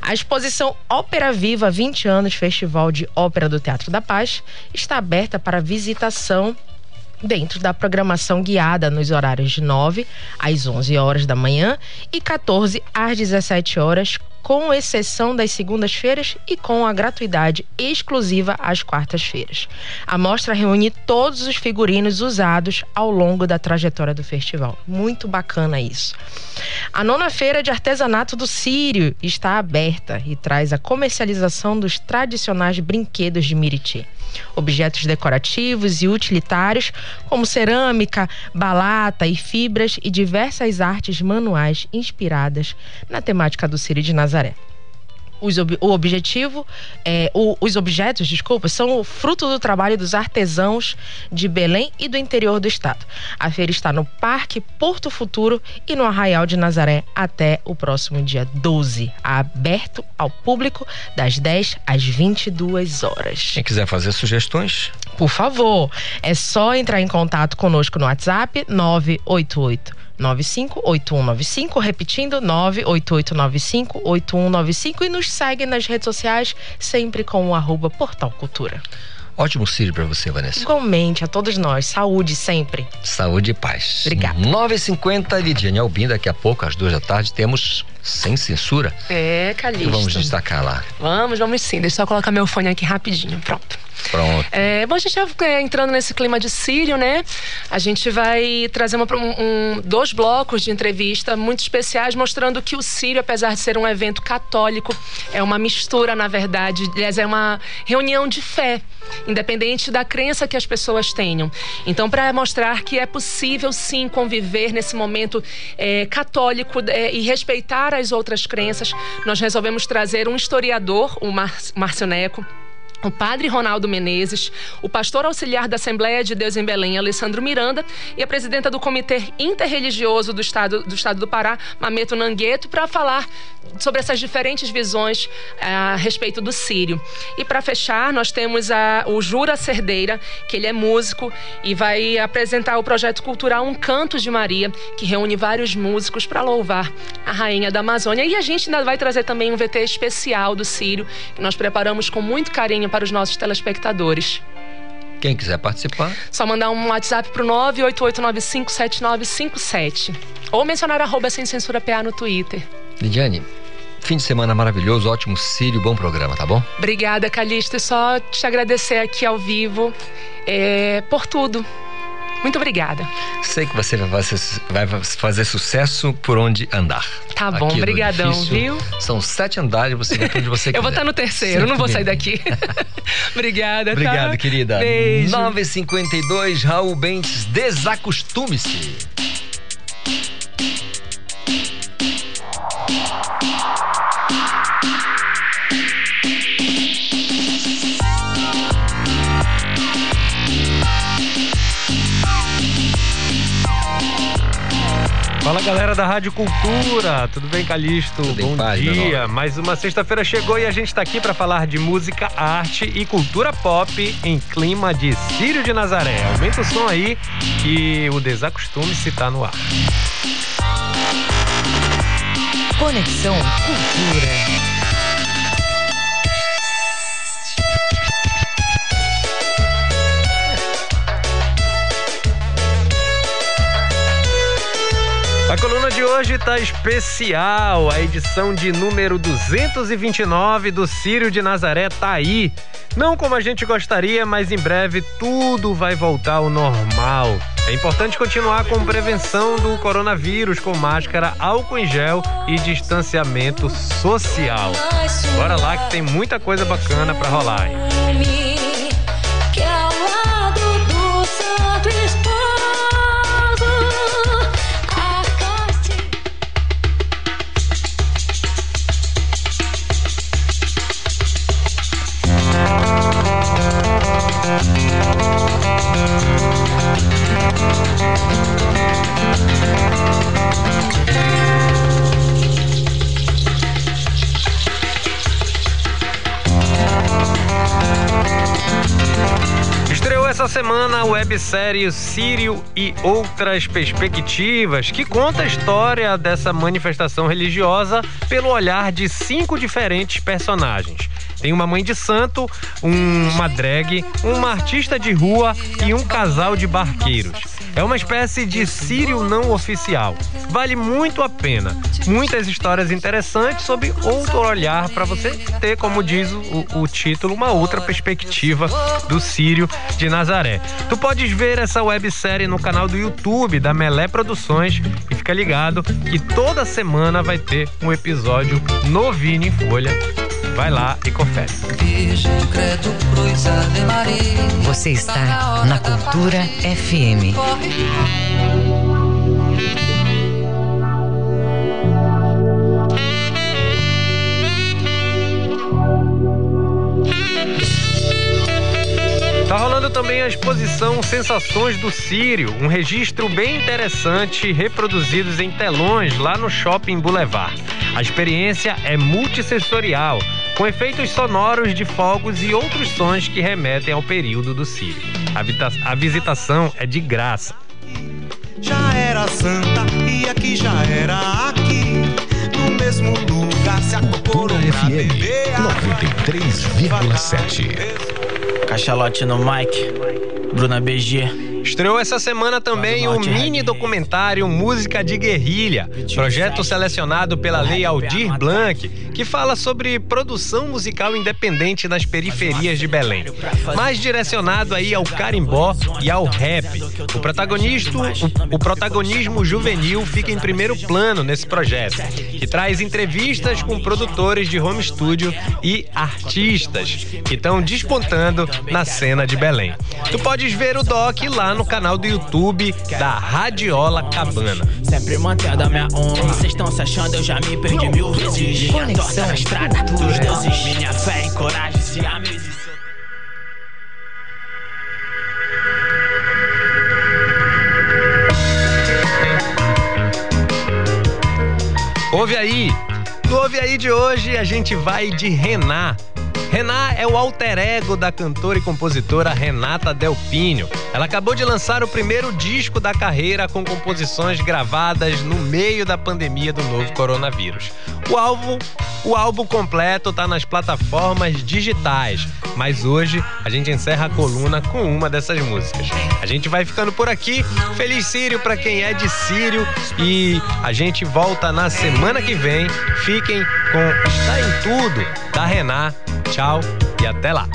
A exposição Ópera Viva 20 anos Festival de Ópera do Teatro da Paz está aberta para visitação dentro da programação guiada nos horários de 9 às 11 horas da manhã e 14 às 17 horas, com exceção das segundas-feiras e com a gratuidade exclusiva às quartas-feiras. A mostra reúne todos os figurinos usados ao longo da trajetória do festival. Muito bacana isso. A nona feira de artesanato do Sírio está aberta e traz a comercialização dos tradicionais brinquedos de Miriti objetos decorativos e utilitários, como cerâmica, balata e fibras e diversas artes manuais inspiradas na temática do Círio de Nazaré os, o objetivo, é, o, os objetos, desculpa, são o fruto do trabalho dos artesãos de Belém e do interior do estado. A feira está no Parque Porto Futuro e no Arraial de Nazaré até o próximo dia 12, aberto ao público das 10 às 22 horas. Quem quiser fazer sugestões, por favor, é só entrar em contato conosco no WhatsApp 988 958195, repetindo 988958195 e nos segue nas redes sociais sempre com o arroba Portal Cultura. Ótimo Círio para você, Vanessa. Igualmente, a todos nós. Saúde sempre. Saúde e paz. Obrigada. 9h50, Lidiane Albim. Daqui a pouco, às duas da tarde, temos Sem Censura. É, Calixto. Vamos destacar lá. Vamos, vamos sim. Deixa eu só colocar meu fone aqui rapidinho. Pronto. Pronto. É, bom, a gente já é, entrando nesse clima de Sírio, né? A gente vai trazer uma, um, dois blocos de entrevista muito especiais, mostrando que o Sírio, apesar de ser um evento católico, é uma mistura, na verdade. Aliás, é uma reunião de fé, independente da crença que as pessoas tenham. Então, para mostrar que é possível, sim, conviver nesse momento é, católico é, e respeitar as outras crenças, nós resolvemos trazer um historiador, o Mar Márcio Neco o padre Ronaldo Menezes, o pastor auxiliar da Assembleia de Deus em Belém, Alessandro Miranda, e a presidenta do Comitê Interreligioso do Estado do, estado do Pará, Mameto Nangueto, para falar sobre essas diferentes visões eh, a respeito do Sírio. E para fechar, nós temos a, o Jura Cerdeira, que ele é músico e vai apresentar o projeto cultural Um Canto de Maria, que reúne vários músicos para louvar a rainha da Amazônia. E a gente ainda vai trazer também um VT especial do Sírio, que nós preparamos com muito carinho para os nossos telespectadores. Quem quiser participar. Só mandar um WhatsApp pro 988957957. Ou mencionar arroba sem censura PA no Twitter. Lidiane, fim de semana maravilhoso, ótimo Sírio, bom programa, tá bom? Obrigada, Calixto. E só te agradecer aqui ao vivo é, por tudo. Muito obrigada. Sei que você vai fazer, vai fazer sucesso por onde andar. Tá bom, brigadão, viu? São sete andares, você vai onde você quiser. Eu vou estar no terceiro, Sempre não vou sair daqui. Obrigada, Obrigado, tá? querida. Beijo. 952, Raul Bentes, desacostume-se. Fala galera da Rádio Cultura, tudo bem, Calixto? Tudo Bom paz, dia. Mais uma sexta-feira chegou e a gente está aqui para falar de música, arte e cultura pop em clima de Círio de Nazaré. Aumenta o som aí que o desacostume se tá no ar. Conexão Cultura. A coluna de hoje tá especial. A edição de número 229 do Círio de Nazaré tá aí. Não como a gente gostaria, mas em breve tudo vai voltar ao normal. É importante continuar com prevenção do coronavírus, com máscara, álcool em gel e distanciamento social. Bora lá que tem muita coisa bacana para rolar. Hein? essa semana a websérie Sírio e Outras Perspectivas, que conta a história dessa manifestação religiosa pelo olhar de cinco diferentes personagens. Tem uma mãe de santo, uma drag, uma artista de rua e um casal de barqueiros. É uma espécie de sírio não oficial. Vale muito a pena. Muitas histórias interessantes sob outro olhar para você ter, como diz o, o, título, uma outra perspectiva do sírio de Nazaré. Tu podes ver essa websérie no canal do YouTube da Melé Produções e fica ligado que toda semana vai ter um episódio novinho em folha Vai lá e confere. Você está na Cultura FM. Tá rolando também a exposição Sensações do Sírio, um registro bem interessante reproduzidos em telões lá no Shopping Boulevard. A experiência é multissensorial com efeitos sonoros de fogos e outros sons que remetem ao período do Sírio. A, a visitação é de graça. Já era santa e aqui já era aqui. No mesmo lugar se acoplou FM 93,7. Cachalote no Mike, Bruna BG. Estreou essa semana também o mini documentário Música de Guerrilha, projeto selecionado pela Lei Aldir Blanc, que fala sobre produção musical independente nas periferias de Belém, mais direcionado aí ao carimbó e ao rap. O protagonista, o, o protagonismo juvenil fica em primeiro plano nesse projeto, que traz entrevistas com produtores de home studio e artistas que estão despontando na cena de Belém. Tu podes ver o doc lá no canal do YouTube da Radiola Cabana. Sempre mantendo a minha honra. Vocês estão se achando, eu já me perdi mil vezes. Torta na estrada dos deuses. Minha fé e coragem se a Ouve aí! No Ouve aí de hoje a gente vai de Renan Rená é o alter ego da cantora e compositora Renata Delpinho. Ela acabou de lançar o primeiro disco da carreira com composições gravadas no meio da pandemia do novo coronavírus. O álbum, o álbum completo está nas plataformas digitais, mas hoje a gente encerra a coluna com uma dessas músicas. A gente vai ficando por aqui. Feliz Sírio para quem é de Sírio e a gente volta na semana que vem. Fiquem com Está em Tudo da Rená. Tchau e até lá.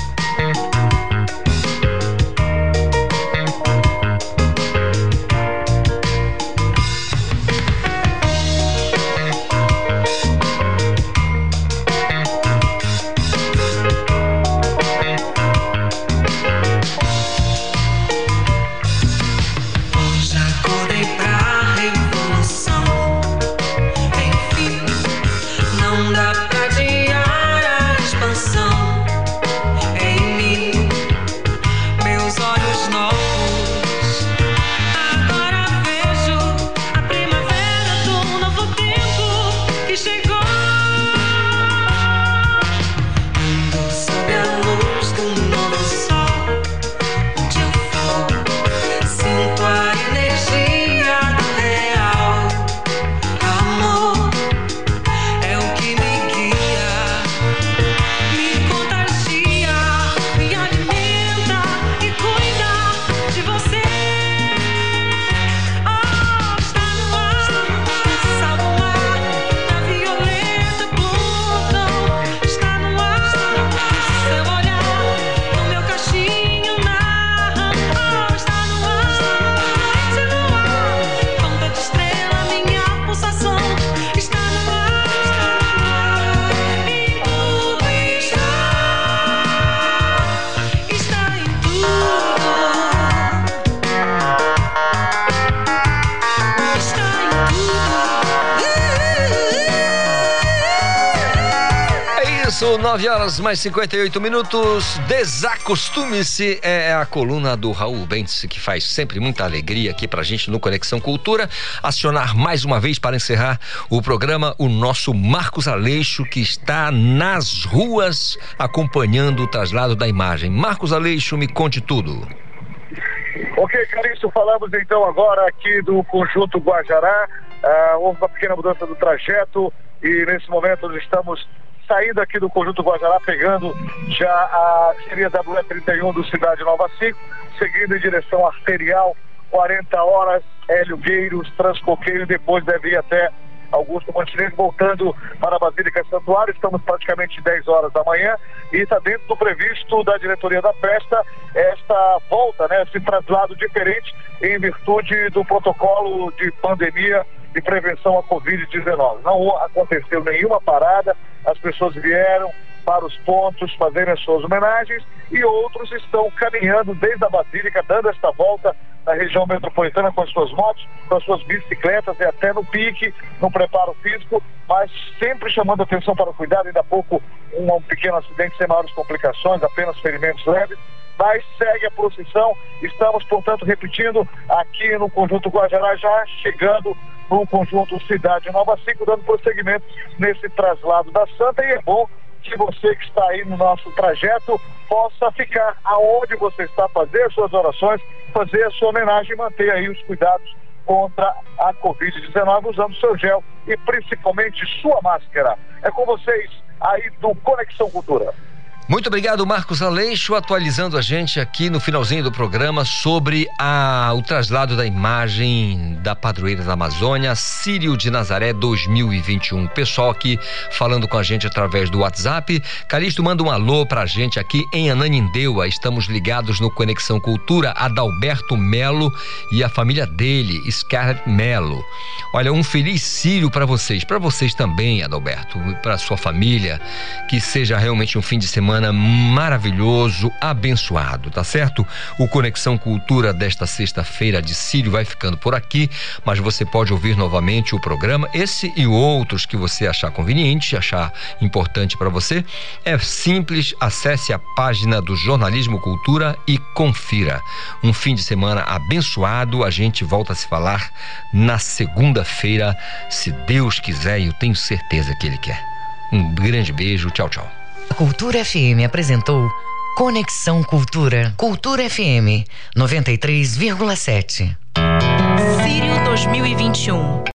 Horas mais 58 minutos. Desacostume-se é a coluna do Raul Bentes, que faz sempre muita alegria aqui pra gente no Conexão Cultura. Acionar mais uma vez para encerrar o programa o nosso Marcos Aleixo, que está nas ruas acompanhando o traslado da imagem. Marcos Aleixo, me conte tudo. Ok, Carício, falamos então agora aqui do Conjunto Guajará. Ah, houve uma pequena mudança do trajeto e nesse momento nós estamos saindo aqui do Conjunto Guajará, pegando já a seria WE31 do Cidade Nova 5, seguindo em direção arterial 40 horas, Hélio Gueiros, Transcoqueiro depois deve ir até Augusto Montenegro, voltando para a Basílica Santuário. Estamos praticamente 10 horas da manhã e está dentro do previsto da diretoria da festa esta volta, né, esse traslado diferente em virtude do protocolo de pandemia de prevenção à Covid-19. Não aconteceu nenhuma parada, as pessoas vieram para os pontos fazerem as suas homenagens e outros estão caminhando desde a Basílica, dando esta volta na região metropolitana com as suas motos, com as suas bicicletas e até no pique, no preparo físico, mas sempre chamando atenção para o cuidado. Ainda há pouco um, um pequeno acidente sem maiores complicações, apenas ferimentos leves mas segue a procissão. Estamos, portanto, repetindo aqui no Conjunto Guajará, já chegando no Conjunto Cidade Nova 5, dando prosseguimento nesse traslado da Santa. E é bom que você que está aí no nosso trajeto possa ficar aonde você está, fazer as suas orações, fazer a sua homenagem manter aí os cuidados contra a Covid-19 usando seu gel e principalmente sua máscara. É com vocês aí do Conexão Cultura. Muito obrigado, Marcos Aleixo, atualizando a gente aqui no finalzinho do programa sobre a, o traslado da imagem da padroeira da Amazônia, Sírio de Nazaré 2021. Pessoal aqui falando com a gente através do WhatsApp. Calixto manda um alô pra gente aqui em Ananindeua. Estamos ligados no Conexão Cultura, Adalberto Melo e a família dele, Scarlett Melo. Olha, um feliz Sírio para vocês, para vocês também, Adalberto, para sua família, que seja realmente um fim de semana semana maravilhoso, abençoado, tá certo? O Conexão Cultura desta sexta-feira de Sírio vai ficando por aqui, mas você pode ouvir novamente o programa, esse e outros que você achar conveniente, achar importante para você. É simples, acesse a página do Jornalismo Cultura e confira. Um fim de semana abençoado, a gente volta a se falar na segunda-feira, se Deus quiser, e eu tenho certeza que Ele quer. Um grande beijo, tchau, tchau. Cultura FM apresentou Conexão Cultura. Cultura FM 93,7. Sírio 2021.